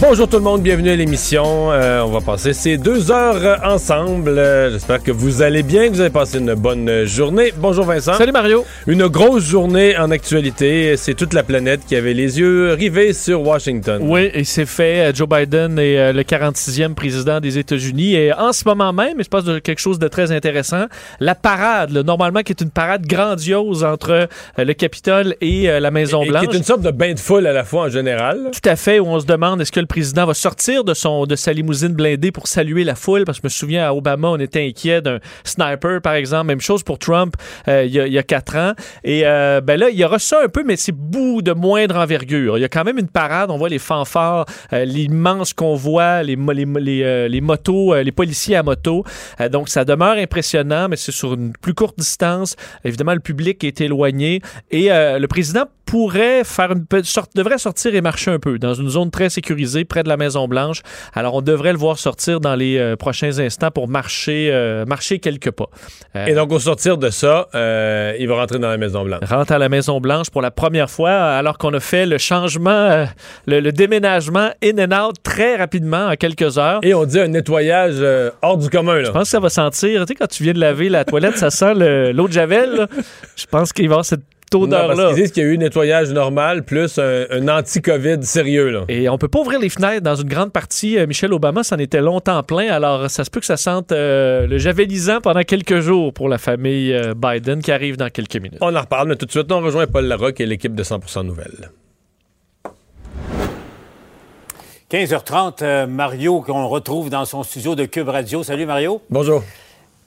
Bonjour tout le monde, bienvenue à l'émission. Euh, on va passer ces deux heures ensemble. Euh, J'espère que vous allez bien, que vous avez passé une bonne journée. Bonjour Vincent. Salut Mario. Une grosse journée en actualité. C'est toute la planète qui avait les yeux rivés sur Washington. Oui, et c'est fait. Euh, Joe Biden est le 46e président des États-Unis. Et en ce moment même, il se passe quelque chose de très intéressant. La parade, là, normalement, qui est une parade grandiose entre le Capitole et la Maison-Blanche. qui est une sorte de bain de foule à la fois en général. Tout à fait, où on se demande est-ce que le président va sortir de son de sa limousine blindée pour saluer la foule parce que je me souviens à Obama on était inquiet d'un sniper par exemple. Même chose pour Trump euh, il y, a- quatre ans. Et euh, ben là il y aura ça un peu mais c'est bout de moindre envergure. Il y a quand même une parade. On voit les fanfares euh, l'immense convoi les euh, les motos les policiers à moto. Donc ça demeure impressionnant mais c'est sur une plus courte distance. Évidemment le public est éloigné. Et le président pourrait faire une sorte devrait sortir et marcher un peu dans une zone très sécurisée près de la Maison Blanche. Alors on devrait le voir sortir dans les euh, prochains instants pour marcher euh, marcher quelques pas. Euh, Et donc au sortir de ça, il va rentrer dans la Maison Blanche. rentre à la Maison Blanche pour la première fois alors qu'on a fait le changement le, le déménagement in and out très rapidement en quelques heures. Et on dit un nettoyage hors du commun. Là. Je pense que ça va sentir, tu sais, quand tu viens de laver la toilette, ça sent le- l'eau de Javel. là. Je pense qu'il va avoir cette Parce odeur-là. qu'ils disent qu'il y a eu un nettoyage normal plus un, un anti-COVID sérieux. Là. Et on peut pas ouvrir les fenêtres dans une grande partie. Euh, Michelle Obama s'en était longtemps plein, alors ça se peut que ça sente euh, le javelisant pendant quelques jours pour la famille euh, Biden qui arrive dans quelques minutes. On en reparle, mais tout de suite, on rejoint Paul Larocque et l'équipe de 100% Nouvelles. 15h30, euh, Mario, qu'on retrouve dans son studio de Cube Radio. Salut Mario. Bonjour.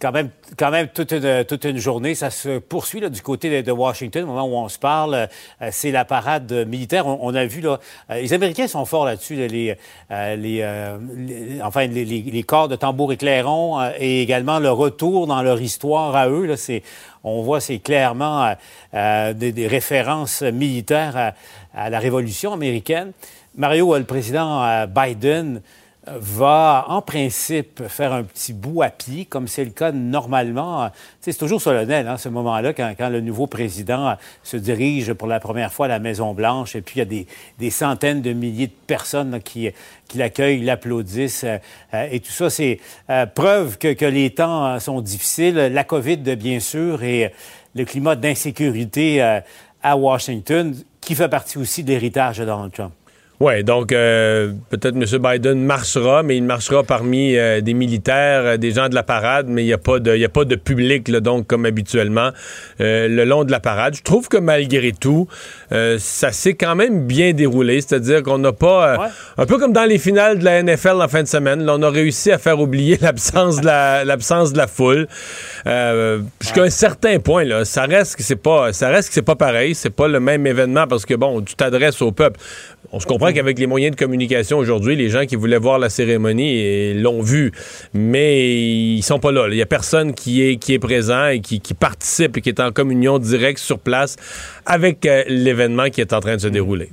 Quand même, quand même toute, une, toute une journée. Ça se poursuit là, du côté de, Washington, au moment où on se parle. Euh, c'est la parade militaire. On, a vu, là, euh, les Américains sont forts là-dessus, là, les, euh, les, euh, enfin, les, les- corps de tambour et clairon et également le retour dans leur histoire à eux. Là, c'est, on voit, c'est clairement des, des références militaires à, à la Révolution américaine. Mario, le président Biden va en principe faire un petit bout à pied, comme c'est le cas normalement. C'est toujours solennel, hein, ce moment-là, quand, quand le nouveau président euh, se dirige pour la première fois à la Maison-Blanche, et puis il y a des, des centaines de milliers de personnes là, qui, qui l'accueillent, l'applaudissent, euh, euh, et tout ça, c'est euh, preuve que, que les temps euh, sont difficiles. La COVID, bien sûr, et le climat d'insécurité euh, à Washington, qui fait partie aussi de l'héritage de Donald Trump. Oui, donc euh, peut-être M. Biden marchera, mais il marchera parmi euh, des militaires, euh, des gens de la parade, mais il n'y a, pas de- y a pas de public, là, donc, comme habituellement, le long de la parade. Je trouve que malgré tout, ça s'est quand même bien déroulé, c'est-à-dire qu'on n'a pas, Ouais. un peu comme dans les finales de la NFL en fin de semaine, là, on a réussi à faire oublier l'absence de la, l'absence de la foule. Jusqu'à un certain point, là, ça reste que c'est pas, ça reste que c'est pas pareil, c'est pas le même événement parce que bon, tu t'adresses au peuple. On se comprend qu'avec les moyens de communication aujourd'hui, les gens qui voulaient voir la cérémonie eh, l'ont vu, mais ils sont pas là. Il y a personne qui est qui présent et qui, qui participe et qui est en communion directe sur place avec euh, l'événement qui est en train de se dérouler.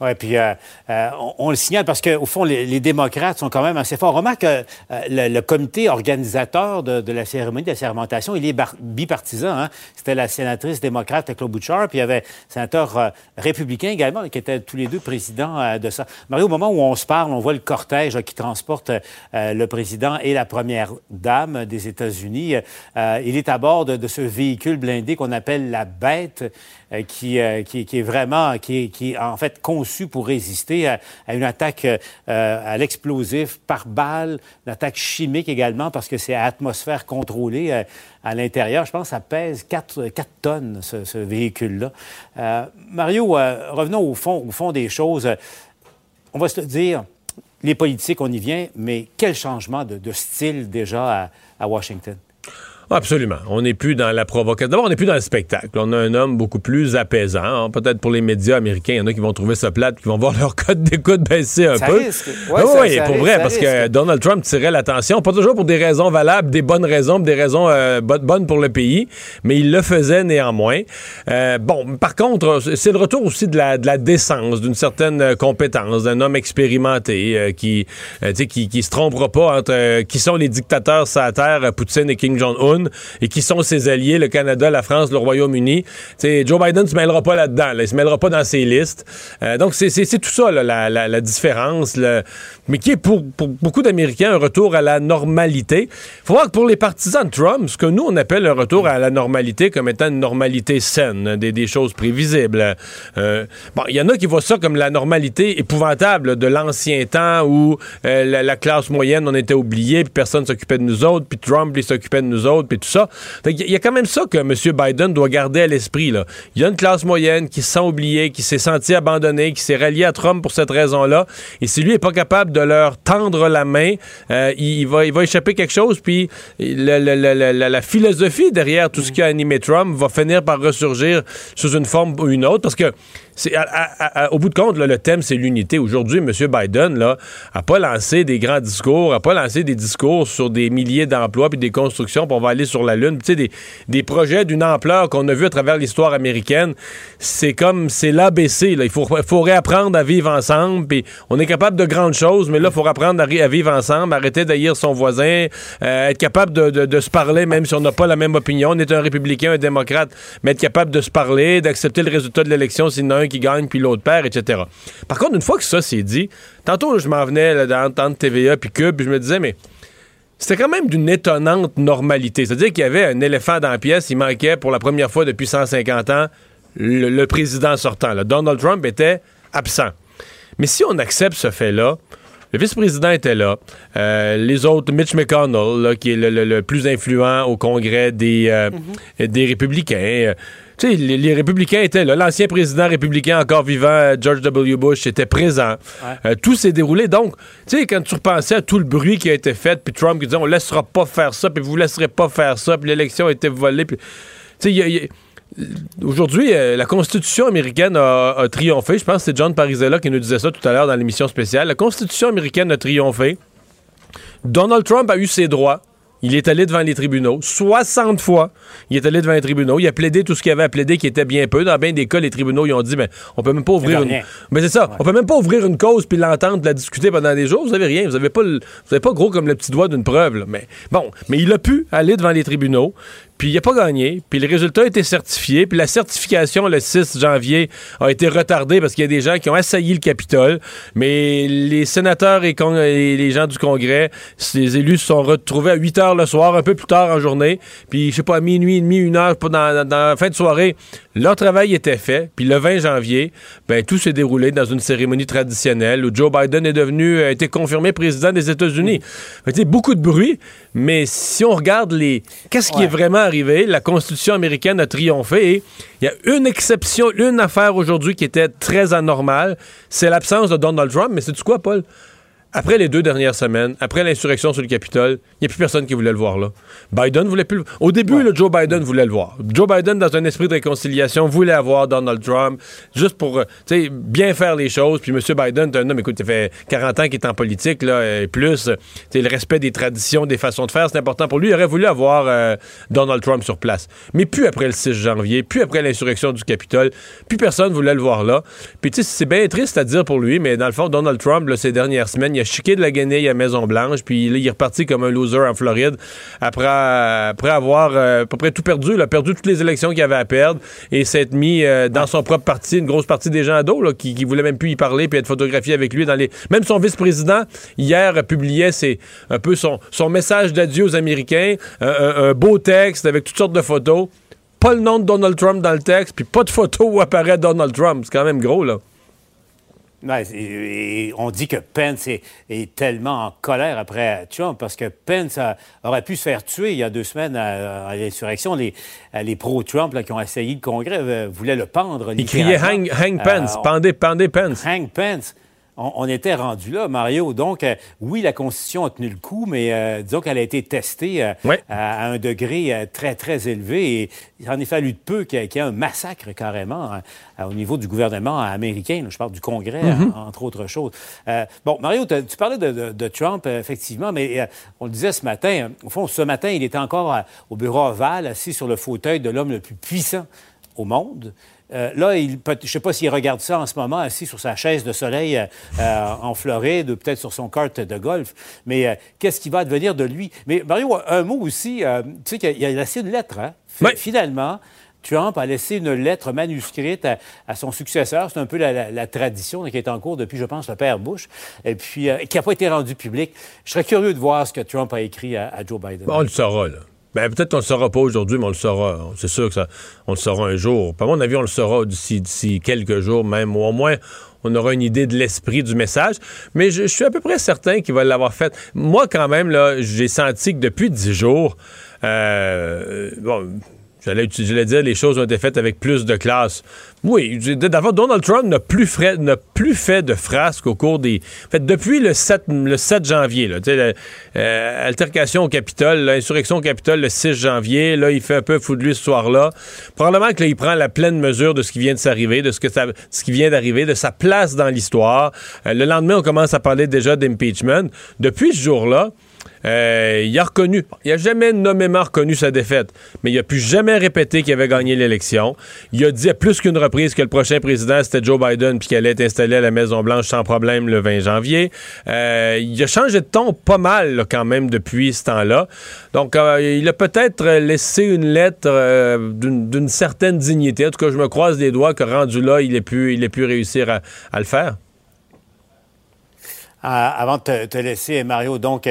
Oui, puis euh, euh, on, le signale parce qu'au fond, les, les démocrates sont quand même assez forts. Remarque que euh, le, le comité organisateur de, la cérémonie de la sermentation, il est bipartisan. Hein? C'était la sénatrice démocrate Claude Bouchard, puis il y avait un sénateur républicain également, qui étaient tous les deux présidents de ça. Mario, au moment où on se parle, on voit le cortège qui transporte le président et la première dame des États-Unis. Il est à bord de, de ce véhicule blindé qu'on appelle la bête, qui, euh, qui, qui est vraiment, qui qui est en fait conçu pour résister à, à une attaque euh, à l'explosif par balle, une attaque chimique également, parce que c'est à atmosphère contrôlée euh, à l'intérieur. Je pense que ça pèse 4, 4 tonnes, ce, ce véhicule-là. Euh, Mario, euh, revenons au fond, au fond des choses. On va se dire, les politiques, on y vient, mais quel changement de, de style déjà à, à Washington? Absolument. On n'est plus dans la provocation. D'abord, on n'est plus dans le spectacle. On a un homme beaucoup plus apaisant. Hein. Peut-être pour les médias américains, il y en a qui vont trouver ça plate, qui vont voir leur code d'écoute baisser un Ça peu. risque. Oui, ça- oui, ça pour risque, vrai, parce que. Donald Trump tirait l'attention, pas toujours pour des raisons valables, des bonnes raisons, des raisons euh, bo- bonnes pour le pays, mais il le faisait néanmoins. Euh, bon, par contre, c'est le retour aussi de la, de la décence, d'une certaine euh, compétence, d'un homme expérimenté euh, qui, qui, qui se trompera pas entre qui sont les dictateurs sur la terre, Poutine et Kim Jong-un, et qui sont ses alliés, le Canada, la France, le Royaume-Uni. Joe Biden ne se mêlera pas là-dedans, là, il se mêlera pas dans ces listes. Euh, donc, c'est tout ça, la, différence, mais qui est pour, beaucoup d'Américains un retour à la normalité. faut voir que pour les partisans de Trump, ce que nous, on appelle un retour à la normalité comme étant une normalité saine, des, des choses prévisibles. Euh, bon, il y en a qui voient ça comme la normalité épouvantable de l'ancien temps où euh, la, la classe moyenne, on était oublié, puis personne s'occupait de nous autres, puis Trump, il s'occupait de nous autres, puis tout ça. Il y a quand même ça que M. Biden doit garder à l'esprit. Il y a une classe moyenne qui se sent oubliée, qui s'est sentie abandonnée, qui s'est ralliée à Trump pour cette raison-là. Et si lui n'est pas capable de leur tendre la main, euh, il, va, il va échapper quelque chose, puis la, la philosophie derrière tout ce qui a animé Trump va finir par ressurgir sous une forme ou une autre, parce que au bout de compte, le thème, c'est l'unité. Aujourd'hui, M. Biden là, a pas lancé des grands discours, a pas lancé des discours sur des milliers d'emplois puis des constructions, va aller sur la Lune. Tu des, des projets d'une ampleur qu'on a vu à travers l'histoire américaine. C'est comme, c'est l'ABC. Il faut, réapprendre à vivre ensemble, puis on est capable de grandes choses, mais là, il faut apprendre à, à vivre ensemble, arrêter d'haïr son voisin, euh, être capable de se parler, même si on n'a pas la même opinion. On est un républicain, un démocrate, mais être capable de se parler, d'accepter le résultat de l'élection s'il y en a un qui gagne puis l'autre perd, etc. Par contre, une fois que ça c'est dit, tantôt je m'en venais là, dans dans TVA puis Cube, puis je me disais, mais c'était quand même d'une étonnante normalité. C'est-à-dire qu'il y avait un éléphant dans la pièce, il manquait pour la première fois depuis 150 ans le, le président sortant. là. Donald Trump était absent. Mais si on accepte ce fait-là, le vice-président était là. Euh, les autres, Mitch McConnell, là, qui est le, le- le plus influent au Congrès des, euh, des républicains. Tu sais, les, les républicains étaient là. L'ancien président républicain encore vivant, euh, George W. Bush, était présent. Euh, tout s'est déroulé. Donc, tu sais, quand tu repensais à tout le bruit qui a été fait, puis Trump qui disait on laissera pas faire ça, puis vous laisserez pas faire ça, puis l'élection a été volée, puis... Tu sais, Aujourd'hui, euh, la Constitution américaine a, a triomphé. Je pense que c'est John Parizella qui nous disait ça tout à l'heure dans l'émission spéciale. La Constitution américaine a triomphé. Donald Trump a eu ses droits. Il est allé devant les tribunaux 60 fois. Il est allé devant les tribunaux. Il a plaidé tout ce qu'il avait à plaider, qui était bien peu. Dans bien des cas, les tribunaux ils ont dit, mais on peut même pas ouvrir une. Mais c'est ça. On peut même pas ouvrir une cause puis l'entendre, la discuter pendant des jours. Vous avez rien. Vous avez pas, le- vous avez pas gros comme le petit doigt d'une preuve. là. Mais bon, mais il a pu aller devant les tribunaux. Puis il n'a pas gagné. Puis le résultat a été certifié. Puis la certification le 6 janvier a été retardée parce qu'il y a des gens qui ont assailli le Capitole. Mais les sénateurs et, les gens du Congrès, les élus se sont retrouvés à 8 heures le soir, un peu plus tard en journée. Puis je sais pas, à minuit et demi, une heure, dans, dans- dans la fin de soirée, leur travail était fait. Puis le 20 janvier, ben tout s'est déroulé dans une cérémonie traditionnelle où Joe Biden est devenu, a été confirmé président des États-Unis. Sais, beaucoup de bruit, mais si on regarde les, qu'est-ce qui est vraiment arrivé, la Constitution américaine a triomphé et il y a une exception, une affaire aujourd'hui qui était très anormale, c'est l'absence de Donald Trump. Mais c'est tu quoi, Paul? Après les deux dernières semaines, après l'insurrection sur le Capitole, il n'y a plus personne qui voulait le voir là. Biden voulait plus le Au début, là, Joe Biden voulait le voir. Joe Biden, dans un esprit de réconciliation, voulait avoir Donald Trump, juste pour euh, bien faire les choses. Puis M. Biden, un homme, écoute, il fait 40 ans qu'il est en politique, là, et plus. le respect des traditions, des façons de faire, c'est important pour lui. Il aurait voulu avoir euh, Donald Trump sur place. Mais plus après le 6 janvier, plus après l'insurrection du Capitole, plus personne voulait le voir là. Puis tu sais, c'est bien triste à dire pour lui, mais dans le fond, Donald Trump, là, ces dernières semaines, il a chiqué de la guenille à Maison-Blanche, puis là, il est reparti comme un loser en Floride après, après avoir euh, à peu près tout perdu. Il a perdu toutes les élections qu'il avait à perdre et s'être mis euh, dans son propre parti, une grosse partie des gens à dos là, qui, qui voulaient même plus y parler puis être photographié avec lui dans les. Même son vice-président hier euh, publiait ses, un peu son, son message d'adieu aux Américains, un beau texte avec toutes sortes de photos. Pas le nom de Donald Trump dans le texte, puis pas de photo où apparaît Donald Trump. C'est quand même gros, là. Ouais, et- et on dit que Pence est, est tellement en colère après Trump parce que Pence a- aurait pu se faire tuer il y a deux semaines à, à l'insurrection. Les, les pro-Trump qui ont assailli le Congrès euh, voulaient le pendre. Il criait. Hang, hang Pence, Euh, on- pendez, pendez Pence. Hank Pence. On, était rendu là, Mario. Donc, euh, oui, la Constitution a tenu le coup, mais euh, disons qu'elle a été testée euh, à, un degré très, très élevé. Et il en est fallu de peu qu'il y, ait un massacre carrément hein, au niveau du gouvernement américain. je parle du Congrès, mm-hmm. entre autres choses. bon, Mario, tu parlais de, Trump, effectivement, mais on le disait ce matin. Au fond, ce matin, il était encore au bureau ovale, assis sur le fauteuil de l'homme le plus puissant au monde. Euh, là, je ne sais pas s'il regarde ça en ce moment, assis sur sa chaise de soleil euh, euh, en Floride ou peut-être sur son kart de golf. Mais qu'est-ce qui va devenir de lui? Mais Mario, un mot aussi. tu sais qu'il a laissé une lettre. Hein? Finalement, Trump a laissé une lettre manuscrite à, son successeur. C'est un peu la, tradition qui est en cours depuis, je pense, le père Bush, et puis qui n'a pas été rendue publique. Je serais curieux de voir ce que Trump a écrit à, Joe Biden. on le saura, là. Ben, peut-être qu'on ne le saura pas aujourd'hui, mais on le saura. C'est sûr que ça, on le saura un jour. Par mon avis, on le saura d'ici quelques jours même, ou au moins on aura une idée de l'esprit du message. Mais je, suis à peu près certain qu'il va l'avoir fait. Moi, quand même, là, j'ai senti que depuis dix jours, euh, bon, J'allais, dire les choses ont été faites avec plus de classe. Oui, d'abord, Donald Trump n'a plus, fait de frasques au cours des. En fait, depuis le 7, le 7 janvier, l'altercation euh, au Capitole, l'insurrection au Capitole le 6 janvier, là, il fait un peu fou de lui ce soir-là. Probablement que il prend la pleine mesure de ce qui vient de s'arriver, de ce, que ce qui vient d'arriver, de sa place dans l'histoire. Euh, le lendemain, on commence à parler déjà d'impeachment. Depuis ce jour-là, euh, il a reconnu, il n'a jamais nommément reconnu sa défaite, mais il n'a plus jamais répété qu'il avait gagné l'élection. Il a dit à plus qu'une reprise que le prochain président, c'était Joe Biden, puis qu'il allait être installé à la Maison-Blanche sans problème le 20 janvier. Euh, il a changé de ton pas mal quand même depuis ce temps-là. Donc, euh, il a peut-être laissé une lettre d'une certaine dignité. En tout cas, je me croise les doigts que rendu là, il ait pu réussir à, le faire. Avant de te, laisser, Mario, donc,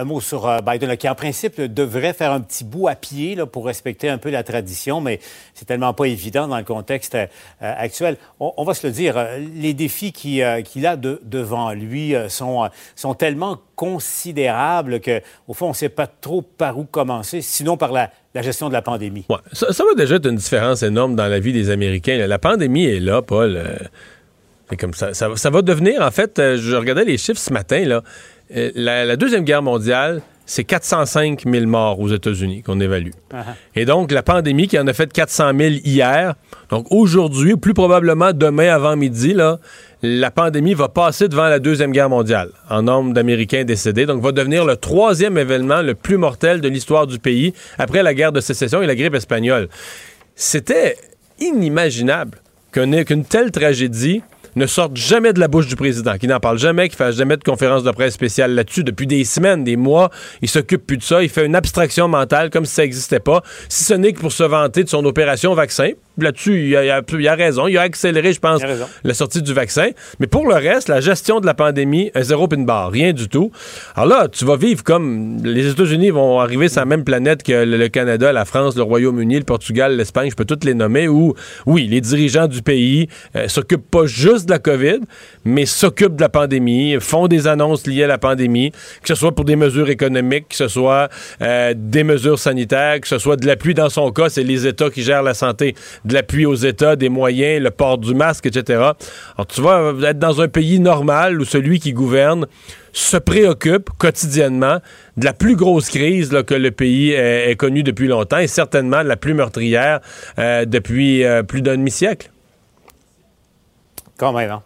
un mot sur euh, Biden, qui en principe devrait faire un petit bout à pied là, pour respecter un peu la tradition, mais c'est tellement pas évident dans le contexte euh, actuel. On, va se le dire, euh, les défis qu'il a devant lui sont, sont tellement considérables qu'au fond, on ne sait pas trop par où commencer, sinon par la, gestion de la pandémie. Ça, va déjà être une différence énorme dans la vie des Américains. La pandémie est là, Paul. Comme ça, ça, ça, va devenir, en fait, je regardais les chiffres ce matin, là. Euh, la, Deuxième Guerre mondiale, c'est 405 000 morts aux États-Unis qu'on évalue. Et donc, la pandémie qui en a fait 400 000 hier, donc aujourd'hui, ou plus probablement demain avant midi, là, la pandémie va passer devant la Deuxième Guerre mondiale en nombre d'Américains décédés, donc va devenir le troisième événement le plus mortel de l'histoire du pays après la guerre de sécession et la grippe espagnole. C'était inimaginable qu'une telle tragédie ne sortent jamais de la bouche du président, qui n'en parle jamais, qui fasse jamais de conférence de presse spéciale là-dessus depuis des semaines, des mois. Il s'occupe plus de ça. Il fait une abstraction mentale comme si ça n'existait pas, si ce n'est que pour se vanter de son opération vaccin là-dessus, il, il, a raison. Il a accéléré, je pense, la sortie du vaccin. Mais pour le reste, la gestion de la pandémie, un zéro pin bar, rien du tout. Alors là, tu vas vivre comme les États-Unis vont arriver sur la même planète que le, Canada, la France, le Royaume-Uni, le Portugal, l'Espagne, je peux toutes les nommer, où, oui, les dirigeants du pays euh, s'occupent pas juste de la COVID, mais s'occupent de la pandémie, font des annonces liées à la pandémie, que ce soit pour des mesures économiques, que ce soit euh, des mesures sanitaires, que ce soit de l'appui dans son cas, c'est les États qui gèrent la santé de l'appui aux États, des moyens, le port du masque, etc. Alors, tu vas être dans un pays normal où celui qui gouverne se préoccupe quotidiennement de la plus grosse crise que le pays ait, connue depuis longtemps et certainement la plus meurtrière euh, depuis euh, plus d'un demi-siècle. Quand même, hein?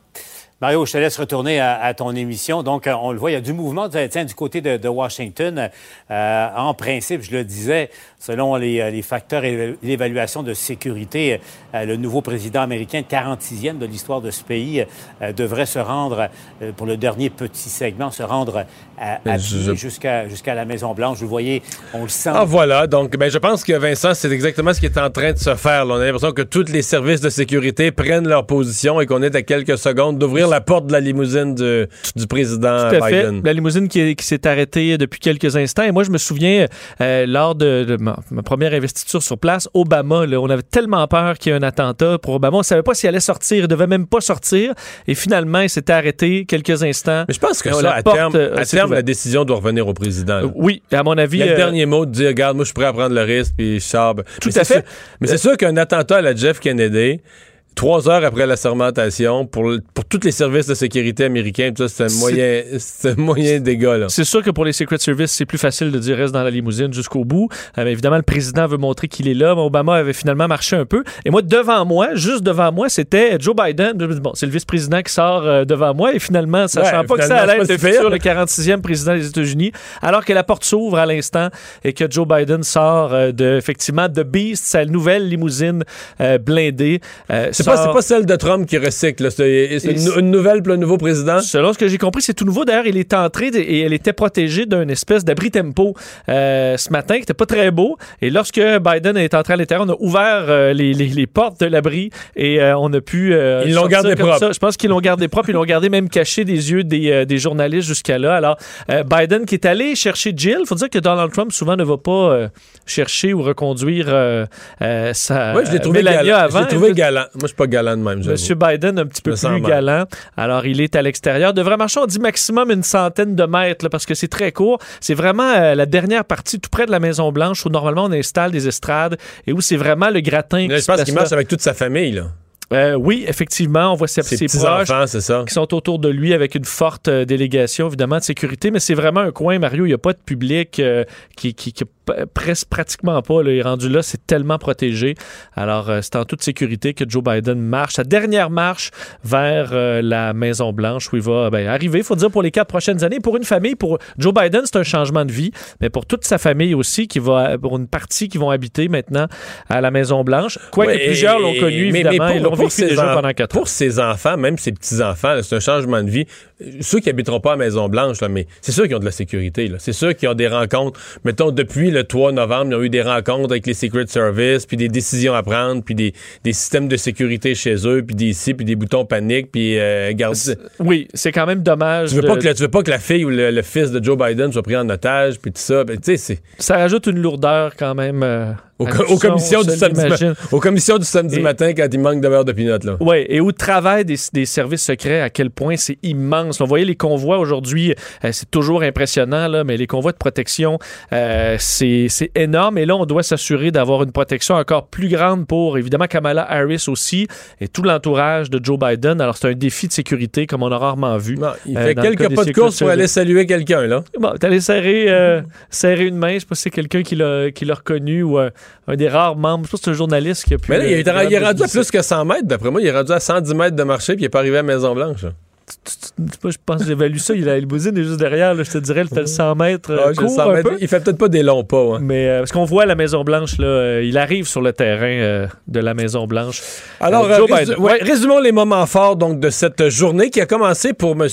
Mario, je te laisse retourner à, ton émission. Donc, euh, on le voit, il y a du mouvement tiens, du côté de, Washington. en principe, je le disais, Selon les, euh, facteurs et l'évaluation de sécurité, euh, le nouveau président américain, 46e de l'histoire de ce pays, euh, devrait se rendre, pour le dernier petit segment, se rendre à, jusqu'à jusqu'à la Maison-Blanche. Vous voyez, on le sent. Ah, voilà. Donc, ben, je pense que Vincent, c'est exactement ce qui est en train de se faire. On a l'impression que tous les services de sécurité prennent leur position et qu'on est à quelques secondes d'ouvrir la porte de la limousine du, président Tout à Biden. Fait. La limousine qui, s'est arrêtée depuis quelques instants. Et moi, je me souviens, lors de ma première investiture sur place, Obama, on avait tellement peur qu'il y ait un attentat pour Obama. On ne savait pas s'il allait sortir, il ne devait même pas sortir. Et finalement, il s'était arrêté quelques instants. Mais je pense que ça, à terme, euh, à terme la décision doit revenir au président. oui, à mon avis. Il y a le euh, dernier mot de dire, regarde, moi, je suis prêt à prendre le risque, puis je Tout à fait. mais c'est sûr qu'un attentat à la Jeff Kennedy, trois heures après la sermentation, pour, pour tous les services de sécurité américains, tout ça, c'est un moyen, c'est un moyen dégât, là. C'est sûr que pour les Secret Service, c'est plus facile de dire reste dans la limousine jusqu'au bout. Euh, mais évidemment, le président veut montrer qu'il est là. Mais Obama avait finalement marché un peu. Et moi, devant moi, juste devant moi, c'était Joe Biden. Bon, c'est le vice-président qui sort euh, devant moi. Et finalement, sachant Ouais, pas que ça allait être le pas si futur, pire. le 46e président des États-Unis, alors que la porte s'ouvre à l'instant et que Joe Biden sort euh, de, effectivement, de Beast, sa nouvelle limousine blindée. C'est pas, sort- c'est pas celle de Trump qui recycle, c'est une, nouvelle pour le nouveau président. Selon ce que j'ai compris, c'est tout nouveau. D'ailleurs, il est entré et elle était protégée d'une espèce d'abri tempo euh, ce matin qui était pas très beau. Et lorsque Biden est entré à l'intérieur, on a ouvert euh, les, les- les portes de l'abri et euh, on a pu. Ils l'ont gardé propre. ça. Je pense qu'ils l'ont gardé propre. Ils l'ont gardé même caché des yeux des, des journalistes jusqu'à là. Alors, Biden qui est allé chercher Jill. faut dire que Donald Trump souvent ne va pas chercher ou reconduire sa Ouais, je l'ai trouvé galant. avant. Je l'ai trouvé galant. Moi, suis pas galant de même. Monsieur Biden, un petit peu plus galant. Alors, il est à l'extérieur. Devrait marcher, on dit maximum une centaine de mètres, là, parce que c'est très court. C'est vraiment euh, la dernière partie, tout près de la Maison-Blanche, où normalement on installe des estrades et où c'est vraiment le gratin. Là, qui je se pense qu'il marche avec toute sa famille, là. Euh, oui, effectivement, on voit ses, Ses ses proches c'est ça. qui sont autour de lui avec une forte euh, délégation, évidemment, de sécurité. Mais c'est vraiment un coin, Mario. Il n'y a pas de public euh, qui, qui, qui presque pratiquement pas. Là, il est rendu là, c'est tellement protégé. Alors, euh, c'est en toute sécurité que Joe Biden marche. Sa dernière marche vers euh, la Maison-Blanche où il va ben, arriver, il faut dire, pour les quatre prochaines années. Pour une famille, pour Joe Biden, c'est un changement de vie, mais pour toute sa famille aussi, qui va, pour une partie qui vont habiter maintenant à la Maison-Blanche. Quoique Ouais, plusieurs l'ont connu, mais- mais évidemment. pour- vécu déjà en- pendant quatre ans. Pour ses enfants, même ses petits-enfants, c'est un changement de vie. Euh, Ceux qui habiteront pas à Maison-Blanche, mais c'est sûr qu'ils ont de la sécurité. C'est sûr qu'ils ont des rencontres. Mettons, depuis le 3 novembre, ils ont eu des rencontres avec les Secret Service, puis des décisions à prendre, puis des, des systèmes de sécurité chez eux, puis des ici, puis des boutons panique, puis euh, garde- Oui, c'est quand même dommage. Tu veux, de- pas que le- tu veux pas que la fille ou le, le fils de Joe Biden soit pris en otage, puis tout ça. Ben, Ça rajoute une lourdeur quand même. euh, aux, co- commissions on du samedi ma- l'imagine. aux commissions du samedi Et- matin quand il manque de beurre de pinot. Oui, et où travaillent des, des services secrets, à quel point c'est immense. On voyait les convois aujourd'hui, euh, c'est toujours impressionnant, là, mais les convois de protection, euh, c'est énorme. Et là, on doit s'assurer d'avoir une protection encore plus grande pour, évidemment, Kamala Harris aussi et tout l'entourage de Joe Biden. Alors, c'est un défi de sécurité comme on a rarement vu. Non, il Euh, fait quelques pas de course pour aller saluer quelqu'un, là. Bon, allé serrer, serrer une main. Je sais pas si c'est quelqu'un qui l'a qui l'a reconnu ou un des rares membres. Je pas si c'est un journaliste qui a pu. Mais là, il est, rendu à plus que 100 mètres, d'après moi. Il est rendu à 110 mètres de marché, puis il est pas arrivé à Maison-Blanche. Moi, je pense que j'évalue ça. Il a est juste derrière. là, je te dirais, elle fait le 100 mètres. euh, Ah, un peu. Il fait peut-être pas des longs pas. hein. Mais euh, parce qu'on voit à la Maison Blanche là, euh, il arrive sur le terrain euh, de la Maison Blanche. Alors, Joe résu- Biden. ouais, résumons les moments forts donc, de cette journée qui a commencé pour M.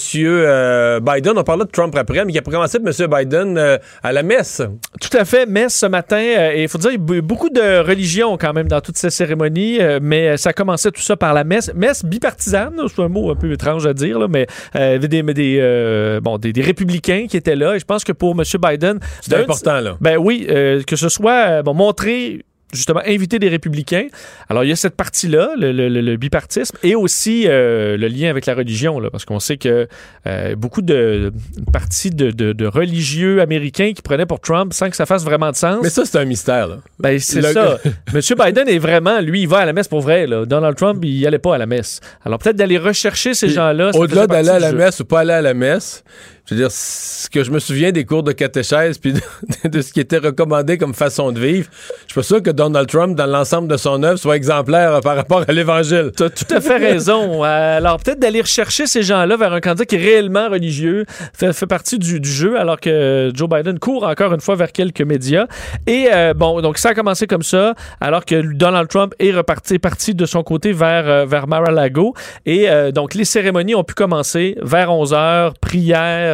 Biden. On parlera de Trump après, mais qui a commencé pour M. Biden à la messe. Tout à fait, messe ce matin. et il faut dire, il y a eu beaucoup de religion quand même dans toutes ces cérémonies, mais ça commençait tout ça par la messe. Messe bipartisane, c'est un mot un peu étrange à dire, là, mais euh, il y avait des, des, euh, bon, des, des républicains qui étaient là. Et je pense que pour M. Biden, C'est important, là. Ben oui, euh, que ce soit euh, bon, montrer justement inviter des républicains. Alors il y a cette partie-là, le, le- le- le bipartisme, et aussi euh, le lien avec la religion, là, parce qu'on sait que euh, beaucoup de une partie de, de- de religieux américains qui prenaient pour Trump sans que ça fasse vraiment de sens. Mais ça, c'est un mystère. Là. Ben, c'est Le- ça. Monsieur Biden est vraiment, lui, il va à la messe pour vrai. Là. Donald Trump, il allait pas à la messe. Alors peut-être d'aller rechercher ces gens-là. Au-delà d'aller à la jeu. messe ou pas aller à la messe, je veux dire, ce que je me souviens des cours de catéchèse puis de, de ce qui était recommandé comme façon de vivre, je suis pas sûr que Donald Trump, dans l'ensemble de son œuvre, soit exemplaire par rapport à l'Évangile. T'as tout à fait raison. Euh, Alors, peut-être d'aller rechercher ces gens-là vers un candidat qui est réellement religieux fait, fait partie du, du jeu, alors que Joe Biden court encore une fois vers quelques médias. Et euh, bon, donc ça a commencé comme ça, alors que Donald Trump est reparti parti de son côté vers, euh, vers Mar-a-Lago. Et euh, donc, les cérémonies ont pu commencer vers 11 h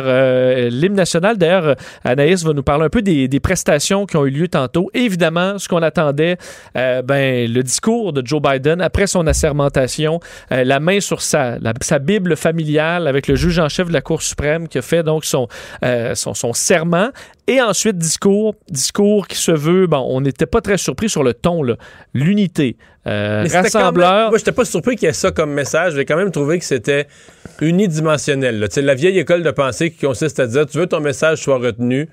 euh, l'hymne national. D'ailleurs, euh, Anaïs va nous parler un peu des, prestations qui ont eu lieu tantôt. Évidemment, ce qu'on attendait, euh, ben, le discours de Joe Biden après son assermentation, la main sur sa, sa Bible familiale avec le juge en chef de la Cour suprême qui a fait donc son, son serment. Et ensuite, discours, discours qui se veut, bon, on n'était pas très surpris sur le ton, là. l'unité, euh, quand même- rassembleur. Moi, j'étais pas surpris qu'il y ait ça comme message. J'ai quand même trouvé que c'était unidimensionnel. là. La vieille école de pensée qui consiste à dire tu veux ton message soit retenu,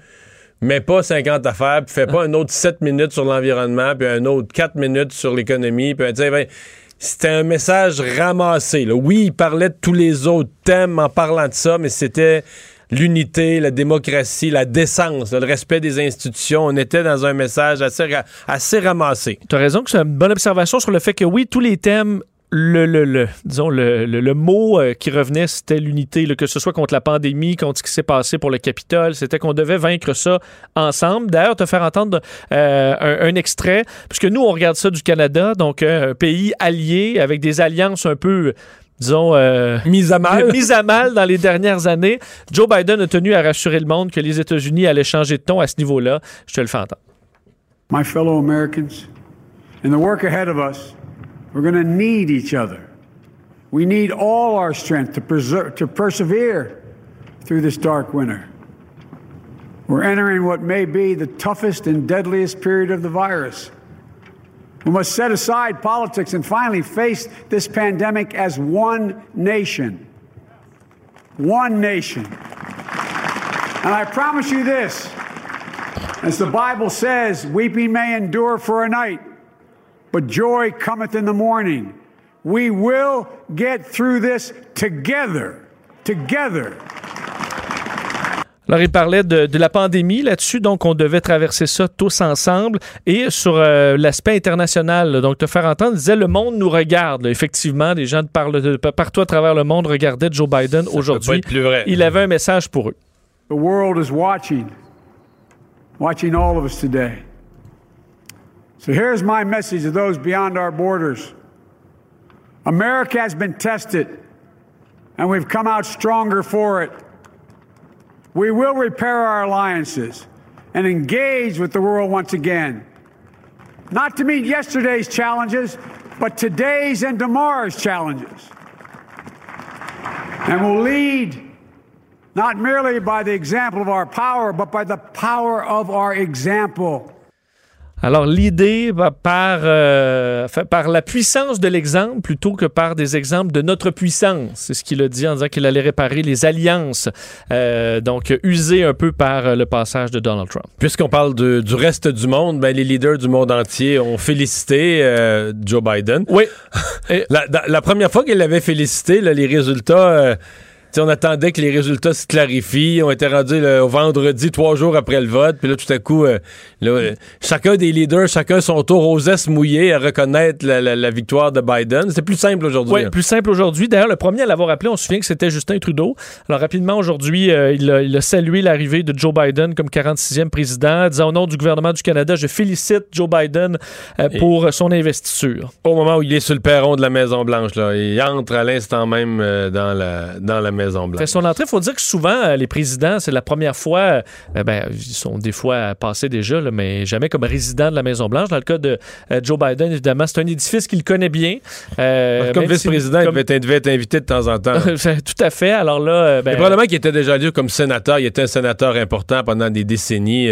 mais pas 50 affaires, puis fais pas un autre 7 minutes sur l'environnement, puis un autre 4 minutes sur l'économie. Puis, ben, c'était un message ramassé. Là. Oui, il parlait de tous les autres thèmes en parlant de ça, mais c'était l'unité, la démocratie, la décence, le respect des institutions. On était dans un message assez, assez ramassé. Tu as raison que c'est une bonne observation sur le fait que oui, tous les thèmes le, le, le, disons, le, le, mot euh, qui revenait, c'était l'unité, que ce soit contre la pandémie, contre ce qui s'est passé pour le Capitole, c'était qu'on devait vaincre ça ensemble. D'ailleurs, te faire entendre euh, un, extrait, puisque nous, on regarde ça du Canada, donc euh, un pays allié avec des alliances un peu disons, euh, mise à mal. mise à mal dans les dernières années. Joe Biden a tenu à rassurer le monde que les États-Unis allaient changer de ton à ce niveau-là. Je te le fais entendre. My fellow Americans, in the work ahead of us, We're going to need each other. We need all our strength to, preserve, to persevere through this dark winter. We're entering what may be the toughest and deadliest period of the virus. We must set aside politics and finally face this pandemic as one nation. One nation. And I promise you this as the Bible says, weeping may endure for a night but joy cometh in the morning. We will get through this together. Together. Alors, il parlait de, de la pandémie là-dessus, donc on devait traverser ça tous ensemble. Et sur euh, l'aspect international, donc te faire entendre, disait le monde nous regarde. Effectivement, des gens de, partout à travers le monde regardaient Joe Biden aujourd'hui. Il avait un message pour eux. The world is watching, watching all of us today. So here's my message to those beyond our borders America has been tested, and we've come out stronger for it. We will repair our alliances and engage with the world once again. Not to meet yesterday's challenges, but today's and tomorrow's challenges. And we'll lead not merely by the example of our power, but by the power of our example. Alors, l'idée par, euh, par la puissance de l'exemple plutôt que par des exemples de notre puissance. C'est ce qu'il a dit en disant qu'il allait réparer les alliances, euh, donc usées un peu par le passage de Donald Trump. Puisqu'on parle du reste du monde, ben, les leaders du monde entier ont félicité euh, Joe Biden. Oui. la, la, première fois qu'il l'avait félicité, là, les résultats on attendait que les résultats se clarifient. On était rendu au vendredi, trois jours après le vote. Puis là, tout à coup, euh, chacun des leaders, chacun son tour osait se mouiller à reconnaître la, victoire de Biden. C'est plus simple aujourd'hui. Oui, hein. plus simple aujourd'hui. D'ailleurs, le premier à l'avoir appelé, on se souvient que c'était Justin Trudeau. Alors, rapidement, aujourd'hui, euh, il, a, salué l'arrivée de Joe Biden comme 46e président, disant au nom du gouvernement du Canada, je félicite Joe Biden euh, pour son investiture. Au moment où il est sur le perron de la Maison-Blanche, il entre à l'instant même dans, la, dans la Maison fait son entrée, il faut dire que souvent, euh, les présidents, c'est la première fois, euh, ben, ils sont des fois passés déjà, mais jamais comme résident de la Maison-Blanche. Dans le cas de euh, Joe Biden, évidemment, c'est un édifice qu'il connaît bien. comme vice-président, il devait être invité de temps en temps. Tout à fait. Alors là, ben, probablement qu'il était déjà lieu comme sénateur. Il était un sénateur important pendant des décennies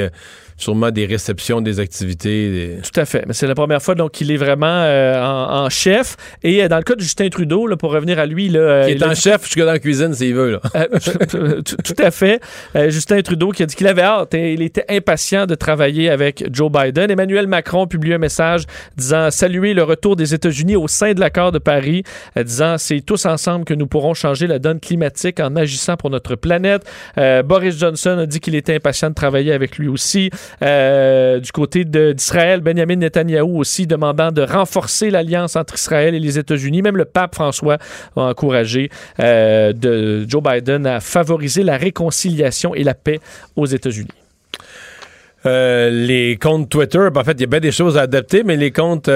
sûrement des réceptions, des activités. Tout à fait. Mais c'est la première fois donc qu'il est vraiment euh, en, chef. Et euh, dans le cas de Justin Trudeau, là, pour revenir à lui, là, euh, il est en chef jusque dans la cuisine s'il veut. tout à fait. Justin Trudeau qui a dit qu'il avait hâte. et il était impatient de travailler avec Joe Biden. Emmanuel Macron publie un message disant saluer le retour des États-Unis au sein de l'accord de Paris, disant c'est tous ensemble que nous pourrons changer la donne climatique en agissant pour notre planète. Boris Johnson a dit qu'il était impatient de travailler avec lui aussi. Euh, du côté d'Israël, Benjamin Netanyahou aussi demandant de renforcer l'alliance entre Israël et les États-Unis. Même le pape François a encouragé euh, Joe Biden à favoriser la réconciliation et la paix aux États-Unis. Euh, les comptes Twitter, ben, en fait, il y a bien des choses à adapter, mais les comptes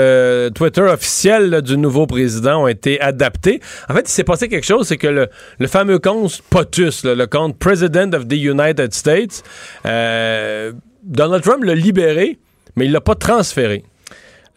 Twitter officiels du nouveau président ont été adaptés. En fait, il s'est passé quelque chose, c'est que le, fameux compte POTUS, le compte President of the United States, Donald Trump l'a libéré, mais il l'a pas transféré.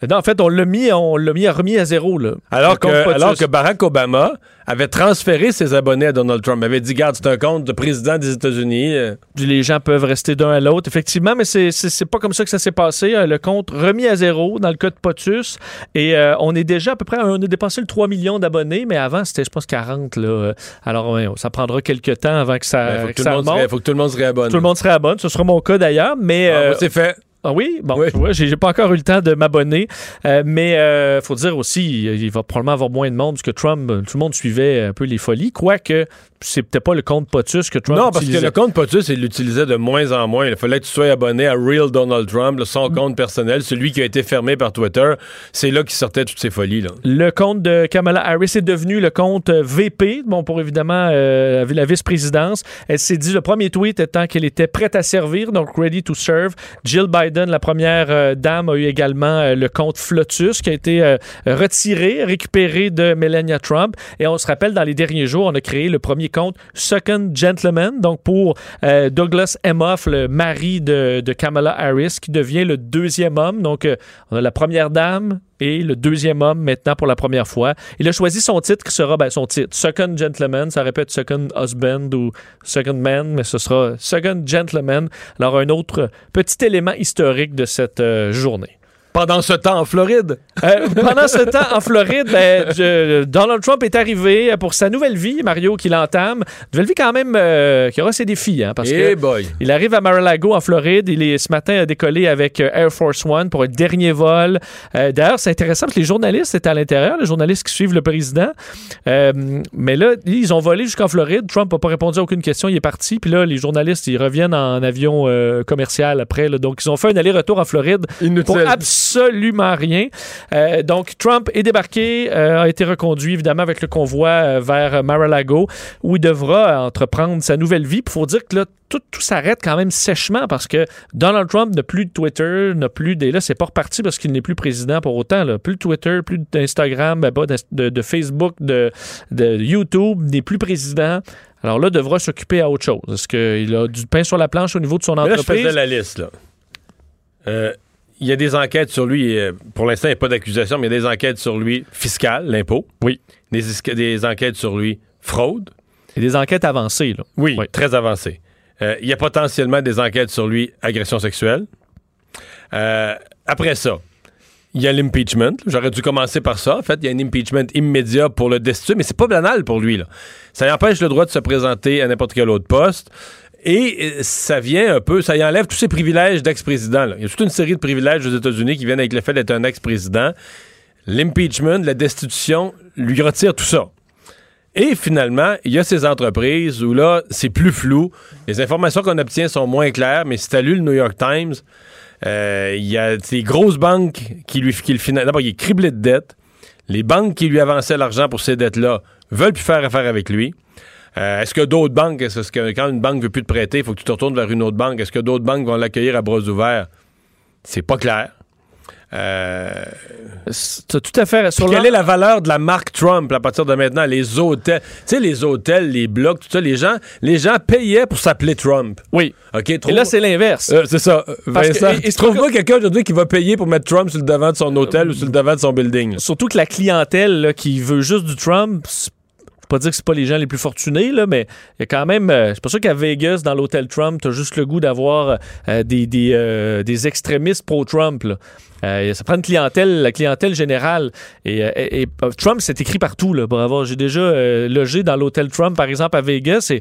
Non, en fait, on l'a mis, on l'a mis remis à zéro. Là. Alors, que, alors que Barack Obama avait transféré ses abonnés à Donald Trump. Il avait dit, garde, c'est un compte de président des États-Unis. Euh. Les gens peuvent rester d'un à l'autre, effectivement, mais c'est, c'est, pas comme ça que ça s'est passé. Euh, le compte remis à zéro dans le cas de POTUS. Et euh, on est déjà à peu près, on a dépassé le 3 millions d'abonnés, mais avant, c'était, je pense, 40. Là. Alors, ça prendra quelques temps avant que ça, ben, faut que, tout le monde faut que tout le monde se réabonne. Tout le monde se réabonne. Ce sera mon cas d'ailleurs, mais... Ah, c'est fait. Ah oui? Bon, Oui. tu vois, j'ai pas encore eu le temps de m'abonner. Euh, mais euh, faut dire aussi, il va probablement avoir moins de monde parce que Trump, euh, tout le monde suivait un peu les folies. Quoique, c'est peut-être pas le compte POTUS que Trump Non, parce utilisait. que le compte POTUS, il l'utilisait de moins en moins. Il fallait que tu sois abonné à Real Donald Trump, là, son compte personnel, celui qui a été fermé par Twitter. C'est là qu'il sortait toutes ces folies. Là. Le compte de Kamala Harris est devenu le compte euh, VP, bon, pour évidemment euh, la vice-présidence. Elle s'est dit, le premier tweet étant qu'elle était prête à servir, donc ready to serve. Jill Biden, la première euh, dame, a eu également euh, le compte Flotus qui a été euh, retiré, récupéré de Melania Trump. Et on se rappelle, dans les derniers jours, on a créé le premier compte Second Gentleman, donc pour Douglas Emhoff, le mari de, Kamala Harris, qui devient le deuxième homme. Donc, on a la première dame, et le deuxième homme maintenant pour la première fois. Il a choisi son titre qui sera ben, son titre Second Gentleman, ça répète Second Husband ou Second Man, mais ce sera Second Gentleman. Alors un autre petit élément historique de cette euh, journée. Pendant ce temps, en Floride, Euh, pendant ce temps, en Floride, ben, je- Donald Trump est arrivé pour sa nouvelle vie, Mario, qu'il entame. Nouvelle vie quand même euh, qui aura ses défis, hein, parce Eh que boy. il arrive à Mar-a-Lago en Floride. Il est ce matin a décollé avec euh, Air Force One pour un dernier vol. Euh, D'ailleurs, c'est intéressant parce que les journalistes étaient à l'intérieur, les journalistes qui suivent le président. Mais là, ils ont volé jusqu'en Floride. Trump n'a pas répondu à aucune question. Il est parti. Puis là, les journalistes, ils reviennent en avion commercial après. là. Donc, ils ont fait un aller-retour en Floride Inutile. pour absolument rien. Euh, donc, Trump est débarqué, euh, a été reconduit évidemment avec le convoi euh, vers Mar-a-Lago, où il devra entreprendre sa nouvelle vie. Il faut dire que là, tout, tout s'arrête quand même sèchement parce que Donald Trump n'a plus de Twitter, n'a plus des. Là, c'est pas reparti parce qu'il n'est plus président pour autant. Là. Plus de Twitter, plus d'Instagram, ben, pas de, de- de Facebook, de, de YouTube, n'est plus président. Alors là, devra s'occuper à autre chose. Est-ce qu'il a du pain sur la planche au niveau de son Mais là, je entreprise? faisais la liste. là. Euh, Il y a des enquêtes sur lui. euh, Pour l'instant, il n'y a pas d'accusation, mais il y a des enquêtes sur lui fiscales, l'impôt. Oui. Des, enquêtes sur lui fraude. Et des enquêtes avancées. Là. Oui, Oui. très avancées. Euh, il y a potentiellement des enquêtes sur lui agression sexuelle. Euh, après ça, il y a l'impeachment. J'aurais dû commencer par ça. En fait, il y a un impeachment immédiat pour le destituer, mais c'est pas banal pour lui. Là. Ça empêche le droit de se présenter à n'importe quel autre poste. Et euh, ça vient un peu, ça y enlève tous ses privilèges d'ex-président. Il y a toute une série de privilèges aux États-Unis qui viennent avec le fait d'être un ex-président. L'impeachment, la destitution, lui retire tout ça. Et finalement, il y a ces entreprises où là, c'est plus flou. Les informations qu'on obtient sont moins claires, mais si tu lu le New York Times, euh, il y a ces grosses banques qui lui qui le financent. D'abord, il est criblé de dettes. Les banques qui lui avançaient l'argent pour ces dettes-là veulent plus faire affaire avec lui. Euh, est-ce que d'autres banques, est-ce que quand une banque veut plus te prêter, il faut que tu te retournes vers une autre banque? Est-ce que d'autres banques vont l'accueillir à bras ouverts? C'est pas clair. Euh, C'est tout à fait sur quelle est la valeur de la marque Trump à partir de maintenant? Les hôtels, tu sais, les hôtels, les blocs, tout ça, les gens, les gens payaient pour s'appeler Trump. Oui. OK, Et trouve- là, c'est l'inverse. Euh, c'est ça. Parce que- Vincent, et- trouves pas quelqu'un aujourd'hui qui va payer pour mettre Trump sur le devant de son hôtel ou sur le devant de son building? Surtout que la clientèle là, qui veut juste du Trump, pas dire que c'est pas les gens les plus fortunés, là, mais il y a quand même. euh, c'est pas sûr qu'à Vegas, dans l'hôtel Trump, t'as juste le goût d'avoir euh, des, des, euh, des extrémistes pro-Trump. Euh, ça prend une clientèle, la clientèle générale. Et, Trump, c'est écrit partout. J'ai déjà logé dans l'hôtel Trump, par exemple, à Vegas.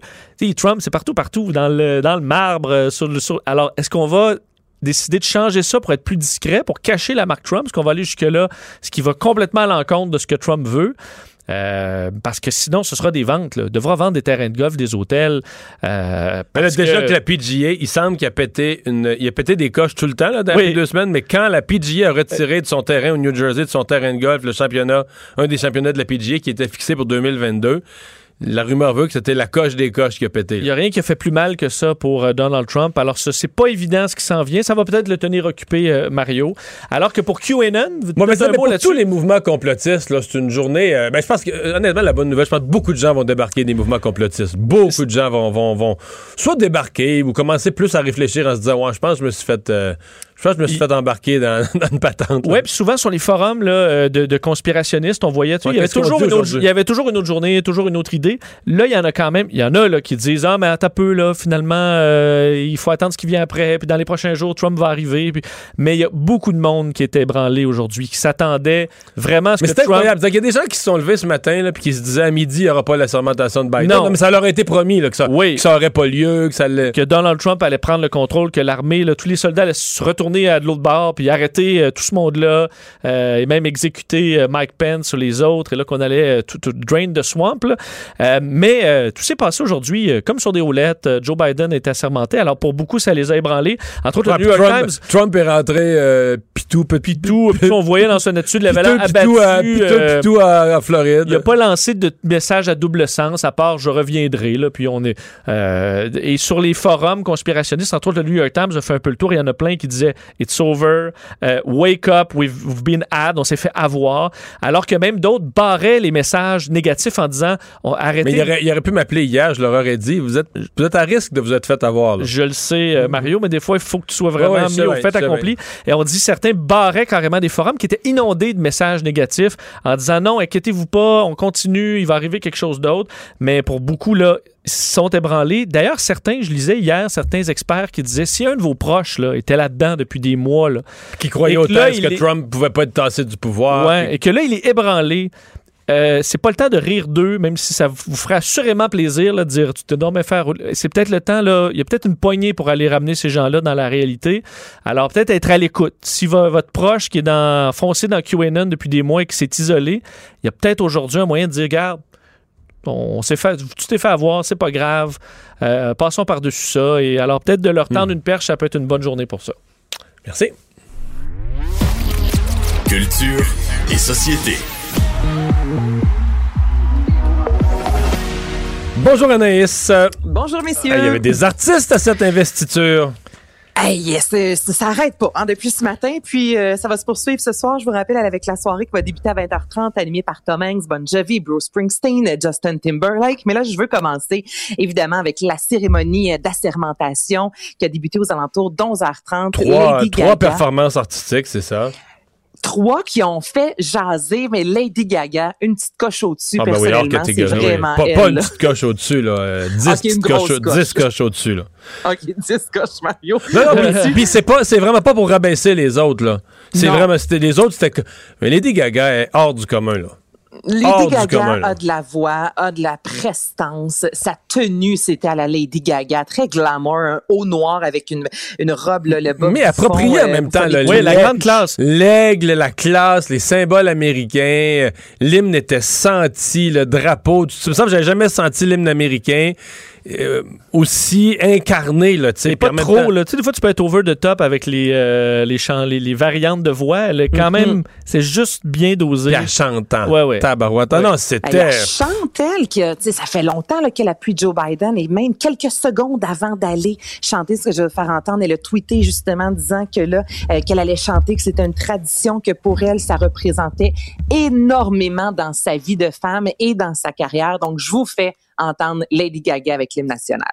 Et, Trump, c'est partout, partout, dans le, dans le marbre. sur le, sur- Alors, est-ce qu'on va décider de changer ça pour être plus discret, pour cacher la marque Trump? Est-ce qu'on va aller jusque-là, ce qui va complètement à l'encontre de ce que Trump veut? Euh, parce que sinon, ce sera des ventes. Là. Il devra vendre des terrains de golf, des hôtels. euh, Mais là, déjà que- que... la PGA, il semble qu'il a pété une, il a pété des coches tout le temps là, dans Oui. les deux semaines, mais quand la PGA a retiré de son terrain au New Jersey, de son terrain de golf, le championnat, un des championnats de la PGA qui était fixé pour 2022, la rumeur veut que c'était la coche des coches qui a pété. Il n'y a rien qui a fait plus mal que ça pour euh, Donald Trump. Alors, ce c'est pas évident ce qui s'en vient. Ça va peut-être le tenir occupé, euh, Mario. Alors que pour QAnon, Moi, mais ça, mais pour tous les mouvements complotistes, là, c'est une journée. euh, ben, je pense que, honnêtement, la bonne nouvelle, je pense que beaucoup de gens vont débarquer des mouvements complotistes. Beaucoup de gens vont, vont, vont soit débarquer ou commencer plus à réfléchir en se disant, ouais, je pense que je me suis fait, euh, je pense que je me suis Il- fait embarquer dans, dans une patente. là. Oui, puis souvent sur les forums là, euh, de, de conspirationnistes, on voyait, Ouais, il, y avait toujours une autre, il y avait toujours une autre journée, toujours une autre idée. Là, il y en a quand même, il y en a là, qui disent Ah, mais attends peu, là, finalement, euh, il faut attendre ce qui vient après, puis dans les prochains jours, Trump va arriver. Puis... Mais il y a beaucoup de monde qui était ébranlé aujourd'hui, qui s'attendait vraiment à ce Mais que c'est Trump. incroyable. Il y a des gens qui se sont levés ce matin et qui se disaient à midi, il n'y aura pas la sermentation de Biden. Non. mais ça leur a été promis là, que, ça, Oui. que ça aurait pas lieu, que ça allait. que Donald Trump allait prendre le contrôle, que l'armée, là, tous les soldats allaient se retourner retourner à de l'autre bord, puis arrêter euh, tout ce monde-là, euh, et même exécuter euh, Mike Pence sur les autres, et là qu'on allait tout, tout, drain the swamp. Là. mais tout s'est passé aujourd'hui comme sur des roulettes. Joe Biden est assermenté. Alors pour beaucoup, ça les a ébranlés. Entre autres, le New York Trump, Times. Trump est rentré pitou, pitou. Puis on voyait dans son étude l'avalant abattu. Pitou, à, pitou, pitou à, à, Floride. Il n'a pas lancé de message à double sens, à part je reviendrai. Là, puis on est, et sur les forums conspirationnistes, entre autres, le New York Times a fait un peu le tour. Il y en a plein qui disaient It's over, uh, wake up, we've, been had, on s'est fait avoir. Alors que même d'autres barraient les messages négatifs en disant on, arrêtez. Mais il aurait, il aurait pu m'appeler hier, je leur aurais dit vous êtes, vous êtes à risque de vous être fait avoir. Là. Je le sais, euh, Mario, mais des fois, il faut que tu sois vraiment mis au fait accompli. Et on dit certains barraient carrément des forums qui étaient inondés de messages négatifs en disant non, inquiétez-vous pas, on continue, il va arriver quelque chose d'autre. Mais pour beaucoup, là, sont ébranlés. D'ailleurs, certains, je lisais hier, certains experts qui disaient si un de vos proches là, était là-dedans depuis des mois, là, qui croyait autant que est... Trump pouvait pas être tassé du pouvoir, ouais, et que là, il est ébranlé. Euh, c'est pas le temps de rire d'eux, même si ça vous ferait assurément plaisir de dire tu te dormais faire. C'est peut-être le temps, là. Il y a peut-être une poignée pour aller ramener ces gens-là dans la réalité. Alors peut-être être à l'écoute. Si votre proche qui est dans, foncé dans QAnon depuis des mois et qui s'est isolé, il y a peut-être aujourd'hui un moyen de dire Regarde, on s'est fait, tu t'es fait avoir, c'est pas grave. Euh, passons par-dessus ça. Et alors, peut-être de leur tendre hmm. une perche, ça peut être une bonne journée pour ça. Merci. Culture et société. Bonjour Anaïs. Bonjour messieurs. Il y avait des artistes à cette investiture. Hey, ça, ça s'arrête pas hein, depuis ce matin. Puis euh, ça va se poursuivre ce soir. Je vous rappelle avec la soirée qui va débuter à 20h30, animée par Tom Hanks, Bon Jovi, Bruce Springsteen, Justin Timberlake. Mais là, je veux commencer évidemment avec la cérémonie d'assermentation qui a débuté aux alentours d'11h30. Trois, trois performances artistiques, c'est ça? Trois qui ont fait jaser, mais Lady Gaga, une petite coche au-dessus, ah, ben personnellement, c'est vraiment pas, pas, une petite coche au-dessus, là. Euh, dix, okay, coches, coche. dix coches au-dessus, là. OK, dix coches, Mario. Non, non, puis c'est pas, c'est vraiment pas pour rabaisser les autres, là. C'est vraiment, c'était les autres, c'était que, mais Lady Gaga est hors du commun, là. Lady Gaga a de la voix, a de la prestance. Sa tenue, c'était à la Lady Gaga. Très glamour, un haut noir avec une, une robe, là, le bas. Mais approprié en euh, même temps. oui, la grande classe. L'aigle, la classe, les symboles américains. L'hymne était senti, le drapeau. Tu me semble que j'avais jamais senti l'hymne américain. Euh, aussi incarné là tu sais pas trop là. Tu sais des fois tu peux être over the top avec les euh, les chants les, variantes de voix elle quand mm-hmm. même c'est juste bien dosé. Elle chante ouais ouais. Tabarouette. Ah non c'était elle chante elle que tu sais ça fait longtemps qu'elle appuie Joe Biden et même quelques secondes avant d'aller chanter. Ce que je veux faire entendre elle a tweeté justement disant que là euh, qu'elle allait chanter que c'était une tradition que pour elle ça représentait énormément dans sa vie de femme et dans sa carrière. Donc je vous fais entendre Lady Gaga avec l'hymne national.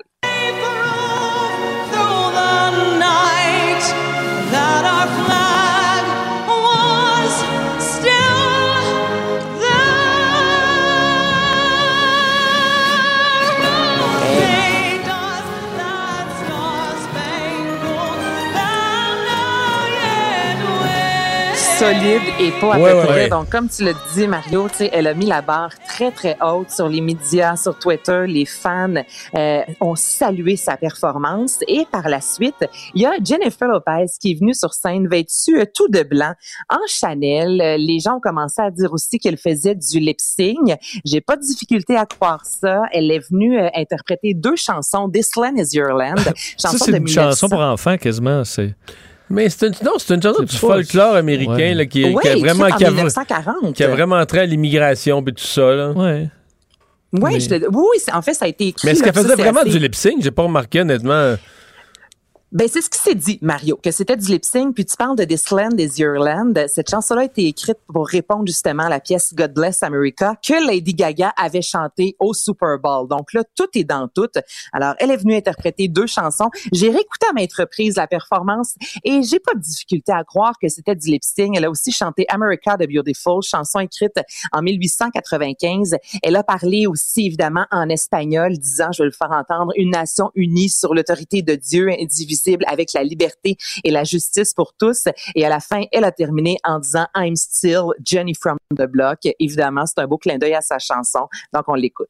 Solide et pas à peu près. Donc, comme tu le dis, Mario, elle a mis la barre très, très haute sur les médias, sur Twitter. Les fans euh, ont salué sa performance. Et par la suite, il y a Jennifer Lopez qui est venue sur scène vêtue euh, tout de blanc en Chanel. Les gens ont commencé à dire aussi qu'elle faisait du lip-sync. J'ai pas de difficulté à croire ça. Elle est venue euh, interpréter deux chansons, This Land is Your Land. Chanson c'est une chanson pour enfants quasiment. C'est mais c'est une, non, c'est une chanson du folklore américain là, qui, qui, a vraiment qui a, qui a, vraiment trait à l'immigration et tout ça. Là. Ouais. Ouais, mais... je, oui, en fait, ça a été écrit. Mais est-ce qu'elle faisait vraiment du lip sync? J'ai pas remarqué, honnêtement. Ben, c'est ce qui s'est dit, Mario, que c'était du lip sync. Puis tu parles de This Land is Your Land. Cette chanson-là a été écrite pour répondre justement à la pièce God Bless America que Lady Gaga avait chanté au Super Bowl. Donc là, tout est dans tout. Alors, elle est venue interpréter deux chansons. J'ai réécouté à maintes reprises la performance et j'ai pas de difficulté à croire que c'était du lip sync. Elle a aussi chanté America the Beautiful, chanson écrite en 1895. Elle a parlé aussi évidemment en espagnol, disant, je vais le faire entendre, une nation unie sur l'autorité de Dieu indivisible avec la liberté et la justice pour tous. Et à la fin, elle a terminé en disant I'm still Jenny from the block. Évidemment, c'est un beau clin d'œil à sa chanson, donc on l'écoute.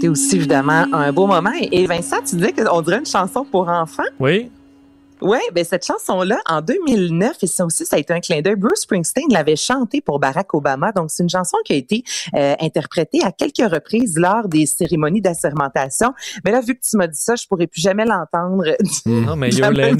Été aussi évidemment un beau moment. Et Vincent, tu disais qu'on dirait une chanson pour enfants? Oui. Oui, ben cette chanson-là, en 2009, et ça aussi, ça a été un clin d'œil, Bruce Springsteen l'avait chantée pour Barack Obama. Donc, c'est une chanson qui a été euh, interprétée à quelques reprises lors des cérémonies d'assermentation. Mais là, vu que tu m'as dit ça, je pourrais plus jamais l'entendre. Non, mais your Marlène.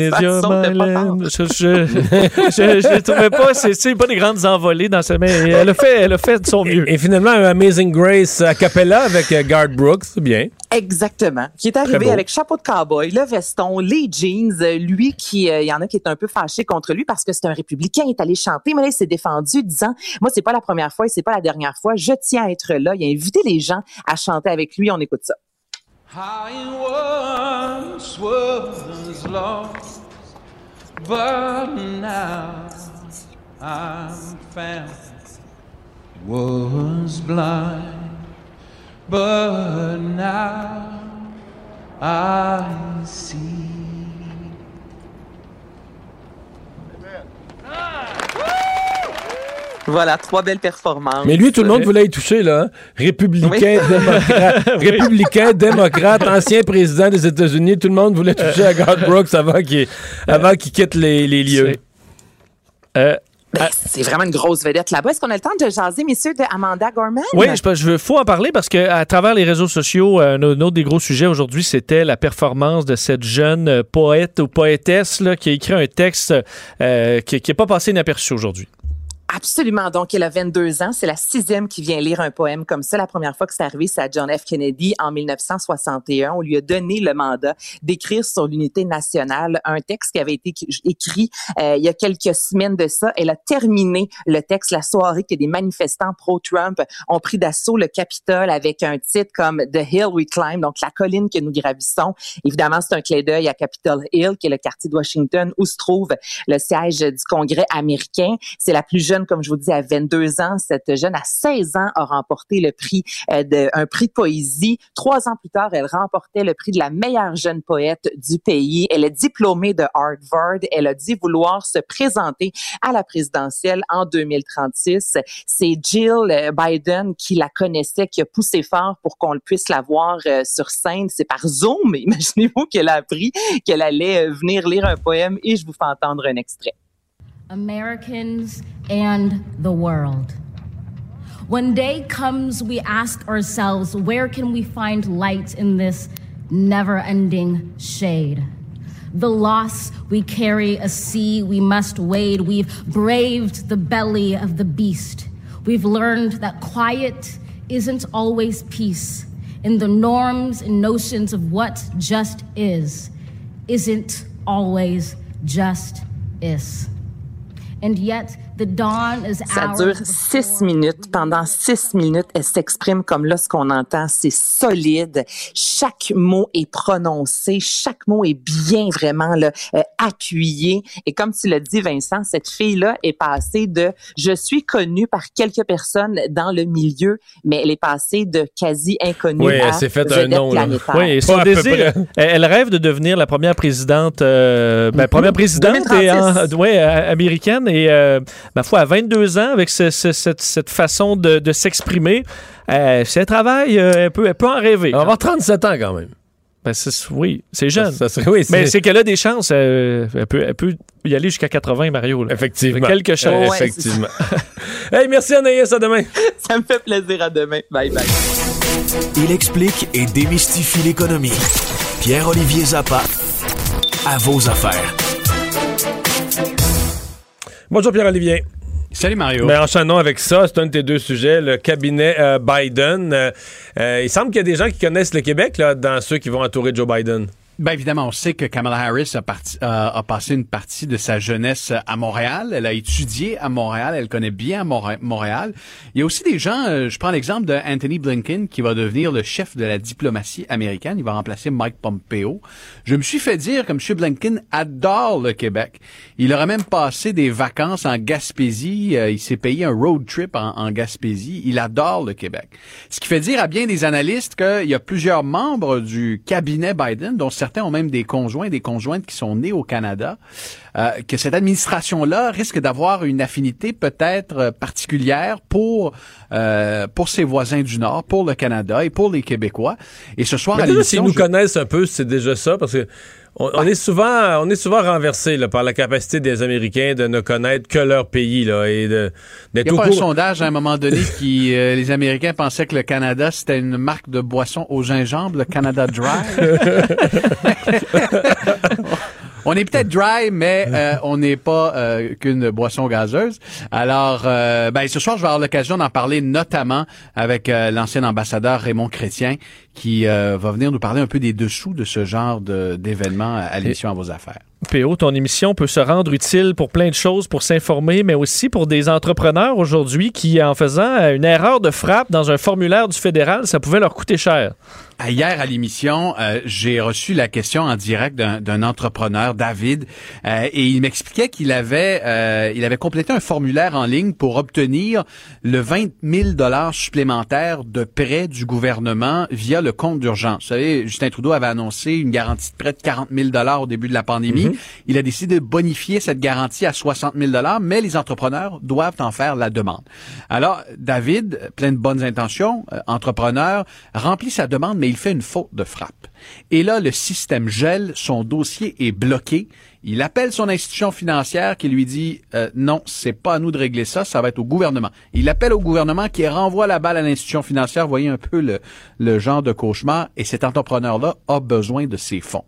Je, je, je, je, trouvais pas, c'est pas des grandes envolées dans ce, mais elle a fait, elle a fait de son mieux. Et, et finalement, un Amazing Grace a cappella avec euh, Garth Brooks, c'est bien. Exactement. Qui est arrivé avec chapeau de cowboy, le veston, les jeans, lui qui, il y en a qui est un peu fâché contre lui parce que c'est un républicain, il est allé chanter, mais là, il s'est défendu disant, moi, c'est pas la première fois et c'est pas la dernière fois, je tiens à être là. Il a invité les gens à chanter avec lui. On écoute ça. I once was lost, but now I'm found. Was blind, but now I see. Voilà, trois belles performances. Mais lui, tout le monde voulait y toucher, là. hein. Républicain, Oui. démocrate. Républicain, démocrate, ancien président des États-Unis. Tout le monde voulait toucher à Garth Brooks avant qu'il avant qu'il quitte les, les lieux. Euh, Ben, c'est vraiment une grosse vedette là-bas. Est-ce qu'on a le temps de jaser, messieurs, de Amanda Gorman? Oui, je, je veux faut en parler parce que à travers les réseaux sociaux, euh, un autre des gros sujets aujourd'hui, c'était la performance de cette jeune euh, poète ou poétesse là, qui a écrit un texte euh, qui n'est pas passé inaperçu aujourd'hui. Absolument. Donc, elle a 22 ans. C'est la sixième qui vient lire un poème comme ça. La première fois que c'est arrivé, c'est à John F. Kennedy en 1961. On lui a donné le mandat d'écrire sur l'unité nationale un texte qui avait été écrit euh, il y a quelques semaines de ça. Elle a terminé le texte la soirée que des manifestants pro-Trump ont pris d'assaut le Capitole avec un titre comme The Hill We Climb, donc la colline que nous gravissons. Évidemment, c'est un clin d'œil à Capitol Hill, qui est le quartier de Washington où se trouve le siège du Congrès américain. C'est la plus jeune comme je vous dis, à 22 ans. Cette jeune, à 16 ans, a remporté le prix euh, de, un prix de poésie. Trois ans plus tard, elle remportait le prix de la meilleure jeune poète du pays. Elle est diplômée de Harvard. Elle a dit vouloir se présenter à la présidentielle en 2036. C'est Jill euh, Biden qui la connaissait, qui a poussé fort pour qu'on puisse la voir euh, sur scène. C'est par Zoom. Imaginez-vous qu'elle a appris qu'elle allait venir lire un poème et je vous fais entendre un extrait. Americans and the world. When day comes, we ask ourselves, where can we find light in this never ending shade? The loss we carry, a sea we must wade. We've braved the belly of the beast. We've learned that quiet isn't always peace. In the norms and notions of what just is, isn't always just is. Ça dure six minutes. Pendant six minutes, elle s'exprime comme là, ce qu'on entend, c'est solide. Chaque mot est prononcé. Chaque mot est bien vraiment là, euh, appuyé. Et comme tu l'as dit, Vincent, cette fille-là est passée de « je suis connue par quelques personnes dans le milieu », mais elle est passée de quasi inconnue Oui, à elle s'est fait un nom. Oui, et son Pas à peu désir, près. elle, rêve de devenir la première présidente, euh, ben, première présidente et en- 2036. ouais, euh, américaine et euh, ma foi à 22 ans avec ce- ce- cette, cette façon de, de s'exprimer, euh, si elle travaille, euh, elle peut, elle peut en rêver. Elle va avoir 37 ans quand même. Ben, c'est- oui, c'est jeune. Ça serait, oui, Mais c'est qu'elle a des chances. euh, elle, peut, elle peut y aller jusqu'à 80, Mario. là. effectivement. Quelque chose. Euh, effectivement. hey, merci Anaïs, à demain. Ça me fait plaisir. À demain. Bye bye. Il explique et démystifie l'économie. Pierre-Olivier Zappa, à vos affaires. Bonjour Pierre-Olivier. Salut Mario. Ben, enchaînons avec ça. C'est un de tes deux sujets, le cabinet euh, Biden. Euh, euh, il semble qu'il y a des gens qui connaissent le Québec dans ceux qui vont entourer Joe Biden. Ben évidemment, on sait que Kamala Harris a, parti- a- a passé une partie de sa jeunesse à Montréal. Elle a étudié à Montréal. Elle connaît bien Montréal. Il y a aussi des gens, euh, je prends l'exemple de Anthony Blinken qui va devenir le chef de la diplomatie américaine. Il va remplacer Mike Pompeo. Je me suis fait dire que M. Blinken adore le Québec. Il aurait même passé des vacances en Gaspésie. Euh, il s'est payé un road trip en, en Gaspésie. Il adore le Québec. Ce qui fait dire à bien des analystes qu'il y a plusieurs membres du cabinet Biden, dont certains certains ont même des conjoints, des conjointes qui sont nés au Canada, euh, que cette administration-là risque d'avoir une affinité peut-être euh, particulière pour euh, pour ses voisins du Nord, pour le Canada et pour les Québécois. Et ce soir, Mais à déjà, s'ils nous je- connaissent un peu, c'est déjà ça, parce que on, on est souvent, on est souvent renversé là, par la capacité des Américains de ne connaître que leur pays là, et de Il n'y a pas un courant. sondage à un moment donné qui euh, les Américains pensaient que le Canada c'était une marque de boisson au gingembre, le Canada Dry. on est peut-être dry, mais euh, on n'est pas euh, qu'une boisson gazeuse. Alors, euh, ben, ce soir, je vais avoir l'occasion d'en parler notamment avec euh, l'ancien ambassadeur Raymond Chrétien, qui euh, va venir nous parler un peu des dessous de ce genre de- d'événements à l'émission à vos affaires. PO, ton émission peut se rendre utile pour plein de choses, pour s'informer, mais aussi pour des entrepreneurs aujourd'hui qui, en faisant une erreur de frappe dans un formulaire du fédéral, ça pouvait leur coûter cher. À Hier à l'émission, euh, j'ai reçu la question en direct d'un d'un entrepreneur, David, euh, et il m'expliquait qu'il avait euh, il avait complété un formulaire en ligne pour obtenir le 20 000 dollars supplémentaires de prêt du gouvernement via le compte d'urgence. Vous savez, Justin Trudeau avait annoncé une garantie de prêt de 40 000 dollars au début de la pandémie. Il a décidé de bonifier cette garantie à 60 000 dollars, mais les entrepreneurs doivent en faire la demande. Alors, David, plein de bonnes intentions, euh, entrepreneur, remplit sa demande, mais il fait une faute de frappe. Et là, le système gèle, son dossier est bloqué. Il appelle son institution financière qui lui dit euh, non, c'est pas à nous de régler ça, ça va être au gouvernement. Il appelle au gouvernement qui renvoie la balle à l'institution financière. Voyez un peu le, le genre de cauchemar. Et cet entrepreneur-là a besoin de ses fonds.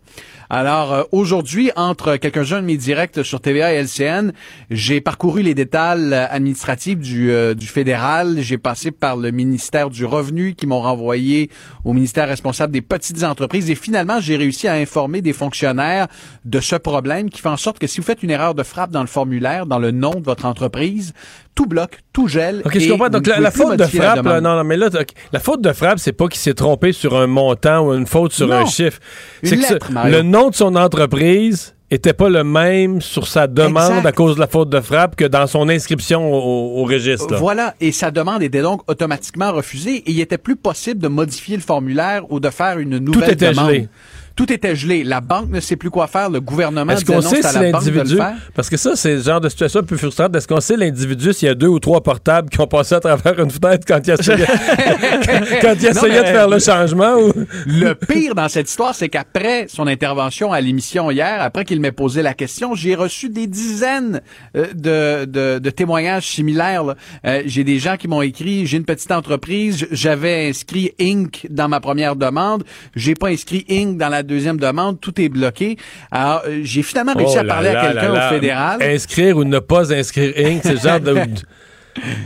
Alors euh, aujourd'hui, entre quelques-uns de mes directs sur TVA et LCN, j'ai parcouru les détails euh, administratifs du, euh, du fédéral. J'ai passé par le ministère du Revenu qui m'ont renvoyé au ministère responsable des petites entreprises. Et finalement, j'ai réussi à informer des fonctionnaires de ce problème qui fait en sorte que si vous faites une erreur de frappe dans le formulaire, dans le nom de votre entreprise, tout bloque, tout gèle. Ok, je comprends. Donc, la, faute de la frappe, là, non, non, mais là, la faute de frappe, c'est pas qu'il s'est trompé sur un montant ou une faute sur Non. un chiffre. C'est que lettre, le nom de son entreprise était pas le même sur sa demande Exact. à cause de la faute de frappe que dans son inscription au, au registre. là. Voilà, et sa demande était donc automatiquement refusée et il était plus possible de modifier le formulaire ou de faire une nouvelle était demande. gelé. Tout était gelé. La banque ne sait plus quoi faire. Le gouvernement Est-ce qu'on sait à si la banque de le l'individu. faire. Parce que ça, c'est le genre de situation un peu frustrante. Est-ce qu'on sait l'individu s'il y a deux ou trois portables qui ont passé à travers une fenêtre quand il essayait, quand il Non, essayait mais- de faire le changement? Ou... Le pire dans cette histoire, c'est qu'après son intervention à l'émission hier, après qu'il m'ait posé la question, j'ai reçu des dizaines euh, de, de, de témoignages similaires. Euh, j'ai des gens qui m'ont écrit, j'ai une petite entreprise, j'avais inscrit Inc. dans ma première demande, j'ai pas inscrit Inc. dans la deuxième demande, tout est bloqué. Alors, euh, j'ai finalement réussi Oh à parler là à quelqu'un au fédéral. Inscrire ou ne pas inscrire Inc., c'est genre de.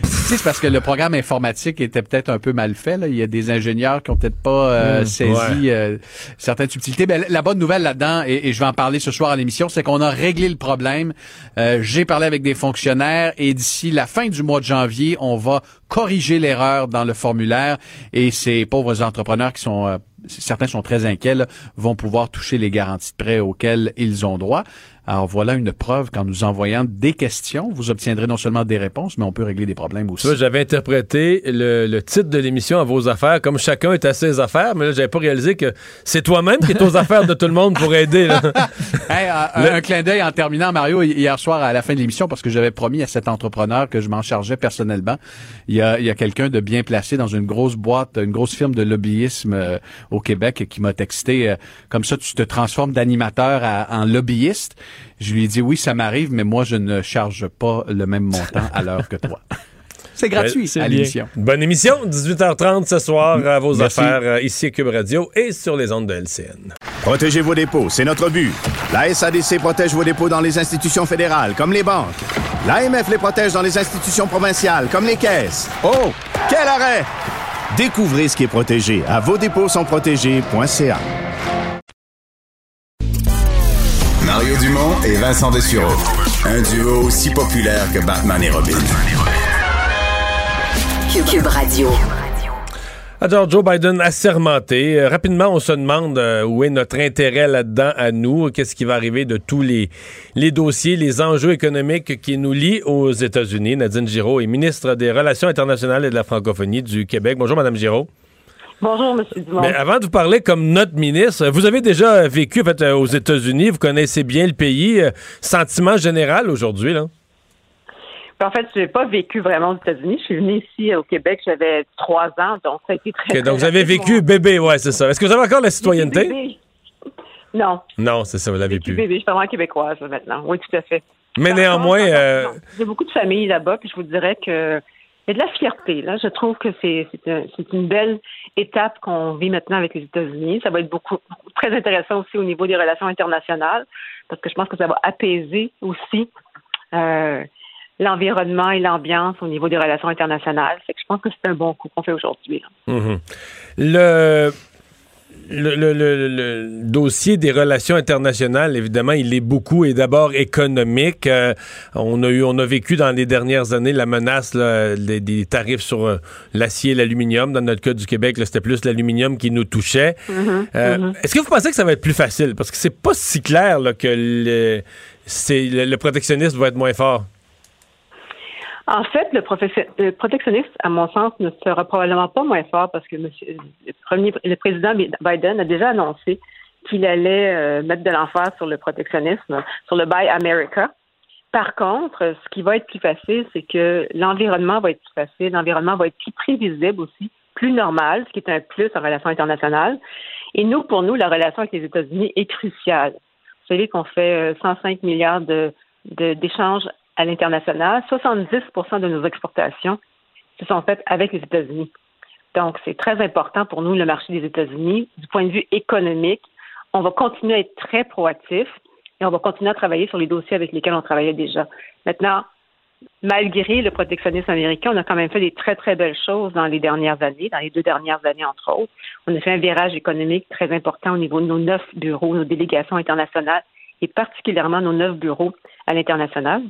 C'est parce que le programme informatique était peut-être un peu mal fait. Là. Il y a des ingénieurs qui ont peut-être pas euh, Mmh, saisi ouais. euh, certaines subtilités. Ben, la bonne nouvelle là-dedans, et, et je vais en parler ce soir à l'émission, c'est qu'on a réglé le problème. Euh, J'ai parlé avec des fonctionnaires et d'ici la fin du mois de janvier, on va corriger l'erreur dans le formulaire et ces pauvres entrepreneurs qui sont euh, certains sont très inquiets, là, vont pouvoir toucher les garanties de prêt auxquelles ils ont droit. Alors voilà une preuve qu'en nous envoyant des questions, vous obtiendrez non seulement des réponses, mais on peut régler des problèmes aussi. J'avais interprété le, le titre de l'émission à vos affaires comme chacun est à ses affaires, mais là, j'avais pas réalisé que c'est toi-même qui est aux affaires de tout le monde pour aider. là. Hey, Le- Un clin d'œil en terminant, Mario, hi- hier soir à la fin de l'émission, parce que j'avais promis à cet entrepreneur que je m'en chargeais personnellement. Il y a, il y a quelqu'un de bien placé dans une grosse boîte, une grosse firme de lobbyisme euh, au Québec qui m'a texté euh, comme ça, tu te transformes d'animateur à- en lobbyiste. Je lui ai dit oui, ça m'arrive, mais moi je ne charge pas le même montant à l'heure que toi. C'est gratuit c'est à l'émission. Bonne émission, 18h30 ce soir à vos Merci. affaires euh, ici à Cube Radio et sur les ondes de LCN. Protégez vos dépôts, c'est notre but. La SADC protège vos dépôts dans les institutions fédérales, comme les banques. L'AMF les protège dans les institutions provinciales, comme les caisses. Oh, quel arrêt! Découvrez ce qui est protégé à vos dépôts sont protégés.ca. Mario Dumont et Vincent Dessureau. Un duo aussi populaire que Batman et Robin. Cube Radio. Alors, Joe Biden assermenté. Euh, rapidement, on se demande euh, où est notre intérêt là-dedans à nous? Qu'est-ce qui va arriver de tous les, les dossiers, les enjeux économiques qui nous lient aux États-Unis? Nadine Giraud est ministre des Relations internationales et de la francophonie du Québec. Bonjour, Madame Giraud. Bonjour, M. Dumont. Mais avant de vous parler comme notre ministre, vous avez déjà vécu en fait, euh, aux États-Unis, vous connaissez bien le pays. Euh, Sentiment général aujourd'hui, là? En fait, je n'ai pas vécu vraiment aux États-Unis. Je suis venue ici au Québec, j'avais trois ans, donc ça a été très. Ok, donc vous avez vécu bébé, ouais, c'est ça. Est-ce que vous avez encore la citoyenneté? Bébé. Non, Non, c'est ça, vous l'avez plus. bébé, je suis vraiment québécoise maintenant. Oui, tout à fait. Mais Par néanmoins, euh, J'ai beaucoup de familles là-bas, puis je vous dirais que il de la fierté. Là, je trouve que c'est c'est un- c'est une belle étape qu'on vit maintenant avec les États-Unis. Ça va être beaucoup très intéressant aussi au niveau des relations internationales, parce que je pense que ça va apaiser aussi euh, l'environnement et l'ambiance au niveau des relations internationales. Que je pense que c'est un bon coup qu'on fait aujourd'hui. Mhm. Le, le, le- le- le dossier des relations internationales, évidemment, il est beaucoup et d'abord économique. Euh, on a eu, on a vécu dans les dernières années la menace là, des, des tarifs sur euh, l'acier et l'aluminium. Dans notre cas du Québec, c'était plus l'aluminium qui nous touchait. Euh, Est-ce que vous pensez que ça va être plus facile? Parce que c'est pas si clair là, que le, le protectionnisme va être moins fort. En fait, le, le protectionnisme, à mon sens, ne sera probablement pas moins fort parce que le, premier, le président Biden a déjà annoncé qu'il allait euh, mettre de l'emphase sur le protectionnisme, sur le Buy America. Par contre, ce qui va être plus facile, c'est que l'environnement va être plus facile, l'environnement va être plus prévisible aussi, plus normal, ce qui est un plus en relation internationale. Et nous, pour nous, la relation avec les États-Unis est cruciale. Vous savez qu'on fait euh, 105 milliards de- de- d'échanges à l'international. 70% de nos exportations se sont faites avec les États-Unis. Donc, c'est très important pour nous, le marché des États-Unis. Du point de vue économique, on va continuer à être très proactif et on va continuer à travailler sur les dossiers avec lesquels on travaillait déjà. Maintenant, malgré le protectionnisme américain, on a quand même fait des très, très belles choses dans les dernières années, dans les deux dernières années, entre autres. On a fait un virage économique très important au niveau de nos neuf bureaux, nos délégations internationales et particulièrement nos neuf bureaux à l'international,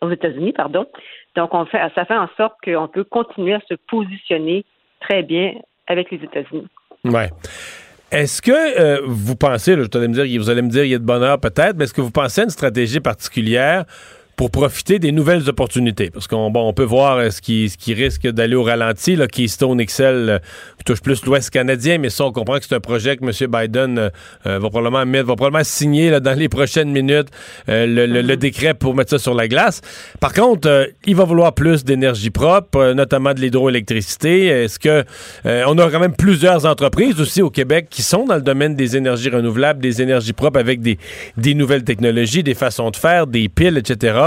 aux États-Unis, pardon. Donc, on fait, ça fait en sorte qu'on peut continuer à se positionner très bien avec les États-Unis. Ouais. Est-ce que euh, vous pensez, là, allez me dire, vous allez me dire, il y a de bonheur peut-être, mais est-ce que vous pensez à une stratégie particulière pour profiter des nouvelles opportunités? Parce qu'on bon, on peut voir euh, ce, qui, ce qui risque d'aller au ralenti. Là, Keystone XL euh, touche plus l'Ouest canadien, mais ça, on comprend que c'est un projet que M. Biden euh, euh, va, probablement mettre, va probablement signer là, dans les prochaines minutes euh, le, le- le décret pour mettre ça sur la glace. Par contre, euh, il va vouloir plus d'énergie propre, euh, notamment de l'hydroélectricité. Est-ce que euh, on a quand même plusieurs entreprises aussi au Québec qui sont dans le domaine des énergies renouvelables, des énergies propres avec des, des nouvelles technologies, des façons de faire, des piles, etc.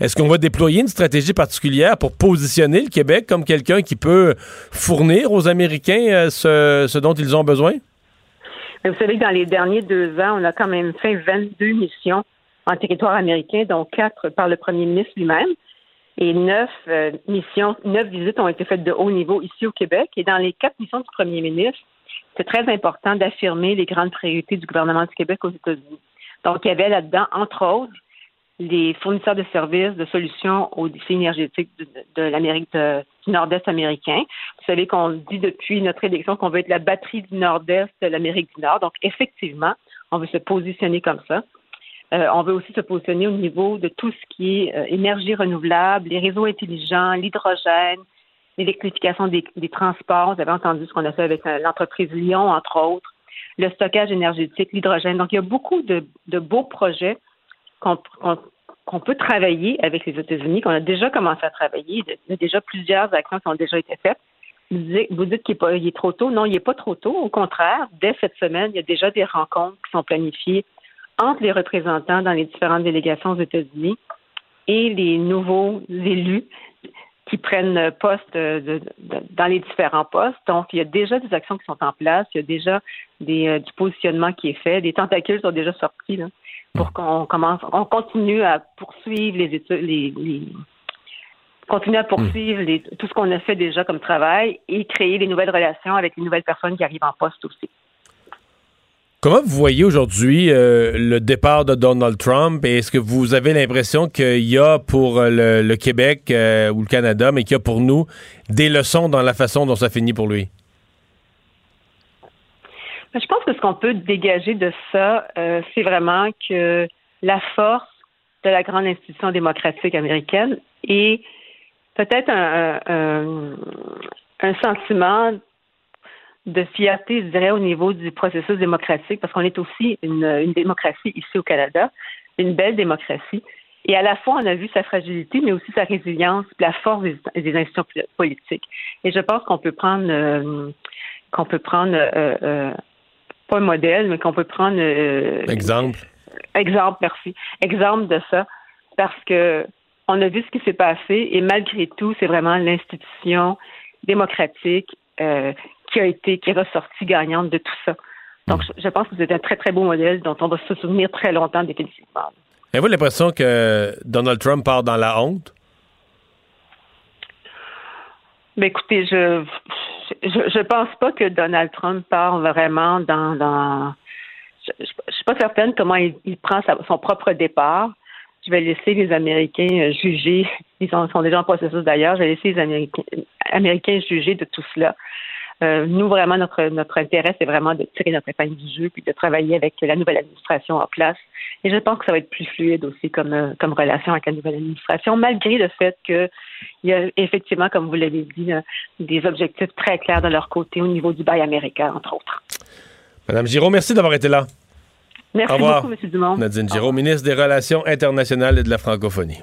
Est-ce qu'on va déployer une stratégie particulière pour positionner le Québec comme quelqu'un qui peut fournir aux Américains euh, ce, dont ils ont besoin? Vous savez que dans les derniers deux ans, on a quand même fait 22 missions en territoire américain, dont quatre par le premier ministre lui-même. Et neuf euh, missions, neuf visites ont été faites de haut niveau ici au Québec. Et dans les quatre missions du premier ministre, c'est très important d'affirmer les grandes priorités du gouvernement du Québec aux États-Unis. Donc, il y avait là-dedans, entre autres, les fournisseurs de services, de solutions aux défis énergétiques de, l'Amérique du Nord-Est américain. Vous savez qu'on dit depuis notre élection qu'on veut être la batterie du Nord-Est de l'Amérique du Nord. Donc, effectivement, on veut se positionner comme ça. Euh, on veut aussi se positionner au niveau de tout ce qui est euh, énergie renouvelable, les réseaux intelligents, l'hydrogène, l'électrification des, transports. Vous avez entendu ce qu'on a fait avec euh, l'entreprise Lyon, entre autres, le stockage énergétique, l'hydrogène. Donc, il y a beaucoup de, beaux projets qu'on qu'on- qu'on peut travailler avec les États-Unis, qu'on a déjà commencé à travailler. Il y a déjà plusieurs actions qui ont déjà été faites. Vous dites, qu'il est, est trop tôt. Non, il n'est pas trop tôt. Au contraire, dès cette semaine, il y a déjà des rencontres qui sont planifiées entre les représentants dans les différentes délégations aux États-Unis et les nouveaux élus qui prennent poste euh, de- dans les différents postes. Donc, il y a déjà des actions qui sont en place, il y a déjà des, euh, du positionnement qui est fait, des tentacules sont déjà sortis pour qu'on commence, on continue à poursuivre les études, les, les- continuer à poursuivre les- tout ce qu'on a fait déjà comme travail et créer des nouvelles relations avec les nouvelles personnes qui arrivent en poste aussi. Comment vous voyez aujourd'hui euh, le départ de Donald Trump? Et est-ce que vous avez l'impression qu'il y a pour euh, le, le Québec euh, ou le Canada, mais qu'il y a pour nous des leçons dans la façon dont ça finit pour lui? Ben, Je pense que ce qu'on peut dégager de ça, euh, c'est vraiment que la force de la grande institution démocratique américaine et peut-être un, un- un sentiment de fierté, je dirais, au niveau du processus démocratique, parce qu'on est aussi une, une démocratie ici au Canada, une belle démocratie. Et à la fois, on a vu sa fragilité, mais aussi sa résilience, la force des, des institutions poli- politiques. Et je pense qu'on peut prendre, euh, qu'on peut prendre, euh, euh, pas un modèle, mais qu'on peut prendre euh, Exemple. exemple, merci, exemple de ça, parce que on a vu ce qui s'est passé et malgré tout, c'est vraiment l'institution démocratique euh, qui a été, qui est ressortie gagnante de tout ça. Donc, je, je pense que c'est un très, très beau modèle dont on va se souvenir très longtemps définitivement. Avez-vous l'impression que Donald Trump part dans la honte? Ben écoutez, je, je je pense pas que Donald Trump part vraiment dans je, suis pas certaine comment il, prend son propre départ. Je vais laisser les Américains euh, juger. Ils sont, déjà en processus d'ailleurs. Je vais laisser les Américains juger de tout cela. Euh, nous, vraiment, notre, notre intérêt, c'est vraiment de tirer notre épingle du jeu puis de travailler avec la nouvelle administration en place. Et je pense que ça va être plus fluide aussi comme, euh, comme relation avec la nouvelle administration, malgré le fait qu'il y a effectivement, comme vous l'avez dit, euh, des objectifs très clairs de leur côté au niveau du bail américain, entre autres. Madame Giraud, merci d'avoir été là. Merci Au revoir. beaucoup, M. Dumont. Nadine Giraud, ministre des Relations internationales et de la francophonie.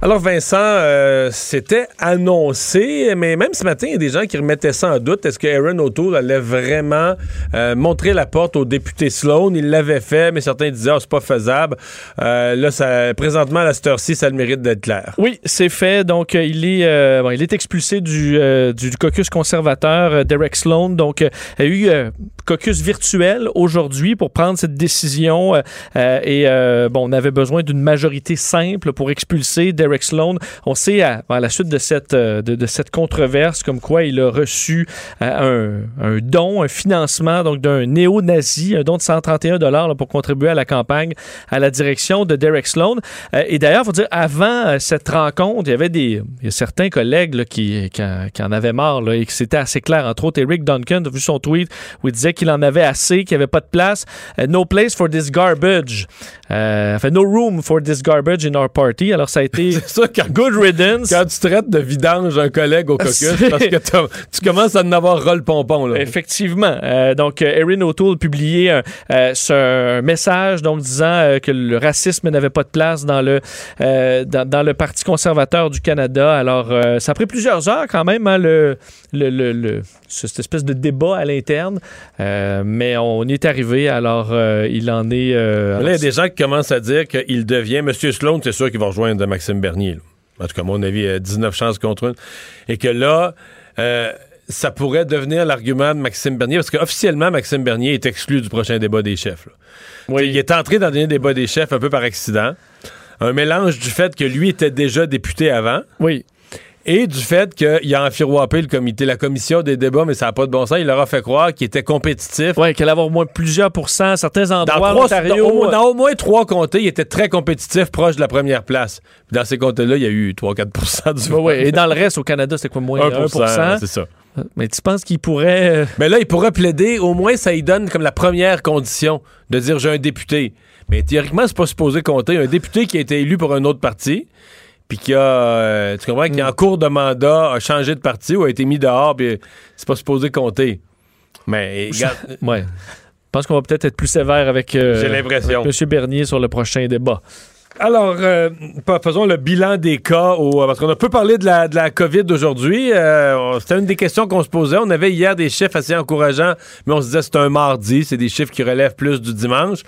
Alors Vincent, euh, c'était annoncé, mais même ce matin, il y a des gens qui remettaient ça en doute. Est-ce que Aaron O'Toole allait vraiment euh, montrer la porte au député Sloan? Il l'avait fait, mais certains disaient oh, c'est pas faisable. Euh, là, présentement, à la cette heure-ci, ça a le mérite d'être clair. Oui, c'est fait. Donc, il, est, expulsé du, caucus conservateur, Derek Sloan. Donc, il a eu caucus virtuel aujourd'hui pour prendre cette décision. et bon, on avait besoin d'une majorité simple pour expulser Derek Sloan. On sait à, la suite de cette, euh, de, cette controverse comme quoi il a reçu euh, un, don, un financement donc d'un néo-nazi, un don de 131 dollars pour contribuer à la campagne à la direction de Derek Sloan. Euh, et d'ailleurs, faut dire, avant cette rencontre, il y avait des il y a certains collègues qui, qui, en, avaient marre et que c'était assez clair. Entre autres, Eric Duncan a vu son tweet où il disait qu'il en avait assez, qu'il n'y avait pas de place. No place for this garbage. Enfin, no room for this garbage in our party. Alors, ça a été ça, quand, good riddance. Quand tu traites de vidange un collègue au caucus, C'est- parce que tu commences à en avoir ras le pompon. Là. Effectivement. Euh, donc, euh, Erin O'Toole publié un, euh, un message donc disant euh, que le racisme n'avait pas de place dans le euh, dans, dans le Parti conservateur du Canada. Alors, euh, ça a pris plusieurs heures quand même hein, le, le, le- le- cette espèce de débat à l'interne, Euh, mais on y est arrivé. Alors, euh, il en est. euh, Là, il y a des gens qui commencent à dire qu'il devient. M. Sloan, c'est sûr qu'il va rejoindre Maxime Bernier. là. En tout cas, à mon avis, il y a 19 chances contre une. Et que là, ça pourrait devenir l'argument de Maxime Bernier, parce qu'officiellement, Maxime Bernier est exclu du prochain débat des chefs. là. Il est entré dans le dernier débat des chefs un peu par accident. Un mélange du fait que lui était déjà député avant. Oui. Et du fait qu'il a enfiroppé le comité, la commission des débats, mais ça n'a pas de bon sens. Il leur a fait croire qu'il était compétitif. Oui, qu'il allait avoir au moins plusieurs pourcents à certains Dans, endroits. trois- Ontario, dans au, dans au moins trois comtés, il était très compétitif, proche de la première place. Puis dans ces comtés-là, il y a eu 3-4 du Oui, oui. Et dans le reste, au Canada, c'était quoi, moins 1 c'est ça. Mais tu penses qu'il pourrait. euh, Mais là, il pourrait plaider, au moins, ça lui donne comme la première condition de dire j'ai un député. Mais théoriquement, c'est pas supposé compter. Un député qui a été élu pour un autre parti, puis qui a, euh, tu comprends, qui en cours de mandat a changé de parti ou a été mis dehors, puis c'est pas supposé compter. Mais, regarde, Ouais. Je pense qu'on va peut-être être plus sévère avec euh, avec M. Bernier sur le prochain débat. Alors, euh, faisons le bilan des cas, au, parce qu'on a peu parlé de la, de la COVID aujourd'hui. Euh, C'était une des questions qu'on se posait. On avait hier des chiffres assez encourageants, mais on se disait c'est un mardi, c'est des chiffres qui relèvent plus du dimanche.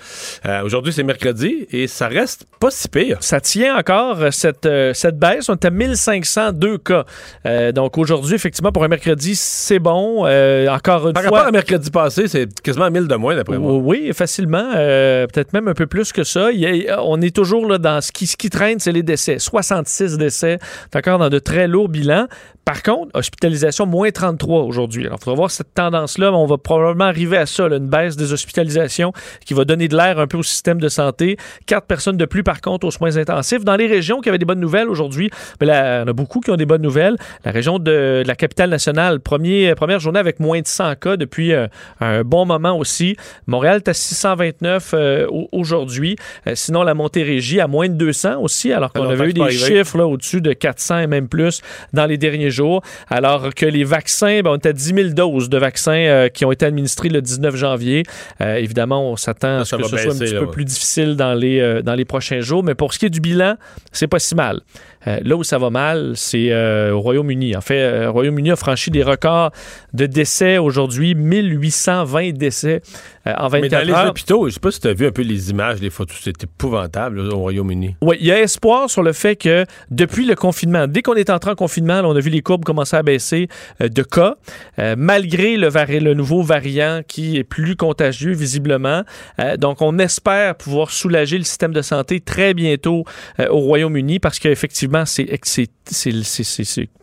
Euh, aujourd'hui, c'est mercredi et ça reste pas si pire. Ça tient encore, euh, cette, euh, cette baisse. On est à 1502 cas. Euh, donc aujourd'hui, effectivement, pour un mercredi, c'est bon. Euh, encore une Par fois... rapport à mercredi passé, c'est quasiment 1000 de moins, d'après moi. Oui, facilement. euh, Peut-être même un peu plus que ça. A- on est toujours là dans ce qui, traîne, c'est les décès. 66 décès. Encore dans de très lourds bilans. Par contre, hospitalisation moins 33 aujourd'hui. Alors, il faudra voir cette tendance-là. On va probablement arriver à ça, là, une baisse des hospitalisations qui va donner de l'air un peu au système de santé. Quatre personnes de plus, par contre, aux soins intensifs. Dans les régions qui avaient des bonnes nouvelles aujourd'hui, ben là, il y en a beaucoup qui ont des bonnes nouvelles. La région de, de la capitale nationale, premier, première journée avec moins de 100 cas depuis euh, un bon moment aussi. Montréal est à 629 euh, au- aujourd'hui. Euh, sinon, la Montérégie à moins de 200 aussi, alors qu'on longtemps avait eu des arrivé. chiffres là, au-dessus de 400 et même plus dans les derniers jours. Alors que les vaccins, ben, on est à 10 000 doses de vaccins euh, qui ont été administrés le 19 janvier. Euh, évidemment, on s'attend à ce que ce soit un petit là, peu ouais. plus difficile dans les, euh, dans les prochains jours. Mais pour ce qui est du bilan, c'est pas si mal. Là où ça va mal, c'est au Royaume-Uni. En fait, le Royaume-Uni a franchi des records de décès aujourd'hui, 1820 décès en 24 Mais dans les hôpitaux, je sais pas si tu as vu un peu les images, les photos, c'est épouvantable là, au Royaume-Uni. Oui, il y a espoir sur le fait que depuis le confinement, dès qu'on est entré en confinement, là, on a vu les courbes commencer à baisser euh, de cas, euh, malgré le, nouveau variant qui est plus contagieux visiblement. Euh, donc, on espère pouvoir soulager le système de santé très bientôt au Royaume-Uni parce qu'effectivement, c'est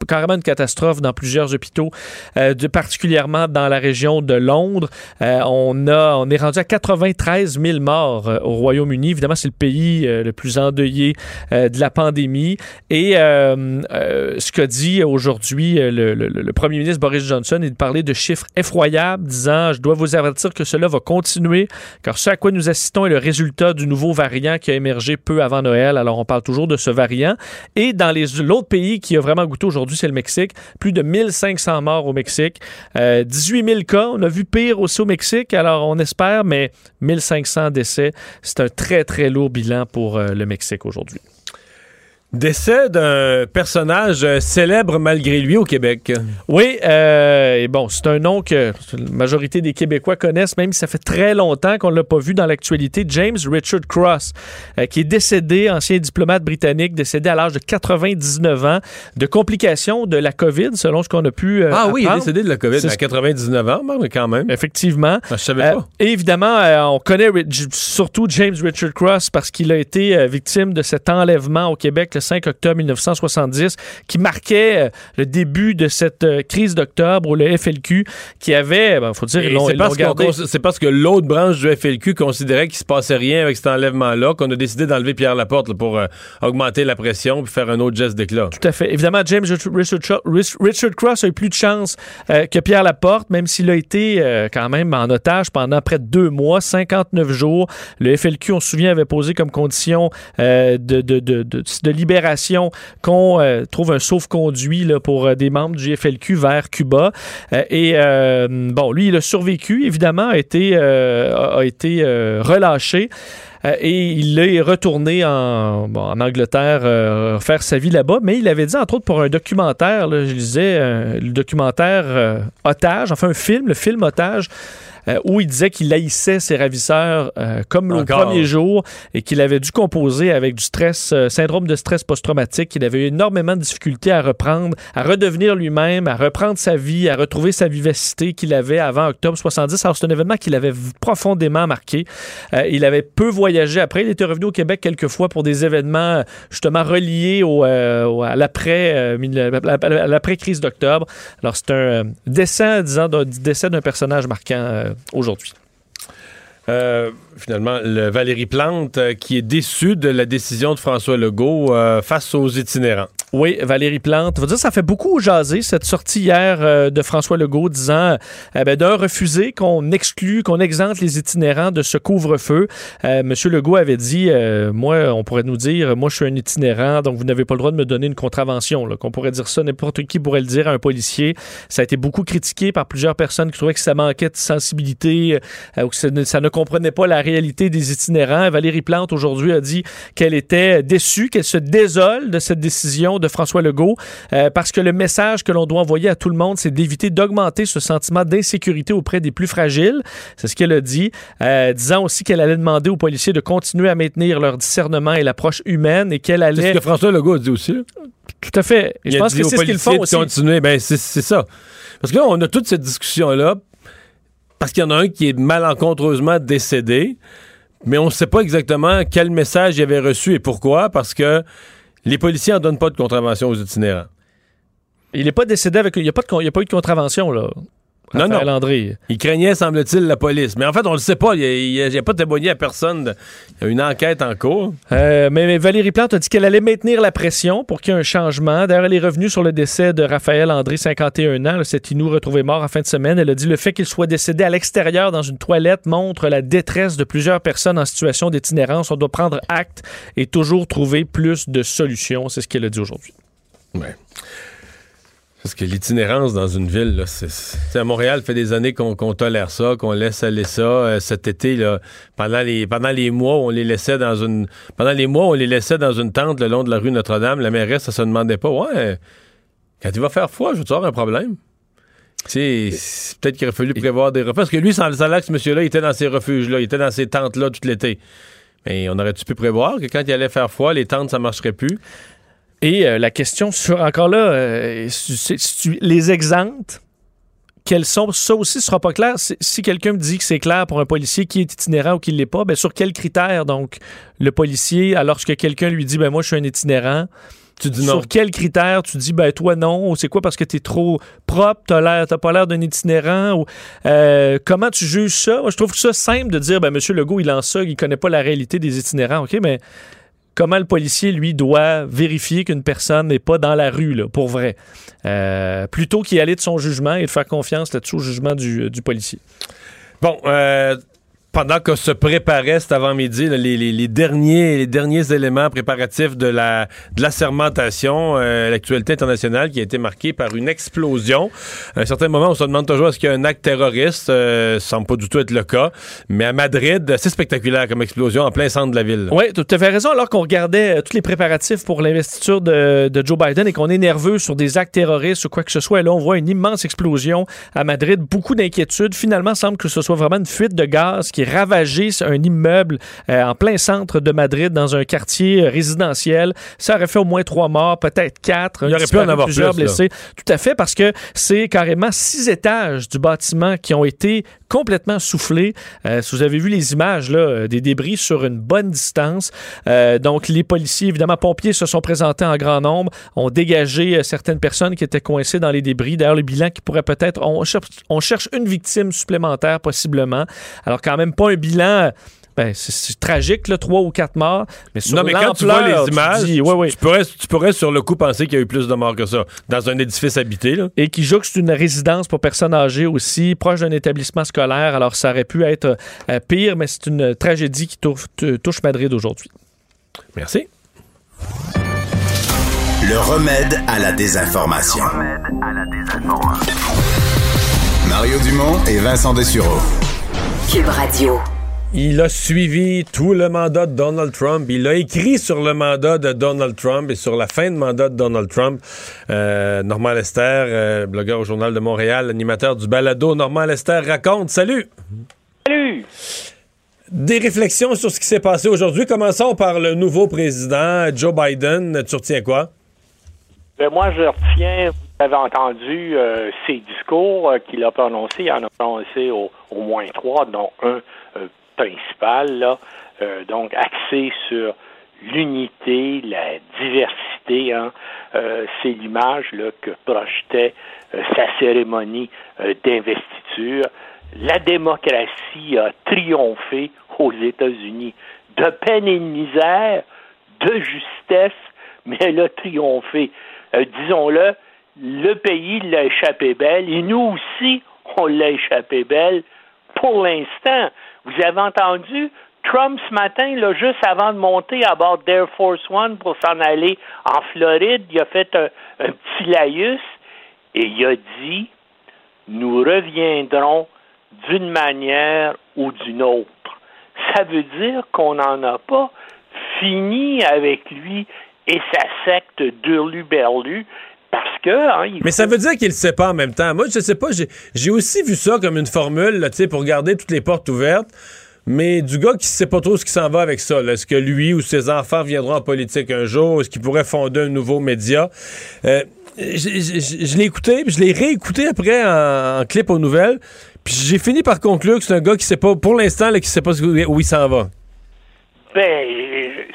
carrément une catastrophe dans plusieurs hôpitaux, particulièrement dans la région de Londres. On, a, on est rendu à 93 000 morts au Royaume-Uni. Évidemment, c'est le pays le plus endeuillé de la pandémie. Et ce qu'a dit aujourd'hui euh, le, premier ministre Boris Johnson est de parler de chiffres effroyables, disant Je dois vous avertir que cela va continuer, car ce à quoi nous assistons est le résultat du nouveau variant qui a émergé peu avant Noël. Alors, on parle toujours de ce variant. Et dans l'autre pays qui a vraiment goûté aujourd'hui, c'est le Mexique. Plus de 1500 morts au Mexique. Euh, 18 000 cas. On a vu pire aussi au Mexique. Alors, on espère, mais 1500 décès. C'est un très, très lourd bilan pour euh, le Mexique aujourd'hui. Décès d'un personnage euh, célèbre malgré lui au Québec. Oui, euh, et bon, c'est un nom que la majorité des Québécois connaissent, même si ça fait très longtemps qu'on ne l'a pas vu dans l'actualité. James Richard Cross, euh, qui est décédé, ancien diplomate britannique, décédé à l'âge de 99 ans de complications de la COVID, selon ce qu'on a pu euh, ah oui, il est décédé de la COVID à ce- 99 ans, mais quand même. Effectivement. Ah, je savais pas. et évidemment, on connaît surtout James Richard Cross parce qu'il a été victime de cet enlèvement au Québec le 5 octobre 1970 qui marquait euh, le début de cette euh, crise d'octobre où le FLQ qui avait, il faut dire, Et ils l'ont c'est parce, c'est parce que l'autre branche du FLQ considérait qu'il se passait rien avec cet enlèvement-là qu'on a décidé d'enlever Pierre Laporte là, pour euh, augmenter la pression puis faire un autre geste d'éclat. Tout à fait. Évidemment, James Richard, Richard Cross a eu plus de chance euh, que Pierre Laporte, même s'il a été euh, quand même en otage pendant près de deux mois, 59 jours. Le FLQ, on se souvient, avait posé comme condition de, de, de, de- de qu'on euh, trouve un sauf-conduit là, pour euh, des membres du FLQ vers Cuba. Euh, et bon, lui, il a survécu, évidemment, a été, a été relâché. Et il est retourné en, bon, en Angleterre faire sa vie là-bas, mais il avait dit, entre autres, pour un documentaire, là, je lisais euh, le documentaire Otage, enfin un film, le film Otage, euh, où il disait qu'il haïssait ses ravisseurs euh, comme Encore. premier jour et qu'il avait dû composer avec du stress, euh, syndrome de stress post-traumatique, qu'il avait eu énormément de difficultés à reprendre, à redevenir lui-même, à reprendre sa vie, à retrouver sa vivacité qu'il avait avant octobre 70. Alors c'est un événement qu'il avait v- profondément marqué. Euh, il avait peu voyagé après. Il était revenu au Québec quelques fois pour des événements justement reliés au, euh, à l'après euh, mille- à l'après-crise d'octobre. Alors c'est un décès, disons, d'un décès d'un personnage marquant euh, aujourd'hui. Euh, finalement, le Valérie Plante euh, qui est déçue de la décision de François Legault euh, face aux itinérants. Oui, Valérie Plante. Dire, ça fait beaucoup jaser cette sortie hier euh, de François Legault disant euh, ben, d'un refusé qu'on exclut, qu'on exempte les itinérants de ce couvre-feu. Euh, Monsieur Legault avait dit, euh, moi, on pourrait nous dire, moi, je suis un itinérant, donc vous n'avez pas le droit de me donner une contravention. Qu'on pourrait dire ça, n'importe qui pourrait le dire à un policier. Ça a été beaucoup critiqué par plusieurs personnes qui trouvaient que ça manquait de sensibilité euh, ou que ça ne, ça ne comprenait pas la réalité des itinérants. Valérie Plante aujourd'hui a dit qu'elle était déçue, qu'elle se désole de cette décision de François Legault euh, parce que le message que l'on doit envoyer à tout le monde, c'est d'éviter d'augmenter ce sentiment d'insécurité auprès des plus fragiles. C'est ce qu'elle a dit, euh, disant aussi qu'elle allait demander aux policiers de continuer à maintenir leur discernement et l'approche humaine et qu'elle allait... C'est ce que François Legault a dit aussi. là. Tout à fait. Et je pense que c'est ce qu'ils font aussi. continuer. Ben, c'est c'est ça. Parce que là, on a toute cette discussion-là parce qu'il y en a un qui est malencontreusement décédé, mais on ne sait pas exactement quel message il avait reçu et pourquoi, parce que les policiers n'en donnent pas de contravention aux itinérants. Il n'est pas décédé avec... Il n'y a, a pas eu de contravention, là. Non, Raphaël non. Landry. Il craignait, semble-t-il, la police. Mais en fait, on le sait pas. Il n'a pas témoigné à personne. de- Il y a une enquête en cours. Euh, mais, mais Valérie Plante a dit qu'elle allait maintenir la pression pour qu'il y ait un changement. D'ailleurs, elle est revenue sur le décès de Raphaël André, 51 ans, là, cet Inou retrouvé mort en fin de semaine. Elle a dit le fait qu'il soit décédé à l'extérieur dans une toilette montre la détresse de plusieurs personnes en situation d'itinérance. On doit prendre acte et toujours trouver plus de solutions. C'est ce qu'elle a dit aujourd'hui. Ouais. Parce que l'itinérance dans une ville, c'est, à Montréal, fait des années qu'on, tolère ça, qu'on laisse aller ça. Euh, cet été, là, pendant les pendant les mois, on les laissait dans une pendant les mois, on les laissait dans une tente le long de la rue Notre-Dame. La mairesse, ça se demandait pas, ouais, quand il va faire froid, je vais avoir un problème? Peut-être qu'il aurait fallu prévoir des refuges. Parce que lui, a l'air que ce monsieur-là, il était dans ces refuges-là, il était dans ces tentes-là tout l'été. Mais on aurait-tu pu prévoir que quand il allait faire froid, les tentes, ça marcherait plus? Et euh, la question sur, encore là, euh, si- si- si tu les exemptes, quels sont, ça aussi sera pas clair. Si, si quelqu'un me dit que c'est clair pour un policier qui est itinérant ou qui ne l'est pas, ben sur quels critères, donc, le policier, alors que quelqu'un lui dit, ben moi, je suis un itinérant, tu dis non. Sur quels critères tu dis, ben toi, non, ou c'est quoi parce que tu es trop propre, t'as l'air, t'as pas l'air d'un itinérant, ou euh, comment tu juges ça? Moi, je trouve ça simple de dire, ben monsieur Legault, il en ça, il connaît pas la réalité des itinérants, OK, mais comment le policier, lui, doit vérifier qu'une personne n'est pas dans la rue, pour vrai. Euh, plutôt qu'y aller de son jugement et de faire confiance là-dessus au jugement du, du policier. Bon, euh, pendant qu'on se préparait cet avant-midi, les, derniers, les derniers éléments préparatifs de la de l'assermentation, euh, l'actualité internationale qui a été marquée par une explosion. À un certain moment, on se demande toujours est-ce qu'il y a un acte terroriste? Euh, ça semble pas du tout être le cas. Mais à Madrid, c'est spectaculaire comme explosion en plein centre de la ville. Oui, tu avais raison. Alors qu'on regardait euh, tous les préparatifs pour l'investiture de, de Joe Biden et qu'on est nerveux sur des actes terroristes ou quoi que ce soit, là, on voit une immense explosion à Madrid, beaucoup d'inquiétudes. Finalement, il semble que ce soit vraiment une fuite de gaz qui ravagé un immeuble euh, en plein centre de Madrid, dans un quartier euh, résidentiel. Ça aurait fait au moins trois morts, peut-être quatre. Il y aurait pu en avoir plusieurs plus, là. blessés. Tout à fait, parce que c'est carrément six étages du bâtiment qui ont été complètement soufflés. Euh, si vous avez vu les images là, des débris sur une bonne distance, euh, donc les policiers, évidemment, pompiers se sont présentés en grand nombre, ont dégagé certaines personnes qui étaient coincées dans les débris. D'ailleurs, le bilan qui pourrait peut-être, on cherche, on cherche une victime supplémentaire possiblement. Alors quand même pas un bilan. Ben, c'est- tragique, là, trois ou quatre morts. Mais sur non, mais quand tu vois les tu images, dis, ouais, ouais. Tu, pourrais, tu pourrais sur le coup penser qu'il y a eu plus de morts que ça dans un édifice habité. Là. et qui jouxte une résidence pour personnes âgées aussi, proche d'un établissement scolaire. Alors, ça aurait pu être euh, pire, mais c'est une tragédie qui tou- tou- touche Madrid aujourd'hui. Merci. Le remède à la désinformation. Mario Dumont et Vincent Dessureau. Cube Radio. Il a suivi tout le mandat de Donald Trump. Il a écrit sur le mandat de Donald Trump et sur la fin de mandat de Donald Trump. Euh, Normand Lester, euh, blogueur au Journal de Montréal, animateur du balado. Normand Lester raconte. Salut! Salut! Des réflexions sur ce qui s'est passé aujourd'hui. Commençons par le nouveau président, Joe Biden. Tu retiens quoi? Ben, moi, je retiens, avez entendu euh, ses discours euh, qu'il a prononcés. Il en a prononcé au, moins trois, dont un euh, principal, là, euh, donc axé sur l'unité, la diversité. Hein. C'est l'image que projetait sa cérémonie d'investiture. La démocratie a triomphé aux États-Unis de peine et de misère, de justesse, mais elle a triomphé. Disons-le, le pays l'a échappé belle et nous aussi, on l'a échappé belle pour l'instant. Vous avez entendu Trump ce matin, là, juste avant de monter à bord d'Air Force One pour s'en aller en Floride, il a fait un, petit laïus et il a dit nous reviendrons d'une manière ou d'une autre. Ça veut dire qu'on n'en a pas fini avec lui et sa secte d'Urlu-Berlu. Parce que. hein, il Mais ça veut dire qu'il le sait pas en même temps. Moi, je sais pas, j'ai- aussi vu ça comme une formule, là, tu sais, pour garder toutes les portes ouvertes. Mais du gars qui sait pas trop ce qui s'en va avec ça. Est-ce que lui ou ses enfants viendront en politique un jour? Est-ce qu'il pourrait fonder un nouveau média? Euh, je je- je l'ai écouté, puis je l'ai réécouté après en, en clip aux nouvelles. Puis j'ai fini par conclure que c'est un gars qui sait pas, pour l'instant, qui sait pas où il s'en va. Ben,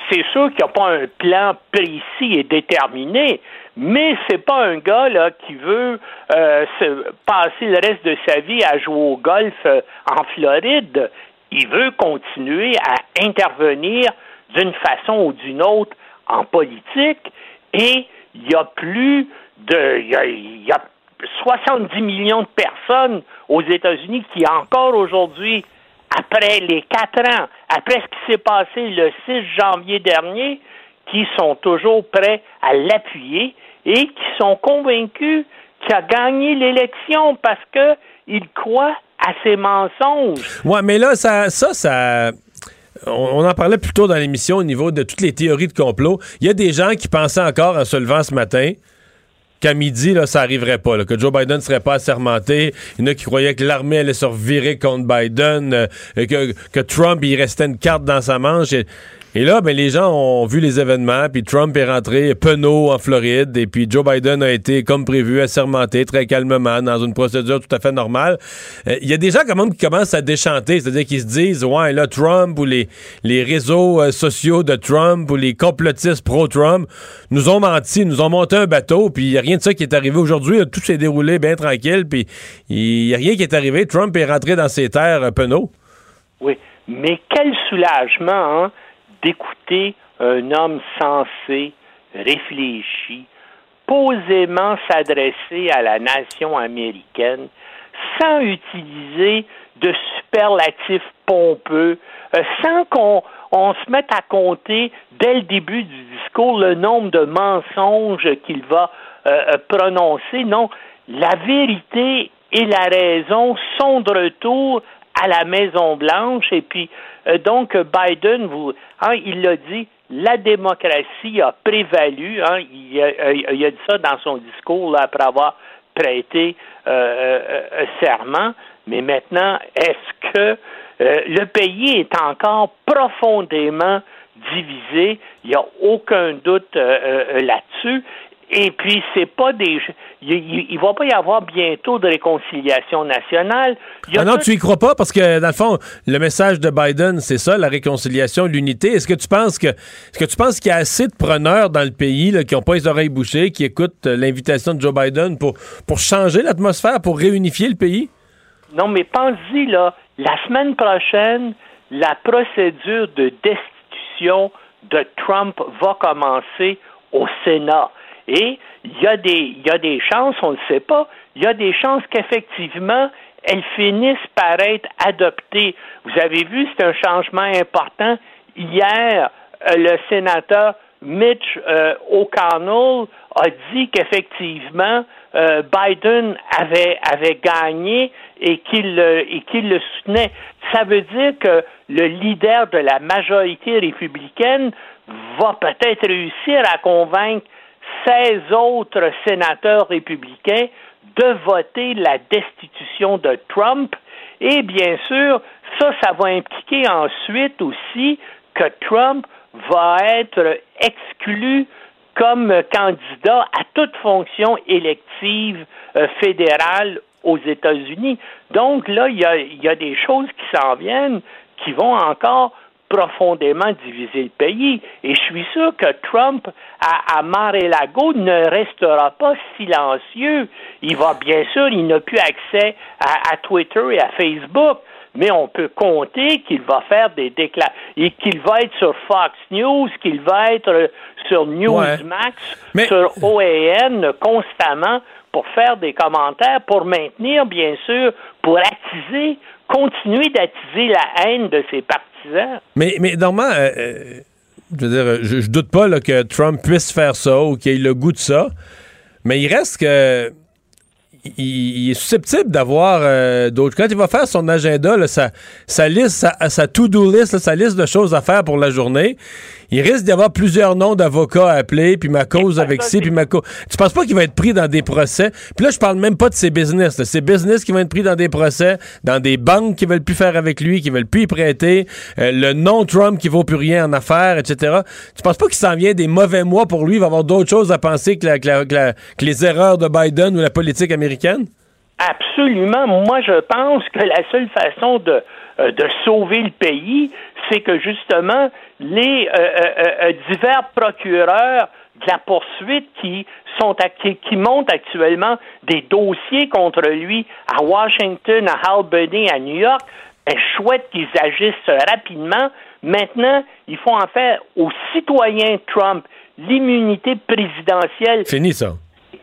c'est sûr qu'il n'y a pas un plan précis et déterminé, mais c'est pas un gars là qui veut euh, se passer le reste de sa vie à jouer au golf euh, en Floride. Il veut continuer à intervenir d'une façon ou d'une autre en politique et il y a plus de il y a, y a 70 millions de personnes aux États-Unis qui encore aujourd'hui après les quatre ans, après ce qui s'est passé le 6 janvier dernier, qui sont toujours prêts à l'appuyer et qui sont convaincus qu'il a gagné l'élection parce que il croit à ses mensonges. Ouais, mais là, ça, ça, ça. On, en parlait plus tôt dans l'émission au niveau de toutes les théories de complot. Il y a des gens qui pensaient encore en se levant ce matin qu'à midi, là, ça arriverait pas, que Joe Biden serait pas assermenté. Il y en a qui croyaient que l'armée allait se revirer contre Biden, euh, que, que Trump, il restait une carte dans sa manche. Et là, ben, les gens ont vu les événements, puis Trump est rentré penaud en Floride, et puis Joe Biden a été, comme prévu, assermenté très calmement dans une procédure tout à fait normale. Euh, Il y a des gens quand même qui commencent à déchanter, c'est-à-dire qu'ils se disent, ouais, là, Trump ou les, les réseaux euh, sociaux de Trump ou les complotistes pro-Trump nous ont menti, nous ont monté un bateau, puis il n'y a rien de ça qui est arrivé aujourd'hui. Tout s'est déroulé bien tranquille, puis il n'y a rien qui est arrivé. Trump est rentré dans ses terres euh, penaud. Oui, mais quel soulagement hein, d'écouter un homme sensé, réfléchi, posément s'adresser à la nation américaine sans utiliser de superlatifs pompeux, euh, sans qu'on on se mette à compter dès le début du discours le nombre de mensonges qu'il va euh, euh, prononcer. Non, la vérité et la raison sont de retour à la Maison Blanche et puis euh, donc Biden, vous, hein, il l'a dit, la démocratie a prévalu. Hein, il, a, euh, il a dit ça dans son discours là, après avoir prêté euh, euh, euh, serment. Mais maintenant, est-ce que le pays est encore profondément divisé? Il n'y a aucun doute euh, là-dessus. Et puis, c'est pas des. Il, il, va pas y avoir bientôt de réconciliation nationale. Il y a Ah non, tout- tu y crois pas parce que dans le fond, le message de Biden, c'est ça, la réconciliation, l'unité. Est-ce que tu penses que est-ce que tu penses qu'il y a assez de preneurs dans le pays là, qui ont pas les oreilles bouchées, qui écoutent euh, l'invitation de Joe Biden pour pour changer l'atmosphère, pour réunifier le pays? Non, mais pense-y, là, la semaine prochaine, la procédure de destitution de Trump va commencer au Sénat. Et il y, a des, il y a des chances, on ne le sait pas, il y a des chances qu'effectivement, elles finissent par être adoptées. Vous avez vu, c'est un changement important. Hier, euh, le sénateur Mitch euh, O'Connell a dit qu'effectivement, euh, Biden avait, avait gagné et qu'il et qu'il le soutenait. Ça veut dire que le leader de la majorité républicaine va peut-être réussir à convaincre 16 autres sénateurs républicains de voter la destitution de Trump. Et bien sûr, ça, ça va impliquer ensuite aussi que Trump va être exclu comme candidat à toute fonction élective euh, fédérale aux États-Unis. Donc là, il y a, il y a des choses qui s'en viennent qui vont encore profondément diviser le pays. Et je suis sûr que Trump, à, à Mar-a-Lago, ne restera pas silencieux. Il va, bien sûr, il n'a plus accès à, à Twitter et à Facebook. mais on peut compter qu'il va faire des déclarations, et qu'il va être sur Fox News, qu'il va être sur Newsmax, sur OAN constamment pour faire des commentaires, pour maintenir, bien sûr, pour attiser, continuer d'attiser la haine de ses partisans. Mais, normalement, euh, euh, je veux je doute pas que Trump puisse faire ça ou qu'il ait le goût de ça, mais il reste que il, il est susceptible d'avoir euh, d'autres. Quand il va faire son agenda, là, sa, sa liste, sa, sa to-do list, là, sa liste de choses à faire pour la journée, il risque d'y avoir plusieurs noms d'avocats à appeler, puis ma cause avec ci, puis ma cause. Tu penses pas qu'il va être pris dans des procès? Puis là, je parle même pas de ses business. là. Ses business qui vont être pris dans des procès, dans des banques qui veulent plus faire avec lui, qui veulent plus y prêter, euh, le nom Trump qui vaut plus rien en affaires, etc. Tu penses pas qu'il s'en vient des mauvais mois pour lui? Il va avoir d'autres choses à penser que, la- que la- que la- que les erreurs de Biden ou la politique américaine? Absolument. Moi, je pense que la seule façon de, euh, de sauver le pays, c'est que justement les euh, euh, euh, divers procureurs de la poursuite qui sont à- qui, qui montent actuellement des dossiers contre lui à Washington, à Albany, à New York, ben, chouette qu'ils agissent rapidement. Maintenant, il faut en faire aux citoyens Trump l'immunité présidentielle Fini ça.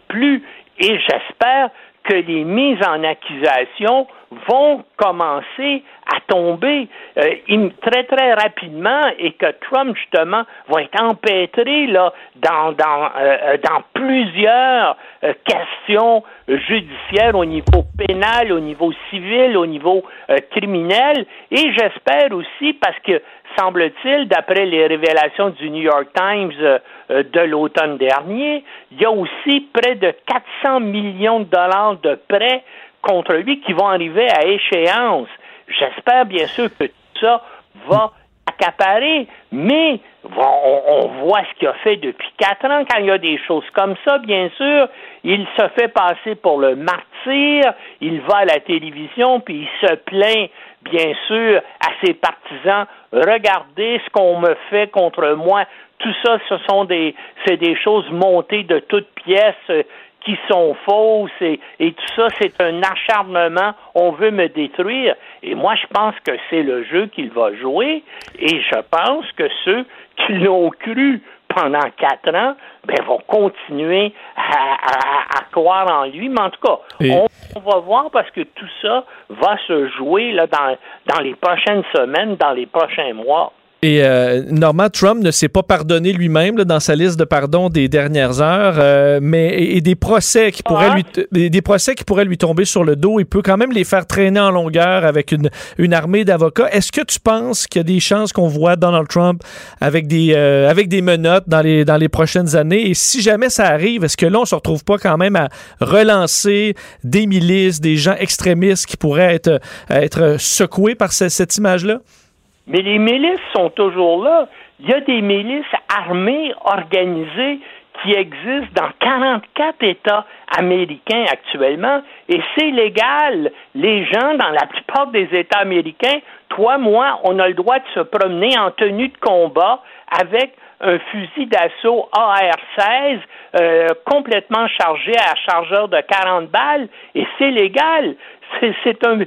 plus et j'espère que les mises en accusation vont commencer à tomber euh, très très rapidement et que Trump justement va être empêtré là dans dans euh, euh, plusieurs questions judiciaires au niveau pénal, au niveau civil, au niveau criminel. Et j'espère aussi parce que semble-t-il, d'après les révélations du New York Times euh, euh, de l'automne dernier, il y a aussi près de 400 millions de dollars de prêts contre lui qui vont arriver à échéance. J'espère bien sûr que tout ça va accaparer, mais on voit ce qu'il a fait depuis quatre ans. Quand il y a des choses comme ça, bien sûr, il se fait passer pour le martyr, il va à la télévision, puis il se plaint, bien sûr, à ses partisans, regardez ce qu'on me fait contre moi. Tout ça, ce sont des, c'est des choses montées de toutes pièces euh, qui sont fausses et, et tout ça, c'est un acharnement. On veut me détruire. Et moi, je pense que c'est le jeu qu'il va jouer. Et je pense que ceux qui l'ont cru pendant quatre ans, ben, vont continuer à, à- à croire en lui. Mais en tout cas, Et- on, on va voir parce que tout ça va se jouer là, dans, dans les prochaines semaines, dans les prochains mois. Et euh, Normand Trump ne s'est pas pardonné lui-même là, dans sa liste de pardons des dernières heures, euh, mais et, et des procès qui pourraient Ah. lui des, procès qui pourraient lui tomber sur le dos. Il peut quand même les faire traîner en longueur avec une, une armée d'avocats. Est-ce que tu penses qu'il y a des chances qu'on voit Donald Trump avec des euh, avec des menottes dans les dans les prochaines années? Et si jamais ça arrive, est-ce que là on se retrouve pas quand même à relancer des milices, des gens extrémistes qui pourraient être être secoués par ce- cette image-là? Mais les milices sont toujours là. Il y a des milices armées, organisées, qui existent dans 44 États américains actuellement, et c'est légal. Les gens, dans la plupart des États américains, toi, moi, on a le droit de se promener en tenue de combat avec un fusil d'assaut AR-16 euh, complètement chargé à chargeur de 40 balles, et c'est légal. C'est- un,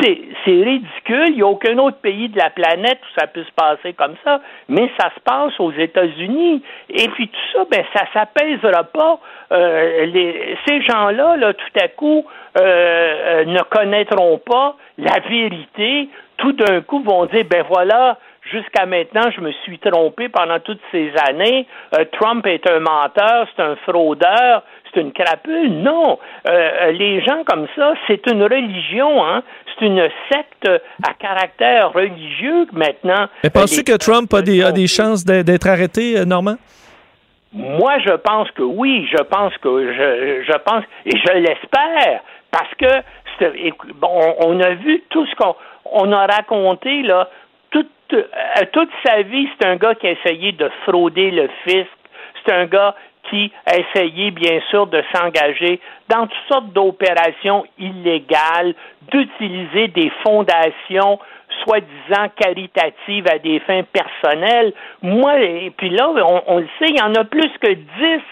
c'est c'est ridicule. Il n'y a aucun autre pays de la planète où ça peut se passer comme ça, mais ça se passe aux États-Unis. Et puis tout ça, ben ça s'apaisera pas. Euh, les, ces gens-là, là, tout à coup, euh, euh, ne connaîtront pas la vérité. Tout d'un coup, vont dire, ben voilà, jusqu'à maintenant, je me suis trompé pendant toutes ces années. Euh, Trump est un menteur, c'est un fraudeur, c'est une crapule. Non, Euh, les gens comme ça, c'est une religion, hein. C'est une secte à caractère religieux maintenant. Mais penses-tu que Trump a des, a des chances d'être arrêté, euh, Normand? Moi, je pense que oui. Je pense que je, je pense et je l'espère parce que bon, on, a vu tout ce qu'on on a raconté là. Toute, euh, toute sa vie, c'est un gars qui a essayé de frauder le fisc. C'est un gars qui a essayé, bien sûr, de s'engager dans toutes sortes d'opérations illégales, d'utiliser des fondations soi-disant caritatives à des fins personnelles. Moi, et puis là, on, le sait, il y en a plus que 10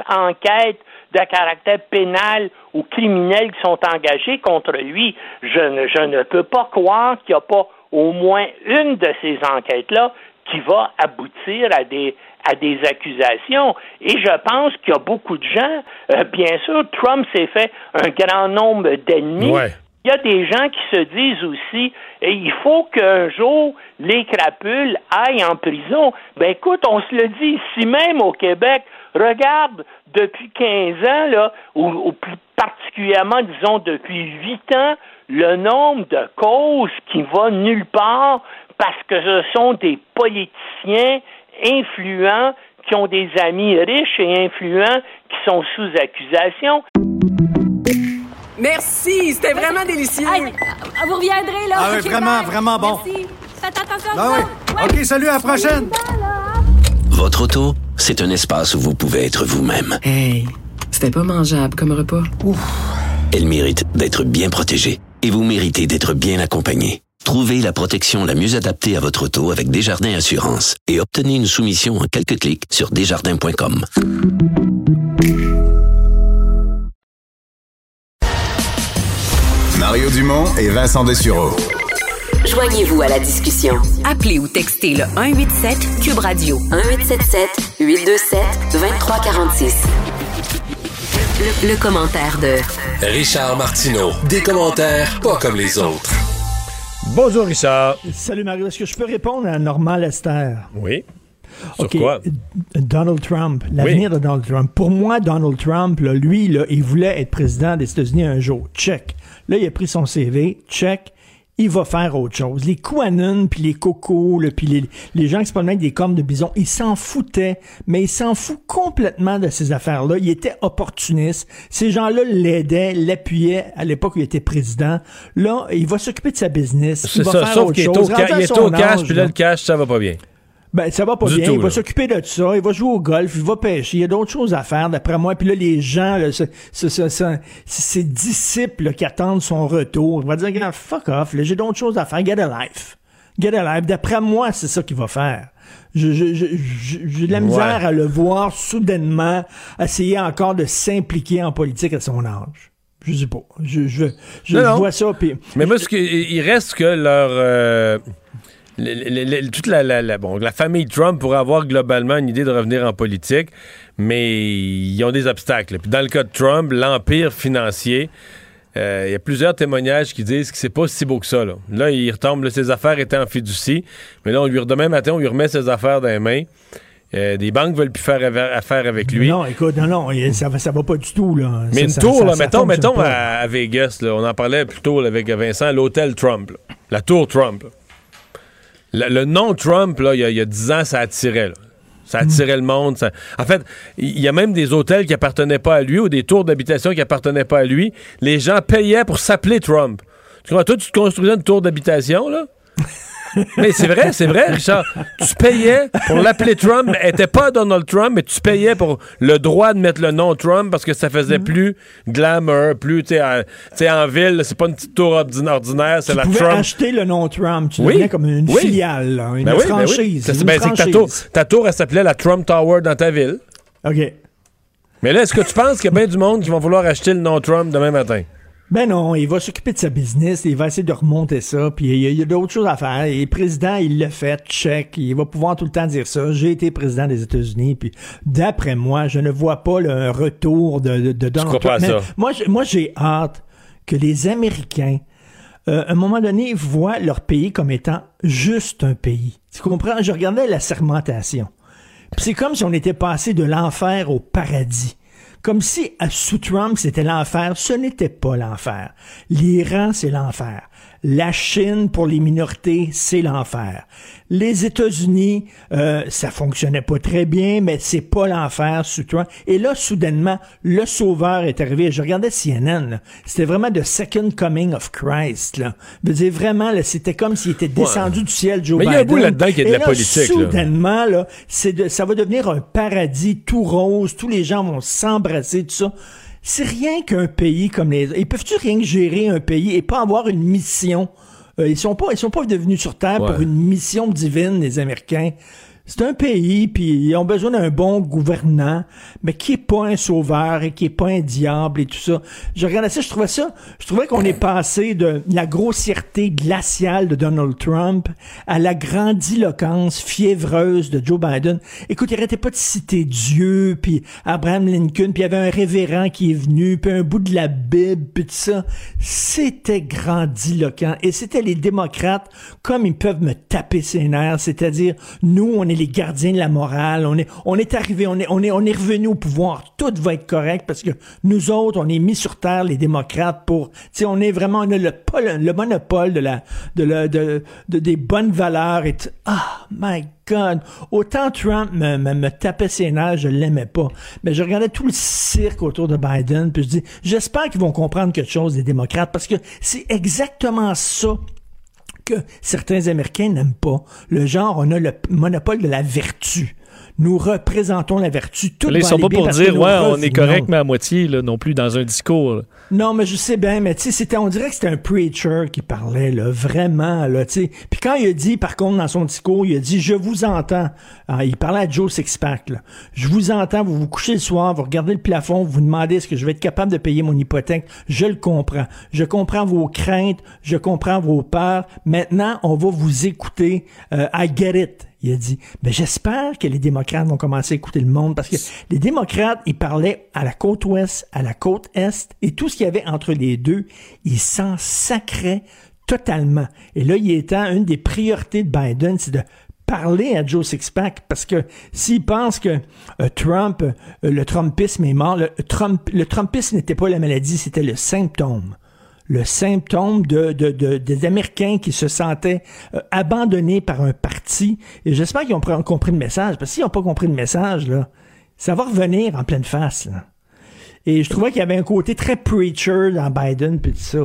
enquêtes de caractère pénal ou criminel qui sont engagés contre lui. Je ne peux pas croire qu'il n'y a pas au moins une de ces enquêtes-là qui va aboutir à des, à des accusations. Et je pense qu'il y a beaucoup de gens, euh, bien sûr, Trump s'est fait un grand nombre d'ennemis. Ouais. Il y a des gens qui se disent aussi, et il faut qu'un jour les crapules aillent en prison. Ben écoute, on se le dit ici même au Québec. Regarde, depuis 15 ans, là, ou, ou plus particulièrement, disons, depuis 8 ans, le nombre de causes qui va nulle part parce que ce sont des politiciens influents qui ont des amis riches et influents qui sont sous accusation. Merci, c'était vraiment délicieux. Vous reviendrez, là. Ah oui, vraiment, bye. vraiment bon. Merci. Faites attention à Ah oui. OK, salut, à la prochaine. Votre auto, c'est un espace où vous pouvez être vous-même. Hey, c'était pas mangeable comme repas. Elle mérite d'être bien protégée et vous méritez d'être bien accompagné. Trouvez la protection la mieux adaptée à votre auto avec Desjardins Assurance et obtenez une soumission en quelques clics sur desjardins.com. Mario Dumont et Vincent Dessureau. Joignez-vous à la discussion. Appelez ou textez le 187 Cube Radio 1877 827 2346. Le, le commentaire de Richard Martineau. Des commentaires pas comme les autres. Bonjour, Richard. Salut Mario, est-ce que je peux répondre à Normal Lester? Oui. Sur OK. quoi? Donald Trump, l'avenir de Donald Trump. Pour moi, Donald Trump, là, lui, là, il voulait être président des États-Unis un jour. Check. Là, il a pris son CV. Check. Il va faire autre chose. Les Quanon, puis les cocos, là, puis les, les gens qui se promènent avec des cornes de bison, ils s'en foutaient, mais ils s'en foutent complètement de ces affaires-là. Il était opportuniste. Ces gens-là l'aidaient, l'appuyaient à l'époque où il était président. Là, il va s'occuper de sa business. C'est Il va ça, faire sauf autre qu'il est chose. au, ca- il est au cash, puis là, le cash, ça va pas bien. Ben, ça va pas Du bien. tout, il va s'occuper de ça. Il va jouer au golf. Il va pêcher. Il y a d'autres choses à faire, d'après moi. Puis là, les gens, là, ce- ce- ce- ce- ses disciples là, qui attendent son retour, il va dire, Regarde, fuck off. là, J'ai d'autres choses à faire. Get a life. Get a life. D'après moi, c'est ça qu'il va faire. Je- je- je- je- J'ai de la Ouais. misère à le voir soudainement essayer encore de s'impliquer en politique à son âge. Je sais pas. Je, je, je, Non, je vois ça. Puis Mais moi, ce il reste que leur. euh, le- le- le- toute la, la- la- bon, la famille Trump pourrait avoir globalement une idée de revenir en politique, mais ils ont des obstacles. Puis dans le cas de Trump, l'empire financier, euh, il y a plusieurs témoignages qui disent que c'est pas si beau que ça. Là, là il retombe, là, ses affaires étaient en fiducie, mais là, on lui, demain matin, on lui remet ses affaires dans les mains. Euh, des banques veulent plus faire affaire avec lui. Non, écoute, non, non, ça ça va pas du tout, là. Mais Ça- une tour, ça- là, mettons, mettons à, à Vegas, là, on en parlait plus tôt avec Vincent, l'hôtel Trump, la tour Trump. Le, le nom Trump, là, il y a- il y, a 10 ans, ça attirait. là. Ça attirait le monde. ça- En fait, il y a même des hôtels qui appartenaient pas à lui ou des tours d'habitation qui appartenaient pas à lui. Les gens payaient pour s'appeler Trump. Tu comprends? Toi, tu te construisais une tour d'habitation, là? mais c'est vrai, c'est vrai, Richard. Tu payais pour l'appeler Trump, mais elle était pas Donald Trump, mais tu payais pour le droit de mettre le nom Trump parce que ça faisait Mm. plus glamour, plus, tu sais, en, tu ville, c'est pas une petite tour ordina- ordinaire, c'est Tu la pouvais Trump. acheter le nom Trump. Tu Oui, comme une oui. filiale, là, une Ben oui, ben franchise. Une ben, ta, tour, ta tour, elle s'appelait la Trump Tower dans ta ville. OK. Mais là, est-ce que tu penses qu'il y a bien du monde qui vont vouloir acheter le nom Trump demain matin? Ben non, il va s'occuper de sa business, il va essayer de remonter ça, puis il y a, il y a d'autres choses à faire. Et le président, il l'a fait, check, il va pouvoir tout le temps dire ça. J'ai été président des États-Unis, puis d'après moi, je ne vois pas le retour de, de, de Donald crois pas à Trump. ça? Moi, moi, j'ai hâte que les Américains, euh, à un moment donné, voient leur pays comme étant juste un pays. Tu comprends? Je regardais la sermentation. C'est comme si on était passé de l'enfer au paradis. Comme si, sous Trump, c'était l'enfer. Ce n'était pas l'enfer. L'Iran, c'est l'enfer. La Chine, pour les minorités, c'est l'enfer. Les États-Unis, euh, ça fonctionnait pas très bien, mais c'est pas l'enfer sous Trump. Et là, soudainement, le sauveur est arrivé. Je regardais CNN. C'était vraiment the second coming of Christ, là. Je veux dire, vraiment, c'était comme s'il était descendu du ciel, Joe Mais il y a un Biden. bout là-dedans qui est de Et la là, politique, là. soudainement, là, de- ça va devenir un paradis tout rose, tous les gens vont s'embrasser, tout ça. C'est rien qu'un pays comme les Ils peuvent-tu rien que gérer un pays et pas avoir une mission? Euh, ils sont pas, ils sont pas devenus sur Terre Ouais. pour une mission divine, les Américains. C'est un pays, puis ils ont besoin d'un bon gouvernant, mais qui est pas un sauveur et qui est pas un diable et tout ça. Je regardais ça, je trouvais ça, je trouvais qu'on est passé de la grossièreté glaciale de Donald Trump à la grandiloquence fiévreuse de Joe Biden. Écoute, il arrêtait pas de citer Dieu, puis Abraham Lincoln, puis il y avait un révérend qui est venu, puis un bout de la Bible, puis tout ça. C'était grandiloquent. Et c'était les démocrates, comme ils peuvent me taper ses nerfs, c'est-à-dire, nous, on est les gardiens de la morale, on est, on est arrivé, on est, on est, on est revenu au pouvoir, tout va être correct parce que nous autres, on est mis sur terre, les démocrates, pour, tu sais, on est vraiment, on a le, le monopole de la, de la, de, de- des bonnes valeurs et ah, my God. Autant Trump me, tapait ses nerfs, je l'aimais pas. Mais je regardais tout le cirque autour de Biden, puis je dis, j'espère qu'ils vont comprendre quelque chose des démocrates, parce que c'est exactement ça que certains Américains n'aiment pas. Le genre, on a le monopole de la vertu. Nous représentons la vertu. Tout ils sont pas pour dire, ouais, on est correct, mais à moitié, là, non plus, dans un discours. là. Non, mais je sais bien, mais tu sais, c'était, on dirait que c'était un preacher qui parlait, là, vraiment, là, tu sais. Puis quand il a dit, par contre, dans son discours, il a dit, je vous entends. Ah, il parlait à Joe Sixpack, là. Je vous entends, vous vous couchez le soir, vous regardez le plafond, vous vous demandez est-ce que je vais être capable de payer mon hypothèque. Je le comprends. Je comprends vos craintes, je comprends vos peurs. Maintenant, on va vous écouter. Euh, I get it. Il a dit, ben j'espère que les démocrates vont commencer à écouter le monde parce que les démocrates, ils parlaient à la côte ouest, à la côte est et tout ce qu'il y avait entre les deux, ils s'en sacraient totalement. Et là, il étant une des priorités de Biden, c'est de parler à Joe Sixpack parce que s'il pense que euh, Trump, euh, le Trumpisme est mort, le, Trump, le Trumpisme n'était pas la maladie, c'était le symptôme le symptôme de, de, de- des Américains qui se sentaient euh, abandonnés par un parti. Et j'espère qu'ils ont pr- compris le message, parce que s'ils n'ont pas compris le message, là, ça va revenir en pleine face. là. Et je trouvais qu'il y avait un côté très preacher dans Biden, puis tout ça.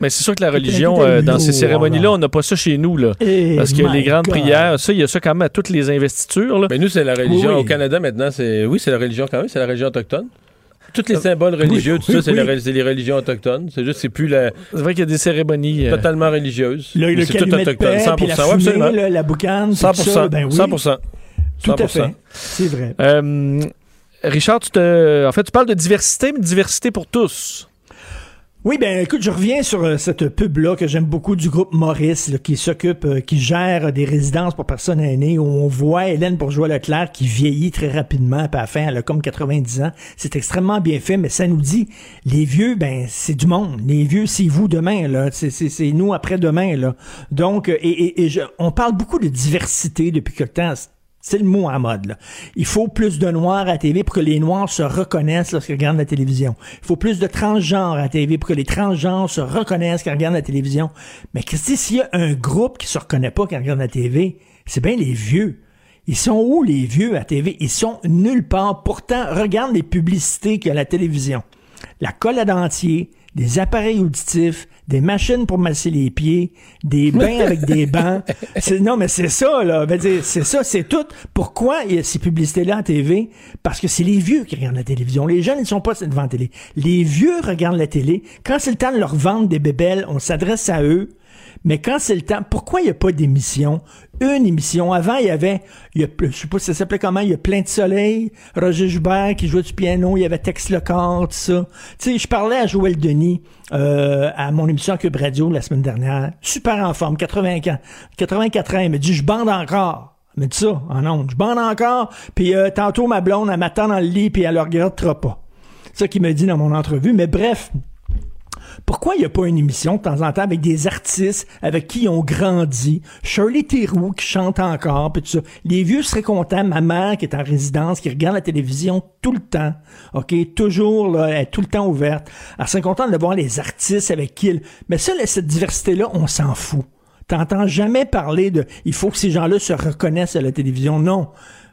Mais c'est sûr que la religion, euh, dans ces cérémonies-là, là. on n'a pas ça chez nous. Là, Eh, parce que les grandes God. prières, ça, il y a ça quand même à toutes les investitures. Là. Mais nous, c'est la religion. Oui. Au Canada, maintenant, c'est. Oui, c'est la religion quand même, c'est la religion autochtone. Tous les symboles religieux, oui, tout oui, ça, c'est oui. les religions autochtones. C'est juste, c'est plus la. C'est vrai qu'il y a des cérémonies. euh, Totalement religieuses. Le, le c'est tout autochtone. paix, 100%. puis la fumée, la boucane, tout 100%. ça, ben oui. 100%. Tout à 100%. fait. C'est vrai. Euh, Richard, tu te... en fait, tu parles de diversité, mais diversité pour tous. Oui, ben écoute, je reviens sur euh, cette pub-là que j'aime beaucoup du groupe Maurice, qui s'occupe, euh, qui gère des résidences pour personnes aînées, où on voit Hélène Bourgeois-Leclerc qui vieillit très rapidement, à la fin, elle a comme 90 ans. C'est extrêmement bien fait, mais ça nous dit, les vieux, ben c'est du monde. Les vieux, c'est vous demain, là. C'est, nous après-demain, là. Donc, euh, et, et, et je- on parle beaucoup de diversité depuis quelque temps. C'est le mot à mode. Il faut plus de noirs à TV pour que les noirs se reconnaissent lorsqu'ils regardent la télévision. Il faut plus de transgenres à TV pour que les transgenres se reconnaissent quand ils regardent la télévision. Mais qu'est-ce que s'il y a un groupe qui se reconnaît pas quand ils regardent la TV, c'est bien les vieux. Ils sont où les vieux à TV? Ils sont nulle part. Pourtant, regarde les publicités qu'il y a la télévision. La colle à dentier, des appareils auditifs, des machines pour masser les pieds, des bains avec des bancs. C'est- non, mais c'est ça, là. C'est ça, c'est tout. Pourquoi il y a ces publicités-là à TV? Parce que c'est les vieux qui regardent la télévision. Les jeunes, ils sont pas devant la télé. Les vieux regardent la télé. Quand c'est le temps de leur vendre des bébelles, on s'adresse à eux. Mais quand c'est le temps, pourquoi il n'y a pas d'émission? Une émission. Avant, il y avait, il y a, je sais pas si ça s'appelait comment, il y a Plein de Soleil, Roger Joubert qui jouait du piano, il y avait Tex Lecor, tout ça. Tu sais, je parlais à Joël Denis, euh, à mon émission Cube Radio la semaine dernière. Super en forme, 80 ans, 84 ans. Il me dit, je bande encore. Me dit ça, en ondes. Je bande encore, puis euh, tantôt ma blonde, elle m'attend dans le lit, puis elle le regardera pas. C'est ça qu'il me dit dans mon entrevue. Mais bref, pourquoi il n'y a pas une émission de temps en temps avec des artistes avec qui ils ont grandi? Shirley Theroux qui chante encore, puis tout ça. Les vieux seraient contents. Ma mère qui est en résidence, qui regarde la télévision tout le temps, OK? Toujours, là, elle est tout le temps ouverte. Elle serait contente de voir les artistes avec qui ils... Mais ça, cette diversité-là, on s'en fout. T'entends jamais parler de il faut que ces gens-là se reconnaissent à la télévision. Non.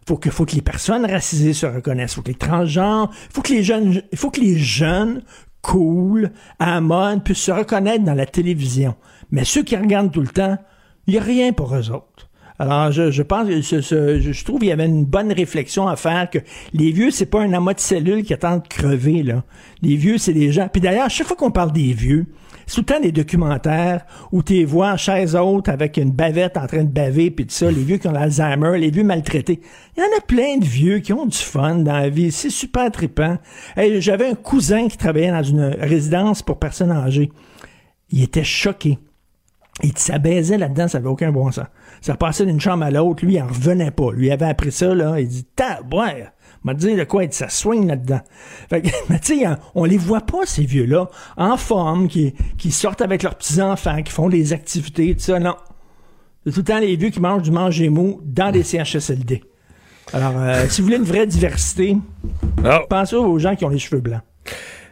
Faut que, faut que les personnes racisées se reconnaissent. Faut que les transgenres, faut que les jeunes, faut que les jeunes cool, à la mode, puissent se reconnaître dans la télévision. Mais ceux qui regardent tout le temps, il n'y a rien pour eux autres. Alors, je, je pense, je, je trouve qu'il y avait une bonne réflexion à faire que les vieux, c'est pas un amas de cellules qui attendent de crever, là. Les vieux, c'est des gens. Puis d'ailleurs, chaque fois qu'on parle des vieux, c'est tout le temps des documentaires où tu vois en chaise haute avec une bavette en train de baver, puis tout ça, les vieux qui ont l'Alzheimer, les vieux maltraités. Il y en a plein de vieux qui ont du fun dans la vie. C'est super trippant. J'avais un cousin qui travaillait dans une résidence pour personnes âgées. Il était choqué. Il s'abaisait là-dedans, ça avait aucun bon sens. Ça passait d'une chambre à l'autre, lui, il en revenait pas. Lui, il avait appris ça, là, il dit, tabouère, m'a dit de quoi, ça soigne là-dedans. Fait que, mais tu sais, on les voit pas, ces vieux-là, en forme, qui, qui sortent avec leurs petits-enfants, qui font des activités, tout ça, non. C'est tout le temps les vieux qui mangent du manger mou dans des CHSLD. Alors, euh, si vous voulez une vraie diversité, pensez aux gens qui ont les cheveux blancs.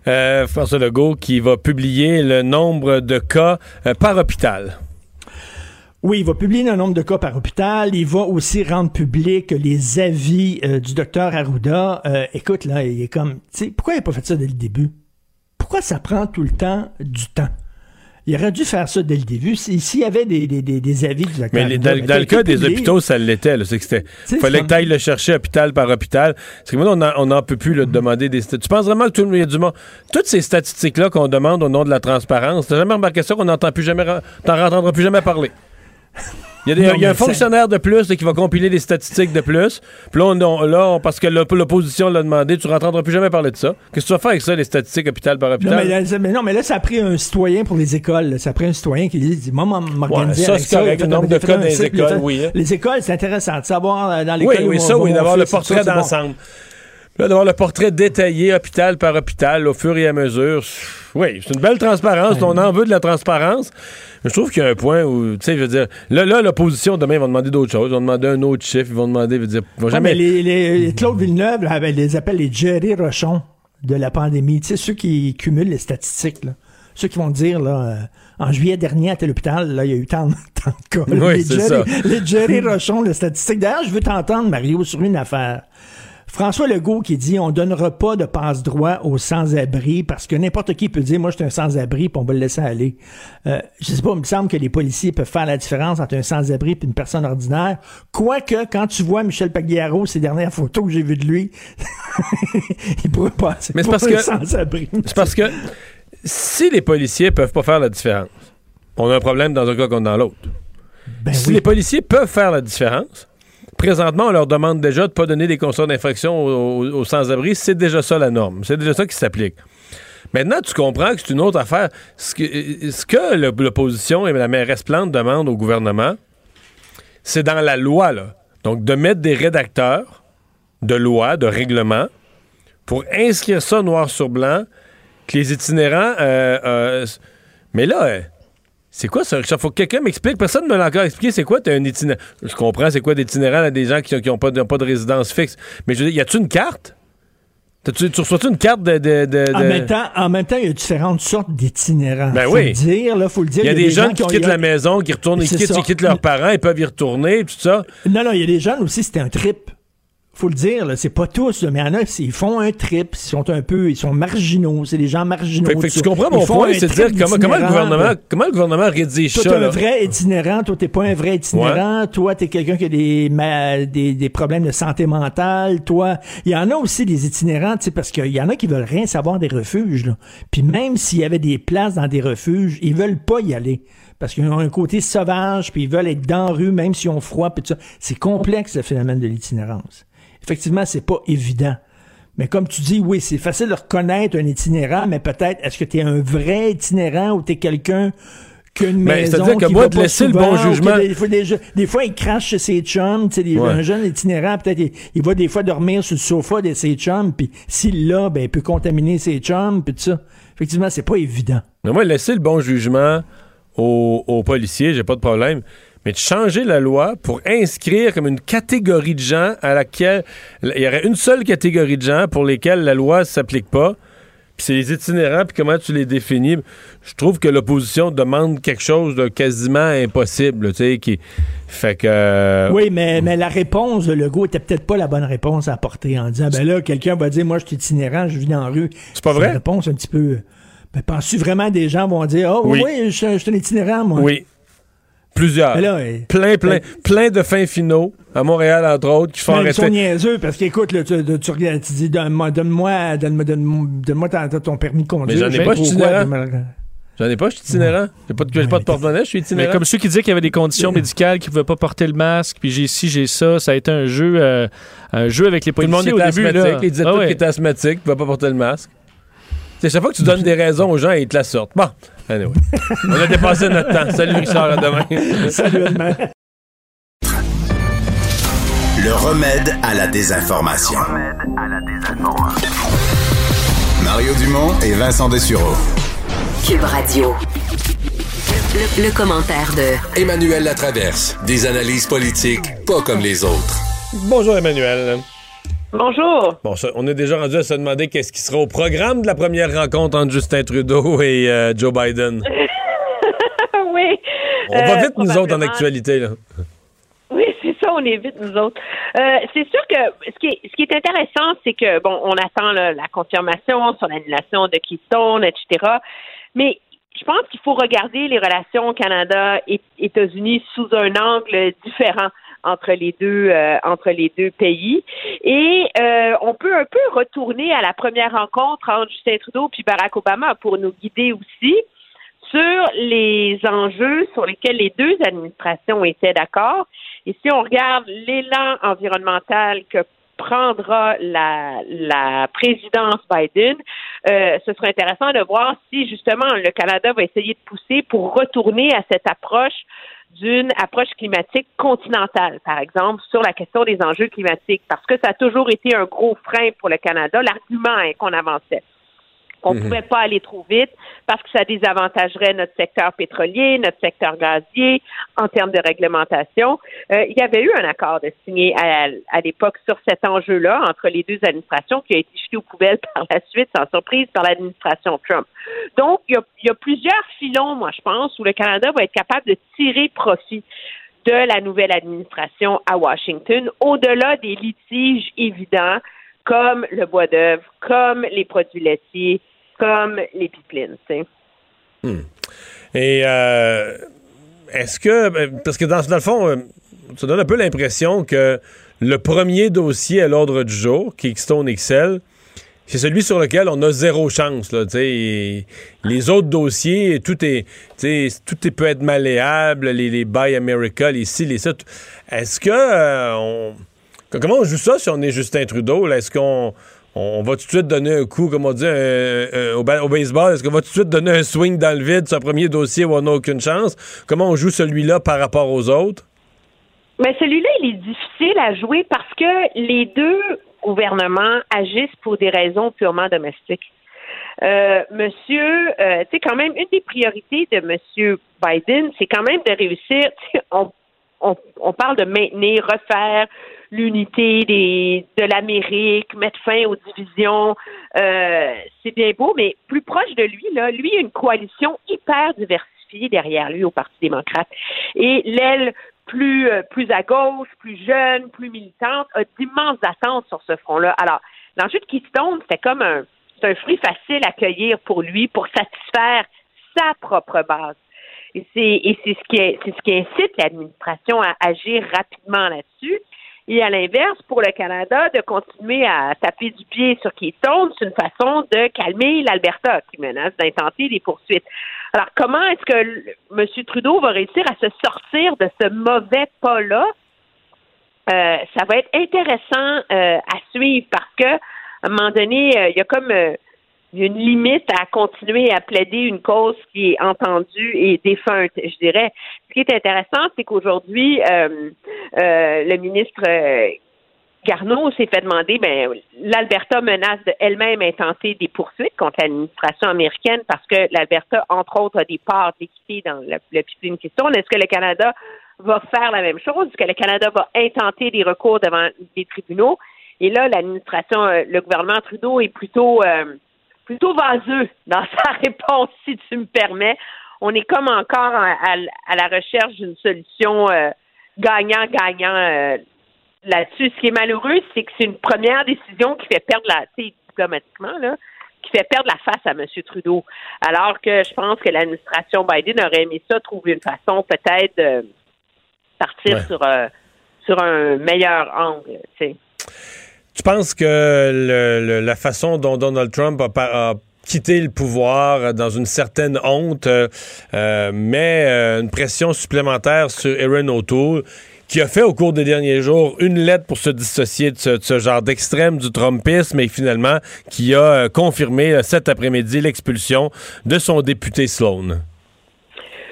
Euh, François Legault qui va publier le nombre de cas euh, par hôpital. Oui, il va publier le nombre de cas par hôpital. Il va aussi rendre public les avis euh, du docteur Arruda. Euh, écoute, là, il est comme... tu sais, Pourquoi il n'a pas fait ça dès le début? Pourquoi ça prend tout le temps du temps? Il aurait dû faire ça dès le début. Si- S'il y avait des, des, des, des avis du docteur Mais les- dans, dans le cas des hôpitaux, ça l'était. C'est fallait que tu ailles le chercher hôpital par hôpital. C'est que maintenant, on en- on n'en peut plus là, de demander des Tu penses vraiment que tout le monde, il du monde? Toutes ces statistiques-là qu'on demande au nom de la transparence, t'as jamais remarqué ça qu'on n'entend plus jamais. T'en entendras plus jamais parler? Il y a, Non, y un fonctionnaire de plus là, qui va compiler des statistiques de plus. Puis là, on, on- là, on- parce que l'op- l'opposition l'a demandé, tu n'entendras plus jamais parler de ça. Qu'est-ce que tu vas faire avec ça, les statistiques hôpital par Non hôpital? mais, là, mais non, mais là, ça a pris un citoyen pour les écoles. là. Ça a pris un citoyen qui dit, moi, m'organiser Ouais, ça, c'est correct, le nombre de cas dans les écoles, oui, hein. Les écoles, c'est intéressant de savoir euh, dans Oui, l'école. oui, où ça, oui, d'avoir le portrait d'ensemble. Là, d'avoir le portrait détaillé, hôpital par hôpital, au fur et à mesure. Oui, c'est une belle transparence. On en veut de la transparence. Mais je trouve qu'il y a un point où, tu sais, je veux dire, là, là l'opposition, demain, ils vont demander d'autres choses. Ils vont demander un autre chiffre. Ils vont demander, je veux dire, ils vont Ouais, jamais. mais les, les- les Claude Villeneuve, là, les appellent les Jerry Rochon de la pandémie. Tu sais, ceux qui cumulent les statistiques, là. Ceux qui vont dire, là, euh, en juillet dernier, à tel hôpital, là, il y a eu tant, de- tant de cas. Oui, les, Jerry, ça. les Jerry Rochon, les statistiques. D'ailleurs, je veux t'entendre, Mario, sur une affaire. François Legault qui dit on donnera pas de passe-droit aux sans-abri parce que n'importe qui peut dire moi je suis un sans-abri puis on va le laisser aller. Euh, je sais pas, il me semble que les policiers peuvent faire la différence entre un sans-abri et une personne ordinaire. Quoique quand tu vois Michel Pagliaro, ces dernières photos que j'ai vues de lui, il pourrait passer Mais c'est parce que. sans-abri. C'est parce que si les policiers peuvent pas faire la différence, on a un problème dans un cas comme dans l'autre. Ben si les policiers peuvent faire la différence, présentement, on leur demande déjà de ne pas donner des constats d'infraction aux, sans-abri. C'est déjà ça la norme. C'est déjà ça qui s'applique. Maintenant, tu comprends que c'est une autre affaire. Ce que, l'opposition et la mairesse Plante demandent au gouvernement, c'est dans la loi, là. Donc, de mettre des rédacteurs de loi, de règlement, pour inscrire ça noir sur blanc, que les itinérants. euh, euh, mais là, euh, c'est quoi ça, Richard? Faut que quelqu'un m'explique. Personne ne me l'a encore expliqué. C'est quoi, t'es un itinérant? Je comprends, c'est quoi d'itinérant, là, des gens qui n'ont pas, de- pas de résidence fixe. Mais je veux dire, y a-tu une carte? Tu reçois-tu une carte de. de- de- En même, temps, en même temps, il y a différentes sortes d'itinérants. Ben faut oui. le dire, là, faut le dire. Il y a des jeunes gens qui quittent la maison, qui retournent, ils quittent, ils quittent leurs parents, ils peuvent y retourner, tout ça. Non, non, il y a des jeunes aussi, c'était un trip. Faut le dire, là, c'est pas tous, là, mais il y en a, ils font un trip, ils sont un peu, ils sont marginaux, c'est des gens marginaux. Fait, fait tu comprends mon point, c'est de dire comment, comment, le gouvernement, comment le gouvernement rédige Toi, ça. t'es un vrai itinérant, toi, t'es pas un vrai itinérant, toi, t'es quelqu'un qui a des, ma- des, des problèmes de santé mentale, toi. Il y en a aussi des itinérants, tu sais, parce qu'il y en a qui veulent rien savoir des refuges, là. Puis même s'il y avait des places dans des refuges, ils veulent pas y aller. Parce qu'ils ont un côté sauvage, puis ils veulent être dans la rue, même s'ils ont froid, puis tout ça. C'est complexe, le phénomène de l'itinérance. Effectivement, c'est pas évident. Mais comme tu dis, oui, c'est facile de reconnaître un itinérant, mais peut-être, est-ce que tu es un vrai itinérant ou tu es quelqu'un qui a une Ben, maison c'est-à-dire que moi, va de laisser le bon jugement- Des fois, des, des fois, il crache chez ses chums. Ouais. Un jeune itinérant, peut-être, il, il va des fois dormir sur le sofa de ses chums, puis s'il l'a, ben, il peut contaminer ses chums, puis tout ça. Effectivement, c'est pas évident. Mais moi, laisser le bon jugement aux, aux policiers, j'ai pas de problème. Mais de changer la loi pour inscrire comme une catégorie de gens à laquelle il y aurait une seule catégorie de gens pour lesquels la loi s'applique pas. Puis c'est les itinérants, puis comment tu les définis? Je trouve que l'opposition demande quelque chose de quasiment impossible, tu sais, qui fait que euh, Oui, mais, mais la réponse de Legault était peut-être pas la bonne réponse à apporter en disant, ben là, quelqu'un va dire, moi, je suis itinérant, je vis dans la rue. C'est pas vrai? une réponse un petit peu. Ben, penses-tu vraiment des gens vont dire, oh, oui, Oui. je, je suis un itinérant, moi? Oui. Plusieurs. Mais là, plein, plein, plein de fins finaux, à Montréal, entre autres, qui font Mais ils sont arrêter. niaiseux parce qu'écoute, là, tu, tu regardes, tu dis donne-moi, donne-moi, donne-moi, ton, ton permis de conduire. Mais j'en ai pas, je suis J'en ai pas, je suis itinérant. J'ai pas de, pas de porte-monnaie, je suis Mais itinérant. comme ceux qui disaient qu'il y avait des conditions médicales, qu'ils ne pouvaient pas porter le masque, puis j'ai ci, j'ai ça, ça a été un jeu, euh, un jeu avec les Tout le monde policiers était au début. asthmatique. Là. Ils disaient Ah tous ouais. qu'ils étaient asthmatiques, ils ne pas porter le masque. C'est chaque fois que tu donnes des raisons aux gens, ils te la sortent. Bon, anyway. On a dépassé notre temps. Salut Richard, à demain. Salut, à demain. Le remède à la désinformation. Mario Dumont et Vincent Dessureau. Cube Radio. Le, le commentaire de Emmanuel Latraverse. Des analyses politiques pas comme les autres. Bonjour Emmanuel. Bonjour. Bon, ça, on est déjà rendu à se demander qu'est-ce qui sera au programme de la première rencontre entre Justin Trudeau et euh, Joe Biden. oui. On va Euh, vite, nous autres, en actualité. Là. Oui, c'est ça, on est vite, nous autres. Euh, c'est sûr que ce qui est, ce qui est intéressant, c'est que, bon, on attend là, la confirmation sur l'annulation de Keystone, etc. Mais je pense qu'il faut regarder les relations Canada et États-Unis sous un angle différent entre les deux euh, entre les deux pays et euh, on peut un peu retourner à la première rencontre entre Justin Trudeau puis Barack Obama pour nous guider aussi sur les enjeux sur lesquels les deux administrations étaient d'accord. Et si on regarde l'élan environnemental que prendra la, la présidence Biden, euh, ce serait intéressant de voir si justement le Canada va essayer de pousser pour retourner à cette approche d'une approche climatique continentale, par exemple, sur la question des enjeux climatiques, parce que ça a toujours été un gros frein pour le Canada, l'argument qu'on avançait qu'on ne Mhm. pouvait pas aller trop vite parce que ça désavantagerait notre secteur pétrolier, notre secteur gazier en termes de réglementation. Euh, il y avait eu un accord de signer à, à l'époque sur cet enjeu-là entre les deux administrations qui a été jeté aux poubelles par la suite, sans surprise, par l'administration Trump. Donc, il y, a, il y a plusieurs filons, moi, je pense, où le Canada va être capable de tirer profit de la nouvelle administration à Washington, au-delà des litiges évidents comme le bois d'œuvre, comme les produits laitiers, comme les pipelines. Hmm. Et euh, est-ce que. ben, Parce que dans, le fond, euh, ça donne un peu l'impression que le premier dossier à l'ordre du jour, Kickstone XL, c'est celui sur lequel on a zéro chance. Là, les autres dossiers, tout est, tout est, peut être malléable, les, Buy America, les ci, les ça. Est-ce que euh, comment on joue ça si on est Justin Trudeau? Est-ce qu'on on va tout de suite donner un coup, comme on dit, un- au, ba- au baseball? Est-ce qu'on va tout de suite donner un swing dans le vide sur un premier dossier où on n'a aucune chance? Comment on joue celui-là par rapport aux autres? Mais celui-là, il est difficile à jouer parce que les deux gouvernements agissent pour des raisons purement domestiques. Euh, monsieur, euh, tu sais, quand même, une des priorités de Monsieur Biden, c'est quand même de réussir. on parle de maintenir, refaire l'unité des, de l'Amérique, mettre fin aux divisions. Euh, c'est bien beau, mais plus proche de lui, là, lui, une coalition hyper diversifiée derrière lui au Parti démocrate. Et l'aile plus, euh, plus à gauche, plus jeune, plus militante, a d'immenses attentes sur ce front-là. Alors, l'enjeu de Keystone, c'était comme un, un fruit facile à cueillir pour lui, pour satisfaire sa propre base. Et c'est, et c'est ce qui, est- c'est ce qui incite l'administration à agir rapidement là-dessus. Et à l'inverse, pour le Canada, de continuer à taper du pied sur Keystone, c'est une façon de calmer l'Alberta qui menace d'intenter des poursuites. Alors, comment est-ce que M. Trudeau va réussir à se sortir de ce mauvais pas-là? Euh, ça va être intéressant euh, à suivre parce que, à un moment donné, euh, il y a comme il y a une limite à continuer à plaider une cause qui est entendue et défunte, je dirais. Ce qui est intéressant, c'est qu'aujourd'hui, euh, euh, le ministre euh, Garneau s'est fait demander, ben, l'Alberta menace de elle-même intenter des poursuites contre l'administration américaine parce que l'Alberta, entre autres, a des parts d'équité dans le, le question. Est-ce que le Canada va faire la même chose? Est-ce que le Canada va intenter des recours devant des tribunaux? Et là, l'administration, euh, le gouvernement Trudeau est plutôt euh, plutôt vaseux dans sa réponse, si tu me permets. On est comme encore à, à- à la recherche d'une solution euh, gagnant-gagnant euh, là-dessus. Ce qui est malheureux, c'est que c'est une première décision qui fait perdre la, diplomatiquement, là, qui fait perdre la face à M. Trudeau. Alors que je pense que l'administration Biden aurait aimé ça, trouver une façon peut-être de partir Ouais. sur, euh, sur un meilleur angle. tu sais. Tu penses que la façon dont Donald Trump a, a quitté le pouvoir dans une certaine honte euh, euh, met euh, une pression supplémentaire sur Erin O'Toole, qui a fait au cours des derniers jours une lettre pour se dissocier de ce, genre d'extrême du Trumpisme et finalement qui a euh, confirmé cet après-midi l'expulsion de son député Sloan.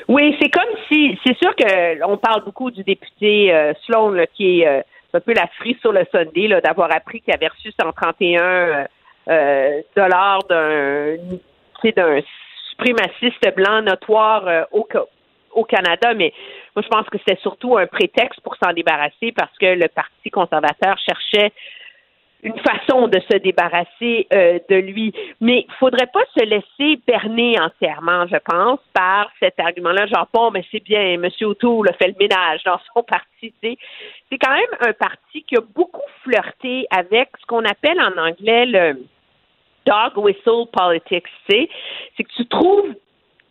Oui, c'est comme si, c'est sûr que on parle beaucoup du député Sloan, qui est un peu la frise sur le Sunday, là, d'avoir appris qu'il avait reçu 131 euh, euh, dollars d'un, d'un suprémaciste blanc notoire euh, au, au Canada, mais moi je pense que c'était surtout un prétexte pour s'en débarrasser parce que le Parti conservateur cherchait une façon de se débarrasser euh, de lui. Mais il faudrait pas se laisser berner entièrement, je pense, par cet argument-là, genre, bon, mais c'est bien, M. O'Toole a fait le ménage dans son parti. tu sais. C'est quand même un parti qui a beaucoup flirté avec ce qu'on appelle en anglais le dog whistle politics. C'est que tu trouves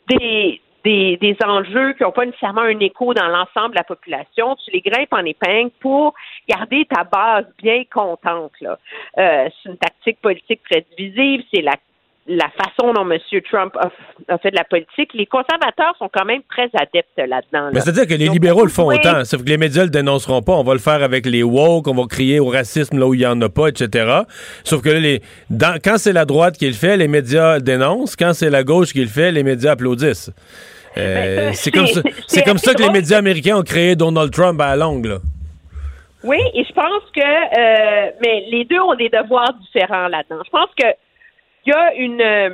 des, des, des enjeux qui n'ont pas nécessairement un écho dans l'ensemble de la population, tu les grimpes en épingle pour garder ta base bien contente. Là. Euh, c'est une tactique politique très divisive, c'est la la façon dont M. Trump a, fait de la politique, les conservateurs sont quand même très adeptes là-dedans. Mais là. c'est-à-dire que les libéraux le font autant, sauf que les médias le dénonceront pas. On va le faire avec les woke, on va crier au racisme là où il y en a pas, etc. Sauf que là, les, dans- quand c'est la droite qui le fait, les médias le dénoncent. Quand c'est la gauche qui le fait, les médias applaudissent. Euh, Ben, c'est comme ça, c'est- comme ça que les médias américains ont créé Donald Trump à la longue. Là. Oui, et je pense que, euh, mais les deux ont des devoirs différents là-dedans. Je pense que il y a une. euh,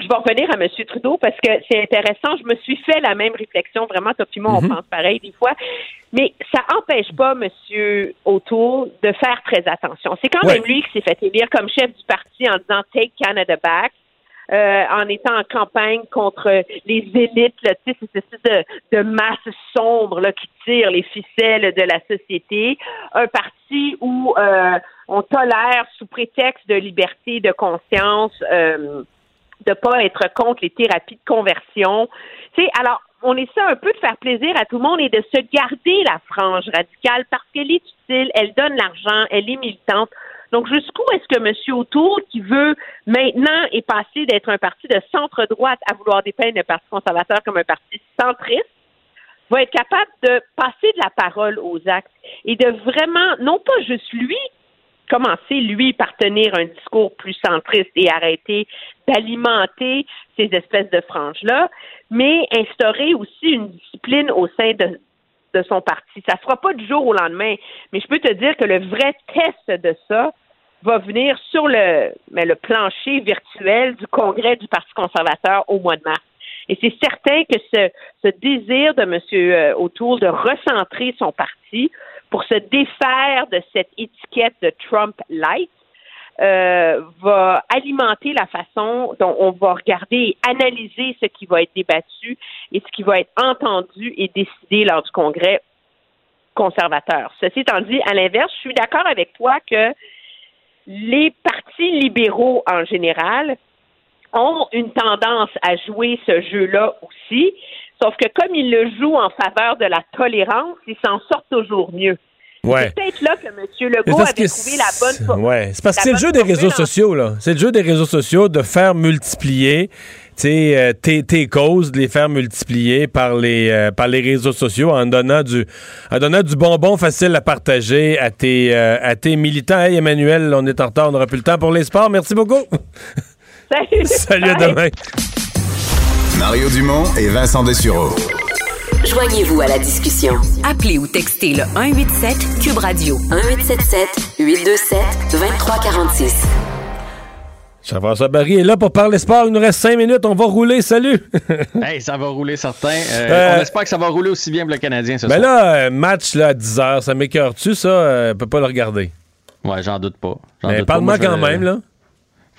je vais revenir à M. Trudeau parce que c'est intéressant. Je me suis fait la même réflexion. Vraiment, toi moi, on Mhm. pense pareil des fois. Mais ça empêche pas M. Autour de faire très attention. C'est quand Ouais. même lui qui s'est fait élire comme chef du parti en disant Take Canada Back. Euh, en étant en campagne contre les élites, là, c'est cette espèce de, de masse sombre là, qui tire les ficelles de la société. Un parti où euh, on tolère, sous prétexte de liberté de conscience, euh, de pas être contre les thérapies de conversion. Tu sais, alors, on essaie un peu de faire plaisir à tout le monde et de se garder la frange radicale parce qu'elle est utile, elle donne l'argent, elle est militante. Donc, jusqu'où est-ce que M. Autour, qui veut maintenant est passé d'être un parti de centre-droite à vouloir dépeindre le Parti conservateur comme un parti centriste, va être capable de passer de la parole aux actes et de vraiment, non pas juste lui, commencer, lui, par tenir un discours plus centriste et arrêter d'alimenter ces espèces de franges-là, mais instaurer aussi une discipline au sein de, de son parti. Ça ne se fera pas du jour au lendemain, mais je peux te dire que le vrai test de ça va venir sur le, plancher virtuel du congrès du Parti conservateur au mois de mars. Et c'est certain que ce, ce désir de M. euh, O'Toole de recentrer son parti pour se défaire de cette étiquette de Trump light euh, va alimenter la façon dont on va regarder et analyser ce qui va être débattu et ce qui va être entendu et décidé lors du congrès conservateur. Ceci étant dit, à l'inverse, je suis d'accord avec toi que les partis libéraux en général ont une tendance à jouer ce jeu-là aussi, sauf que comme ils le jouent en faveur de la tolérance, ils s'en sortent toujours mieux. Ouais. C'est peut-être là que M. Legault avait trouvé la bonne Ouais, c'est parce que c'est le jeu des réseaux en- sociaux, là. C'est le jeu des réseaux sociaux de faire multiplier euh, tes, tes causes, de les faire multiplier par les, euh, par les réseaux sociaux en donnant du, en donnant du bonbon facile à partager à tes, euh, à tes militants. Hey, Emmanuel, on est en retard, on n'aura plus le temps pour les sports. Merci beaucoup. Salut. Salut, à demain. Mario Dumont et Vincent Dessureau. Joignez-vous à la discussion. Appelez ou textez le 187 Cube Radio 1877 827 2346. Jean-François Barry est là pour parler sport. Il nous reste cinq minutes. On va rouler. Salut. hey, ça va rouler certain. Euh, Euh, on espère que ça va rouler aussi bien pour le Canadien ce Mais soir. là, euh, match là, à 10h, ça m'écœure-tu, ça? Euh, peut pas le regarder. Ouais, j'en doute pas. Mais pas. parle-moi quand même, là.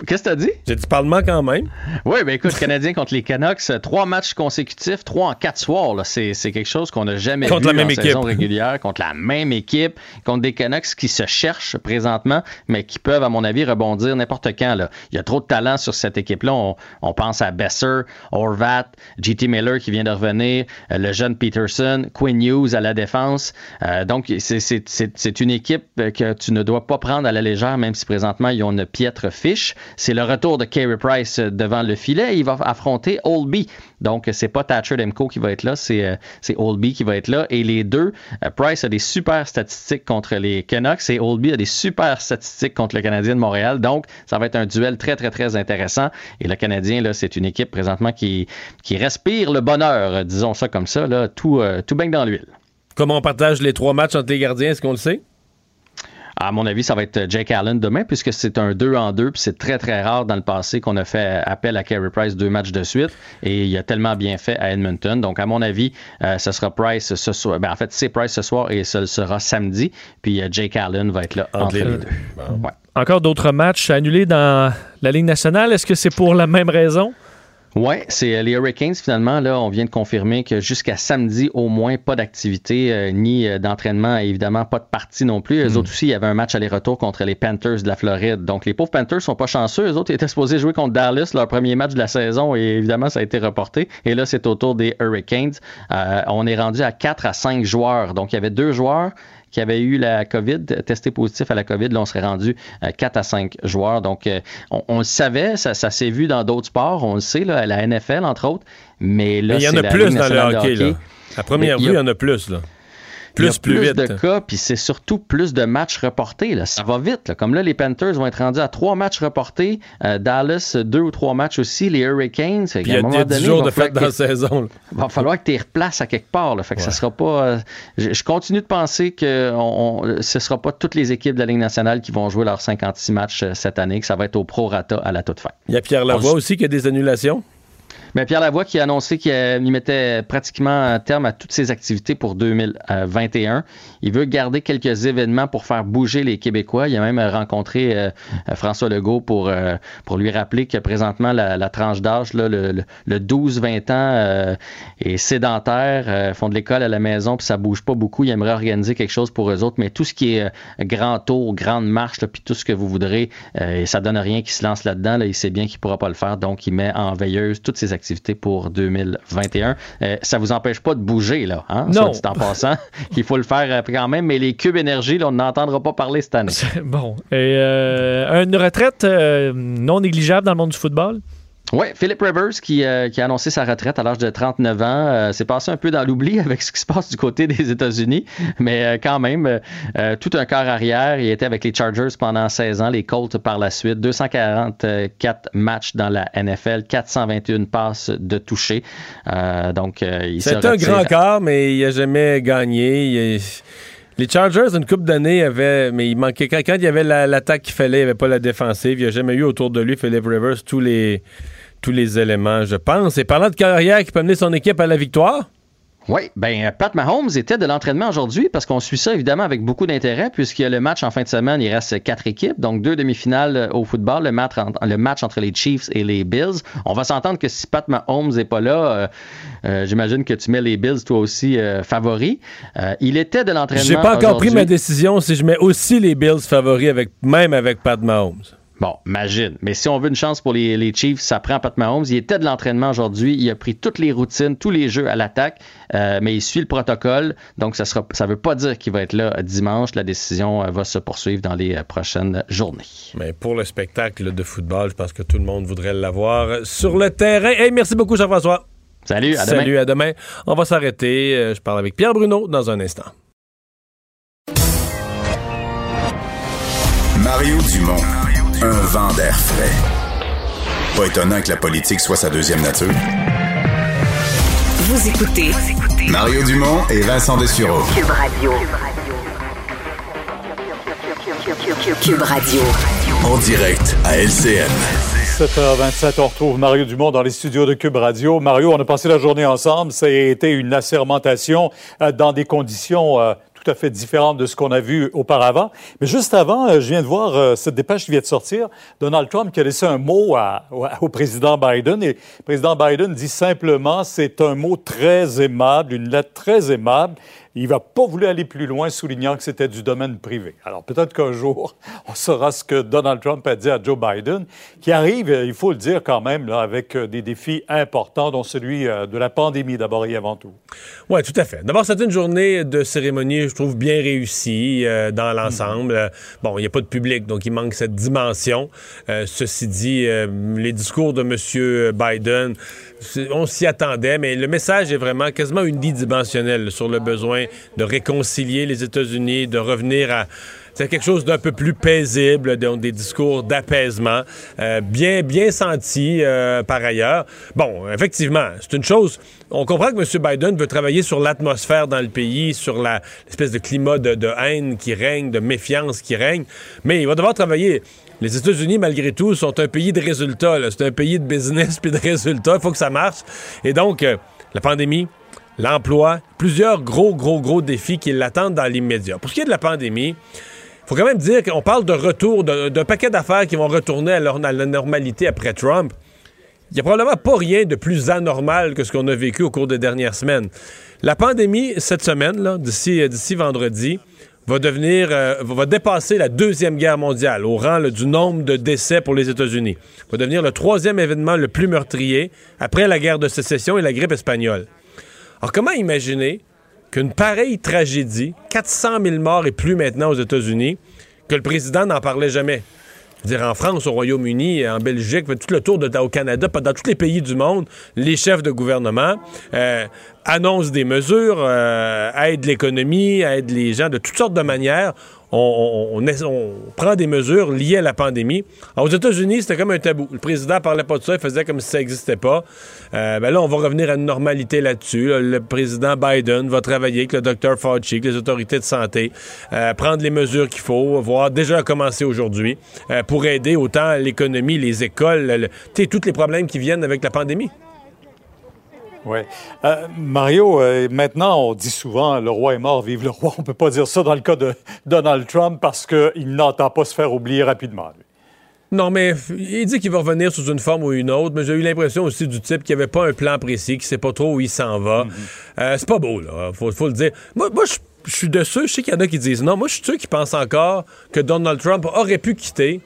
Qu'est-ce que t'as dit? J'ai dit parlement quand même. Oui, ben écoute, Canadiens contre les Canucks, euh, trois matchs consécutifs, trois en quatre soirs. C'est, c'est quelque chose qu'on n'a jamais Contre vu la même en équipe. saison régulière, contre la même équipe, contre des Canucks qui se cherchent présentement, mais qui peuvent, à mon avis, rebondir n'importe quand. Là. Il y a trop de talent sur cette équipe-là. On, on pense à Besser, Horvat, JT Miller qui vient de revenir, euh, le jeune Peterson, Quinn Hughes à la défense. Euh, donc, c'est, c'est, c'est, c'est une équipe que tu ne dois pas prendre à la légère, même si présentement, ils ont une piètre fiche. C'est le retour de Carey Price euh, devant le filet. Il va affronter Oldby. Donc, c'est pas Thatcher Demko qui va être là, c'est, euh, Oldby qui va être là. Et les deux, euh, Price a des super statistiques contre les Canucks et Oldby a des super statistiques contre le Canadien de Montréal. Donc, ça va être un duel très, très, très intéressant. Et le Canadien, là, c'est une équipe présentement qui, respire le bonheur, disons ça comme ça. Tout, euh, baigne dans l'huile. Comment on partage les trois matchs entre les gardiens, est-ce qu'on le sait? À mon avis, ça va être Jake Allen demain, puisque c'est un 2 en 2, puis c'est très, très rare dans le passé qu'on a fait appel à Carey Price deux matchs de suite, et il a tellement bien fait à Edmonton. Donc, à mon avis, euh, ce sera Price ce soir. Ben, en fait, c'est Price ce soir et ce sera samedi, puis euh, Jake Allen va être là entre, les, deux. Ouais. Encore d'autres matchs annulés dans la Ligue nationale. Est-ce que c'est pour la même raison? Oui, c'est euh, les Hurricanes finalement. Là, on vient de confirmer que jusqu'à samedi, au moins, pas d'activité euh, ni euh, d'entraînement et évidemment pas de partie non plus. Eux Hmm. autres aussi, il y avait un match aller-retour contre les Panthers de la Floride. Donc les pauvres Panthers sont pas chanceux. Eux autres étaient supposés jouer contre Dallas, leur premier match de la saison, et évidemment, ça a été reporté. Et là, c'est au tour des Hurricanes. Euh, on est rendu à 4 à 5 joueurs. Donc il y avait deux joueurs qui avaient eu la COVID, testé positif à la COVID. Là, on serait rendu à 4 à 5 joueurs. Donc, euh, on, on le savait, ça, ça s'est vu dans d'autres sports, on le sait, là, à la NFL, entre autres. Mais là, Mais il y en a plus dans le de hockey. Là. À première vue, il y en a plus. Là. Il y a Plus, plus, vite. de cas, puis c'est surtout plus de matchs reportés. Là. Ça va vite. là. Comme là, les Panthers vont être rendus à trois matchs reportés. Euh, Dallas, deux ou trois matchs aussi. Les Hurricanes. Puis il y a moment 10 donné, jours il de fête falloir dans la que- saison. là. va falloir que tu les replaces à quelque part. Là. Fait que ça sera pas. euh, je, je continue de penser que on, on- ce sera pas toutes les équipes de la Ligue nationale qui vont jouer leurs 56 matchs euh, cette année, que ça va être au prorata à la toute fin. Il y a Pierre Lavoie aussi qui a des annulations. Mais Pierre Lavoie qui a annoncé qu'il euh, mettait pratiquement un terme à toutes ses activités pour 2021. Il veut garder quelques événements pour faire bouger les Québécois. Il a même rencontré euh, François Legault pour, euh, pour lui rappeler que présentement la, tranche d'âge, le, le- le 12-20 ans, est sédentaire, font de l'école à la maison, puis ça bouge pas beaucoup. Il aimerait organiser quelque chose pour eux autres, mais tout ce qui est grand tour, grande marche, puis tout ce que vous voudrez, et ça donne rien qu'il se lance là-dedans. Là, il sait bien qu'il pourra pas le faire, donc il met en veilleuse toutes ses activités pour 2021. Euh, ça vous empêche pas de bouger, là, hein? Non. Soit dit en passant. il faut le faire euh, quand même, mais les cubes énergie, là, on n'entendra pas parler cette année. Bon. Et euh, une retraite euh, non négligeable dans le monde du football? Oui, Philip Rivers qui, euh, qui a annoncé sa retraite à l'âge de 39 ans. Euh, c'est passé un peu dans l'oubli avec ce qui se passe du côté des États-Unis, mais euh, quand même, euh, tout un corps arrière. Il était avec les Chargers pendant 16 ans, les Colts par la suite. 244 matchs dans la NFL, 421 passes de toucher. Donc, il C'est un grand quart, mais il n'a jamais gagné. Il Les Chargers, une coupe d'années, avaient, mais il manquait. Quand, il y avait la- l'attaque qu'il fallait, il n'y avait pas la défensive. Il n'y a jamais eu autour de lui, Philip Rivers, tous les, tous les éléments, je pense. Et parlant de carrière qui peut amener son équipe à la victoire, Oui, ben Pat Mahomes était de l'entraînement aujourd'hui parce qu'on suit ça évidemment avec beaucoup d'intérêt puisqu'il y a le match en fin de semaine, il reste quatre équipes, donc deux demi-finales euh, au football, le match, en- le match entre les Chiefs et les Bills. On va s'entendre que si Pat Mahomes n'est pas là, euh, euh, j'imagine que tu mets les Bills toi aussi euh, favoris. Il était de l'entraînement j'ai pas encore pris ma décision si je mets aussi les Bills favoris, avec, même avec Pat Mahomes. Bon, imagine. Mais si on veut une chance pour les, les Chiefs, ça prend Pat Mahomes. Il était de l'entraînement aujourd'hui. Il a pris toutes les routines, tous les jeux à l'attaque, euh, mais il suit le protocole. Donc, ça ne ça veut pas dire qu'il va être là dimanche. La décision euh, va se poursuivre dans les euh, prochaines journées. Mais pour le spectacle de football, je pense que tout le monde voudrait l'avoir sur le terrain. Hey, merci beaucoup, Jean-François. Salut, à demain. Salut, à demain. On va s'arrêter. Je parle avec Pierre Bruno dans un instant. Mario Dumont, un vent d'air frais. Pas étonnant que la politique soit sa deuxième nature. Vous écoutez Mario Dumont et Vincent Dessureau. Cube Radio. Cube Radio. En direct à LCN. 7h27, on retrouve Mario Dumont dans les studios de Cube Radio. Mario, on a passé la journée ensemble. Ça a été une assermentation euh, dans des conditions euh, tout à fait différente de ce qu'on a vu auparavant. Mais juste avant, euh, je viens de voir euh, cette dépêche qui vient de sortir. Donald Trump qui a laissé un mot au président Biden. Et le président Biden dit simplement, c'est un mot très aimable, une lettre très aimable. Il va pas voulu aller plus loin, soulignant que c'était du domaine privé. Alors peut-être qu'un jour, on saura ce que Donald Trump a dit à Joe Biden, qui arrive, euh, il faut le dire quand même, là, avec euh, des défis importants, dont celui euh, de la pandémie d'abord et avant tout. Oui, tout à fait. D'abord, c'était une journée de cérémonie, je trouve, bien réussie euh, dans l'ensemble. Euh, Bon, il n'y a pas de public, donc il manque cette dimension. Euh, ceci dit, euh, les discours de M. Biden, on s'y attendait, mais le message est vraiment quasiment unidimensionnel sur le besoin de réconcilier les États-Unis, de revenir à c'est quelque chose d'un peu plus paisible, donc des discours d'apaisement, euh, bien, bien senti euh, par ailleurs. Bon, effectivement, c'est une chose. On comprend que M. Biden veut travailler sur l'atmosphère dans le pays, sur l'espèce de climat de, de haine qui règne, de méfiance qui règne, mais il va devoir travailler. Les États-Unis, malgré tout, sont un pays de résultats. C'est un pays de business puis de résultats. Il faut que ça marche. Et donc, euh, la pandémie, l'emploi, plusieurs gros, gros, gros défis qui l'attendent dans l'immédiat. Pour ce qui est de la pandémie, faut quand même dire qu'on parle de retour, d'un paquet d'affaires qui vont retourner à, leur- à la normalité après Trump. Il n'y a probablement pas rien de plus anormal que ce qu'on a vécu au cours des dernières semaines. La pandémie, cette semaine, d'ici, d'ici vendredi, va devenir, euh, dépasser la Deuxième Guerre mondiale au rang du nombre de décès pour les États-Unis. Va devenir le troisième événement le plus meurtrier après la guerre de sécession et la grippe espagnole. Alors, comment imaginer qu'une pareille tragédie, 400 000 morts et plus maintenant aux États-Unis, que le président n'en parlait jamais? Dire, en France, au Royaume-Uni, en Belgique, tout le tour de, au Canada, dans tous les pays du monde, les chefs de gouvernement euh, annoncent des mesures, euh, aident l'économie, aident les gens de toutes sortes de manières. On, prend des mesures liées à la pandémie. Aux États-Unis, c'était comme un tabou. Le président parlait pas de ça, il faisait comme si ça n'existait pas. Euh, ben là, on va revenir à une normalité là-dessus. là. Le président Biden va travailler avec le docteur Fauci, avec les autorités de santé, euh, prendre les mesures qu'il faut, voir déjà commencer aujourd'hui, euh, pour aider autant l'économie, les écoles, tous les problèmes qui viennent avec la pandémie. Oui. Euh, Mario, euh, maintenant, on dit souvent le roi est mort, vive le roi. On peut pas dire ça dans le cas de Donald Trump parce qu'il n'entend pas se faire oublier rapidement. lui. Non, mais il dit qu'il va revenir sous une forme ou une autre, mais j'ai eu l'impression aussi du type qu'il n'y avait pas un plan précis, qu'il sait pas trop où il s'en va. Euh, c'est pas beau, là. Faut, faut le dire. Moi, je suis de ceux, je sais qu'il y en a qui disent non. Moi, je suis de ceux qui pensent encore que Donald Trump aurait pu quitter,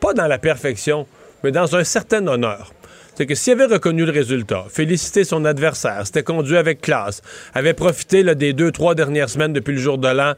pas dans la perfection, mais dans un certain honneur. C'est que s'il avait reconnu le résultat, félicité son adversaire, s'était conduit avec classe, avait profité des deux, trois dernières semaines depuis le jour de l'an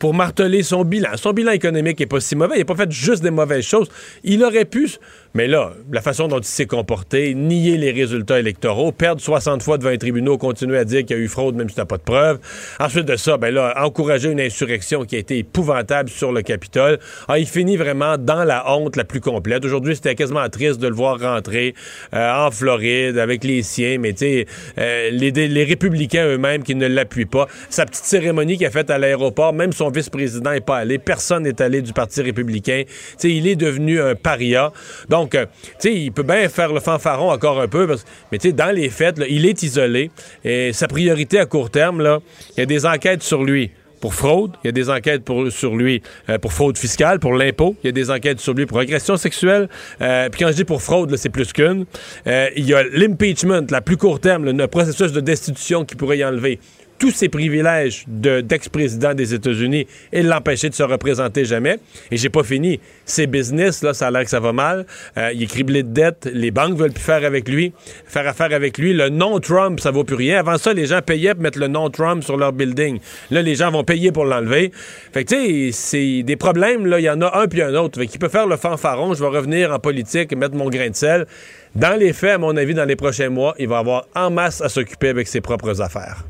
pour marteler son bilan. Son bilan économique n'est pas si mauvais. Il n'a pas fait juste des mauvaises choses. Il aurait pu, mais là, la façon dont il s'est comporté, nier les résultats électoraux, perdre 60 fois devant un tribunal, continuer à dire qu'il y a eu fraude même si t'as pas de preuves. Ensuite de ça, ben là, encourager une insurrection qui a été épouvantable sur le Capitole. Ah, il finit vraiment dans la honte la plus complète. Aujourd'hui, c'était quasiment triste de le voir rentrer euh, en Floride avec les siens, mais tu sais, euh, les, les républicains eux-mêmes qui ne l'appuient pas. Sa petite cérémonie qu'il a faite à l'aéroport, même son vice-président n'est pas allé, personne n'est allé du Parti républicain. Tu sais, il est devenu un paria. Donc, euh, tu il peut bien faire le fanfaron encore un peu, mais tu dans les faits, il est isolé. Et sa priorité à court terme, là, il y a des enquêtes sur lui pour fraude, il y a des enquêtes pour, sur lui euh, pour fraude fiscale, pour l'impôt, il y a des enquêtes sur lui pour agression sexuelle. Euh, puis quand je dis pour fraude, c'est plus qu'une. Il y a l'impeachment, la plus court terme, le processus de destitution qui pourrait y enlever tous ses privilèges de- d'ex-président des États-Unis et l'empêcher de se représenter jamais. Et j'ai pas fini. Ses business, là, ça a l'air que ça va mal. Euh, il est criblé de dettes. Les banques veulent plus faire avec lui, faire affaire avec lui. Le nom Trump, ça vaut plus rien. Avant ça, les gens payaient pour mettre le nom Trump sur leur building. Là, les gens vont payer pour l'enlever. Fait que, tu sais, c'est des problèmes, là. Il y en a un puis un autre. Fait qu'il peut faire le fanfaron. Je vais revenir en politique et mettre mon grain de sel. Dans les faits, à mon avis, dans les prochains mois, il va avoir en masse à s'occuper avec ses propres affaires.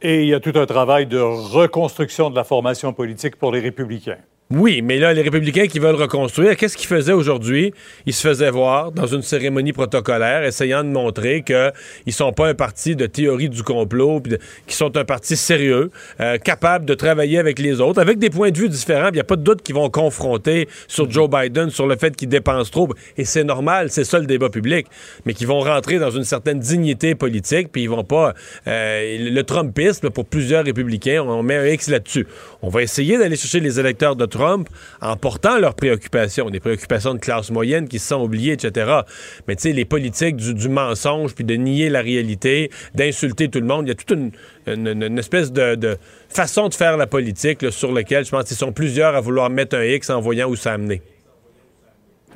Et il y a tout un travail de reconstruction de la formation politique pour les républicains. Oui, mais là, les républicains qui veulent reconstruire, qu'est-ce qu'ils faisaient aujourd'hui? Ils se faisaient voir dans une cérémonie protocolaire, essayant de montrer qu'ils sont pas un parti de théorie du complot, qu'ils sont un parti sérieux, euh, capable de travailler avec les autres, avec des points de vue différents. Il n'y a pas de doute qu'ils vont confronter sur Joe Biden, sur le fait qu'il dépense trop. Et c'est normal, c'est ça le débat public. Mais qu'ils vont rentrer dans une certaine dignité politique, puis ils vont pas... euh, le Trumpisme, pour plusieurs républicains, on met un X là-dessus. On va essayer d'aller chercher les électeurs de Trump en portant leurs préoccupations, des préoccupations de classe moyenne qui se sont oubliées, etc. Mais tu sais, les politiques du, du mensonge, puis de nier la réalité, d'insulter tout le monde, il y a toute une, une- une espèce de, de façon de faire la politique là, sur laquelle je pense qu'ils sont plusieurs à vouloir mettre un X en voyant où ça a amené.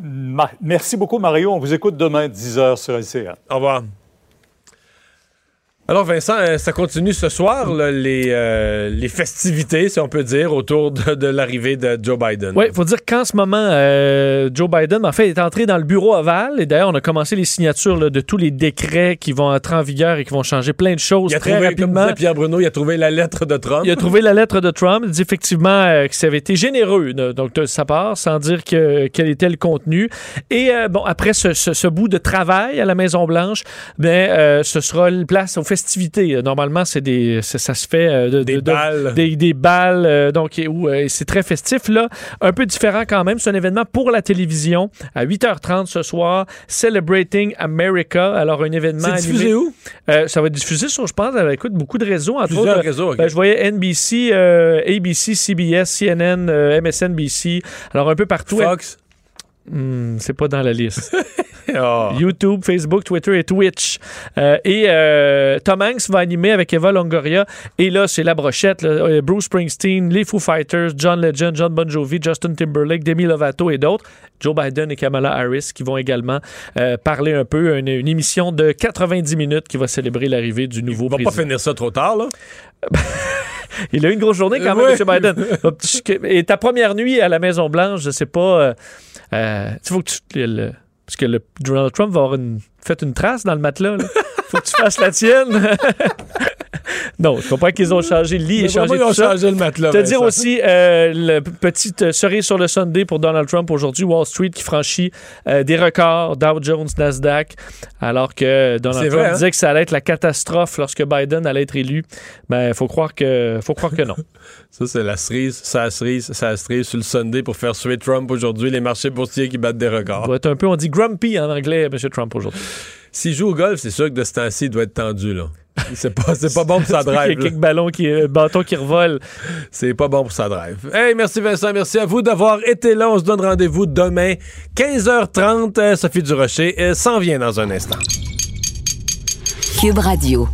Ma- Merci beaucoup, Mario. On vous écoute demain, 10h sur LCA. Au revoir. Alors Vincent, euh, ça continue ce soir, là, les, euh, les festivités, si on peut dire, autour de, de l'arrivée de Joe Biden. Oui, il faut dire qu'en ce moment, euh, Joe Biden, en fait, est entré dans le bureau ovale. Et d'ailleurs, on a commencé les signatures là, de tous les décrets qui vont entrer en vigueur et qui vont changer plein de choses Il a très trouvé, rapidement. Pierre Bruno, il a trouvé la lettre de Trump. Il a trouvé la lettre de Trump. Il dit effectivement euh, que ça avait été généreux de, donc de sa part, sans dire que, quel était le contenu. Et bon, après ce, ce- ce bout de travail à la Maison-Blanche, ben, euh, ce sera une place aux festivités. Euh, Normalement, c'est des, ça, se fait euh, de, Des de- de- balles. des, des balles, euh, donc euh, c'est très festif là, un peu différent quand même. C'est un événement pour la télévision à 8h30 ce soir, Celebrating America. Alors un événement C'est diffusé animé- où? Euh, ça va être diffusé sur, je pense, avec écoute, beaucoup de réseaux. Entre Plusieurs autres, réseaux, ok. ben, je voyais NBC, ABC, CBS, CNN, MSNBC. Alors un peu partout. Fox. Hmm, c'est pas dans la liste. Oh. YouTube, Facebook, Twitter et Twitch. Euh, et euh, Tom Hanks va animer avec Eva Longoria. Et là, c'est la brochette. là. Euh, Bruce Springsteen, les Foo Fighters, John Legend, John Bon Jovi, Justin Timberlake, Demi Lovato et d'autres. Joe Biden et Kamala Harris qui vont également euh, parler un peu. Une, une émission de 90 minutes qui va célébrer l'arrivée du nouveau On va président. pas finir ça trop tard, là? Il a eu une grosse journée quand même, Ouais. M. Biden. Et ta première nuit à la Maison-Blanche, je sais pas. Euh, faut que tu. le- parce que le, Donald Trump va avoir une, fait une trace dans le matelas. là. faut que tu fasses la tienne. non, je comprends qu'ils ont changé le lit et Mais changé tout ont ça. changé le matelas, Te dire aussi, euh, le petite euh, cerise sur le Sunday pour Donald Trump aujourd'hui, Wall Street qui franchit euh, des records, Dow Jones, Nasdaq, alors que Donald Trump vrai, hein? disait que ça allait être la catastrophe lorsque Biden allait être élu. Ben, faut croire que, faut croire que non. Ça, c'est la cerise, ça cerise, ça cerise sur le Sunday pour faire suer Trump aujourd'hui, les marchés boursiers qui battent des records. Doit être un peu, on dit grumpy en anglais, M. Trump aujourd'hui. S'il joue au golf, c'est sûr que de ce temps-ci, il doit être tendu, là. C'est pas, c'est pas bon pour sa Il y a drive. là. quelques ballons qui, euh, bâtons qui revolent. C'est pas bon pour sa drive. Hey, merci Vincent, merci à vous d'avoir été là. On se donne rendez-vous demain, 15h30. Euh, Sophie Durocher euh, s'en vient dans un instant. Cube Radio.